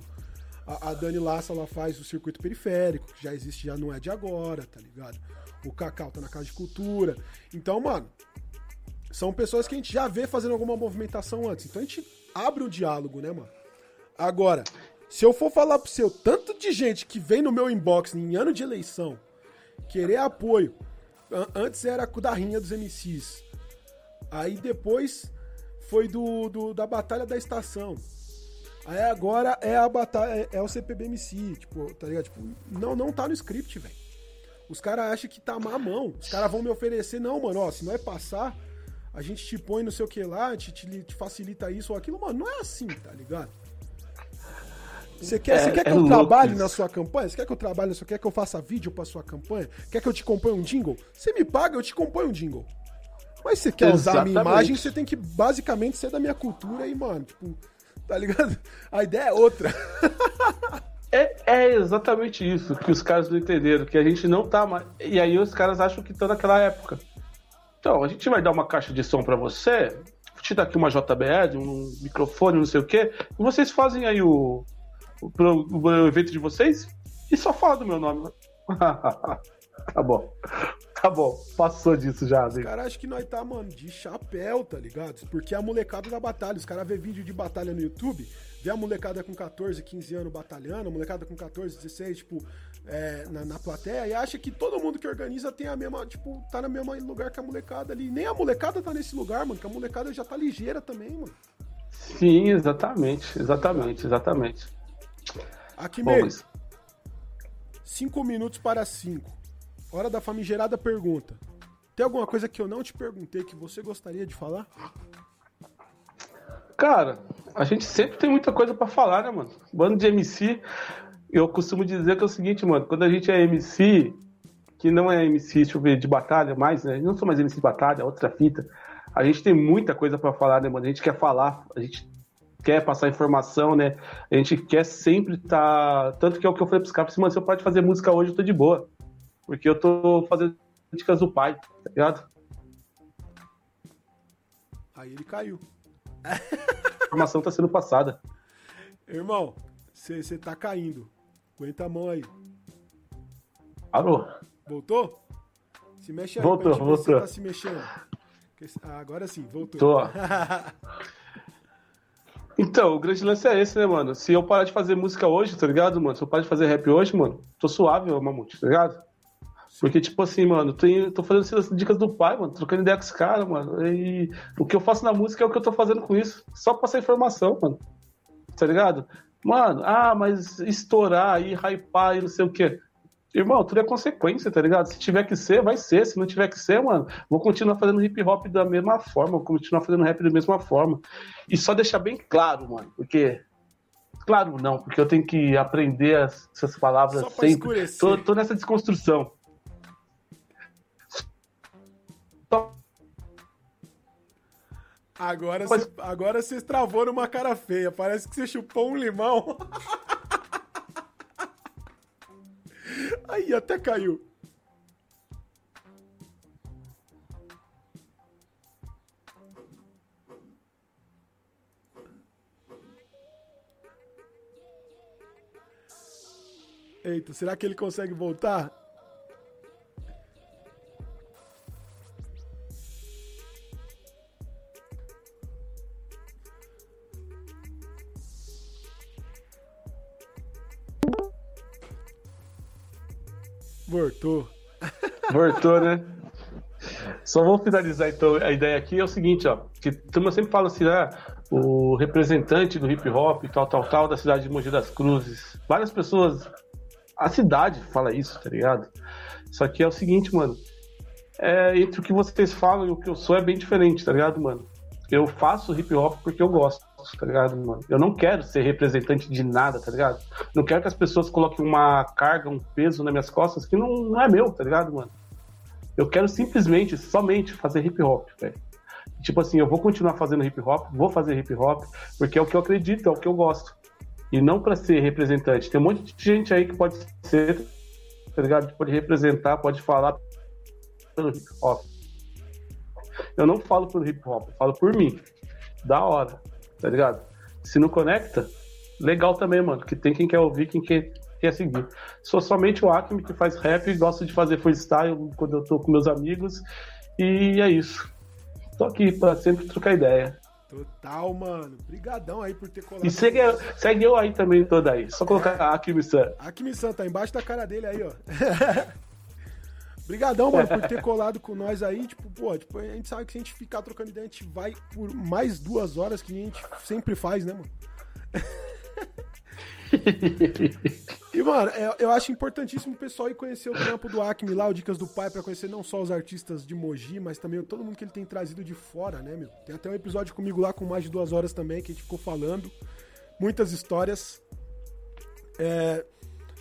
A, a, Dani Lassa, ela faz o circuito periférico, que já existe, já não é de agora, tá ligado? O Cacau tá na Casa de Cultura. Então, mano, são pessoas que a gente já vê fazendo alguma movimentação antes. Então a gente abre o diálogo, né, mano? Agora, se eu for falar pro seu tanto de gente que vem no meu inbox em ano de eleição querer apoio, antes era com da rinha dos MCs, aí depois foi do, do, da batalha da estação. Aí agora é a batalha, é, é o CPBMC, tipo, tá ligado? Tipo, não, não tá no script, velho. Os caras acham que tá mamão. Os caras vão me oferecer, não, mano, ó, se não é passar, a gente te põe no sei o que lá, te, te, te facilita isso ou aquilo, mano. Não é assim, tá ligado? Você quer, é, você quer que é eu trabalhe na sua campanha? Você quer que eu trabalhe Você quer que eu faça vídeo pra sua campanha? Quer que eu te componha um jingle? Você me paga, eu te componho um jingle. Mas se você quer Exatamente. usar a minha imagem, você tem que basicamente ser da minha cultura e, mano, tipo, tá ligado? A ideia é outra. É, é, exatamente isso que os caras não entenderam, que a gente não tá mais. E aí os caras acham que estão naquela época. Então, a gente vai dar uma caixa de som para você, te dar aqui uma JBL, um microfone, não sei o quê, e vocês fazem aí o, pro, pro evento de vocês e só fala do meu nome. tá bom. Tá bom, passou disso já. Os caras acham que nós tá, mano, de chapéu, tá ligado? Porque é a molecada da batalha. Os caras vê vídeo de batalha no YouTube, vê a molecada com 14, 15 anos batalhando, a molecada com 14, 16, tipo, é, na, na plateia, e acha que todo mundo que organiza tem a mesma, tipo, tá no mesmo lugar que a molecada ali. Nem a molecada tá nesse lugar, mano, que a molecada já tá ligeira também, mano. Sim, exatamente, exatamente, exatamente. Aqui mesmo. Cinco minutos para cinco. Hora da famigerada pergunta. Tem alguma coisa que eu não te perguntei que você gostaria de falar? Cara, a gente sempre tem muita coisa para falar, né, mano? Bando de MC, eu costumo dizer que é o seguinte, mano, quando a gente é MC, que não é MC de batalha mais, né? Não sou mais MC de batalha, outra fita. A gente tem muita coisa para falar, né, mano? A gente quer falar, a gente quer passar informação, né? A gente quer sempre estar. Tá... Tanto que é o que eu falei pros caras, mano, se eu pode fazer música hoje, eu tô de boa. Porque eu tô fazendo dicas do pai, tá ligado? Aí ele caiu. A informação tá sendo passada. Irmão, você tá caindo. Aguenta a mão aí. Parou. Voltou? Se mexe aí. Voltou, voltou. Você tá se mexendo. Ah, agora sim, voltou. Tô. então, o grande lance é esse, né, mano? Se eu parar de fazer música hoje, tá ligado, mano? Se eu parar de fazer rap hoje, mano, tô suave, Mamute, tá ligado? Porque, tipo assim, mano, tô, tô fazendo essas dicas do pai, mano, trocando ideia com os caras, mano. E o que eu faço na música é o que eu tô fazendo com isso. Só passar informação, mano. Tá ligado? Mano, ah, mas estourar aí, hypar e não sei o quê. Irmão, tudo é consequência, tá ligado? Se tiver que ser, vai ser. Se não tiver que ser, mano, vou continuar fazendo hip hop da mesma forma, vou continuar fazendo rap da mesma forma. E só deixar bem claro, mano, porque. Claro, não, porque eu tenho que aprender essas palavras sempre. Tô, tô nessa desconstrução. Agora você agora cê travou numa cara feia. Parece que você chupou um limão. Aí, até caiu. Eita, será que ele consegue voltar? Voltou. Voltou, né? Só vou finalizar então a ideia aqui é o seguinte, ó, que turma sempre fala assim, ah, o representante do hip hop, tal, tal, tal, da cidade de Mogi das Cruzes. Várias pessoas, a cidade fala isso, tá ligado? Só que é o seguinte, mano, é, entre o que vocês falam e o que eu sou é bem diferente, tá ligado, mano? Eu faço hip hop porque eu gosto tá ligado, mano? Eu não quero ser representante de nada, tá ligado? Não quero que as pessoas coloquem uma carga, um peso nas minhas costas que não, não é meu, tá ligado, mano? Eu quero simplesmente, somente fazer hip hop, velho. Tipo assim, eu vou continuar fazendo hip hop, vou fazer hip hop, porque é o que eu acredito, é o que eu gosto. E não para ser representante. Tem um monte de gente aí que pode ser, tá ligado? Pode representar, pode falar pelo hip hop. Eu não falo pelo hip hop, eu falo por mim. Da hora tá ligado? Se não conecta, legal também, mano, que tem quem quer ouvir, quem quer, quer seguir. Sou somente o Acme que faz rap, gosto de fazer freestyle quando eu tô com meus amigos, e é isso. Tô aqui pra sempre trocar ideia. Total, mano. Obrigadão aí por ter colado. E segue, segue eu aí também toda aí. Só colocar é. Acme San. Acme San, tá embaixo da cara dele aí, ó. Obrigadão, mano, por ter colado com nós aí. Tipo, pô, tipo, a gente sabe que se a gente ficar trocando ideia, a gente vai por mais duas horas que a gente sempre faz, né, mano? e, mano, é, eu acho importantíssimo o pessoal ir conhecer o trampo do Acme lá, o Dicas do Pai, para conhecer não só os artistas de Mogi, mas também todo mundo que ele tem trazido de fora, né, meu? Tem até um episódio comigo lá com mais de duas horas também, que a gente ficou falando. Muitas histórias. É,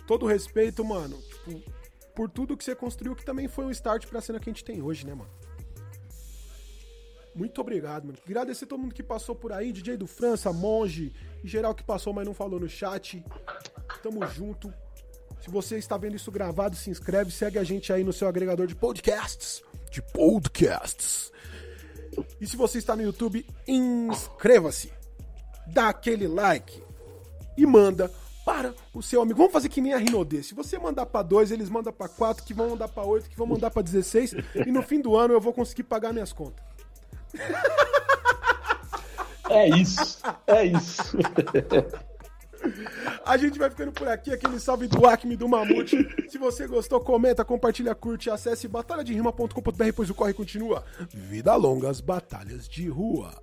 todo respeito, mano. Tipo, por tudo que você construiu, que também foi um start pra cena que a gente tem hoje, né, mano? Muito obrigado, mano. Agradecer todo mundo que passou por aí, DJ do França, Monge, em geral que passou, mas não falou no chat. Tamo junto. Se você está vendo isso gravado, se inscreve, segue a gente aí no seu agregador de podcasts. De podcasts. E se você está no YouTube, inscreva-se. Dá aquele like. E manda para o seu amigo. Vamos fazer que nem a Rinodê. Se você mandar para dois, eles mandam para quatro, que vão mandar para oito, que vão mandar para 16, e no fim do ano eu vou conseguir pagar minhas contas. É isso. É isso. A gente vai ficando por aqui, aquele salve do Acme do Mamute. Se você gostou, comenta, compartilha, curte, acesse batalhaderima.com.br, pois o corre continua. Vida longa as batalhas de rua.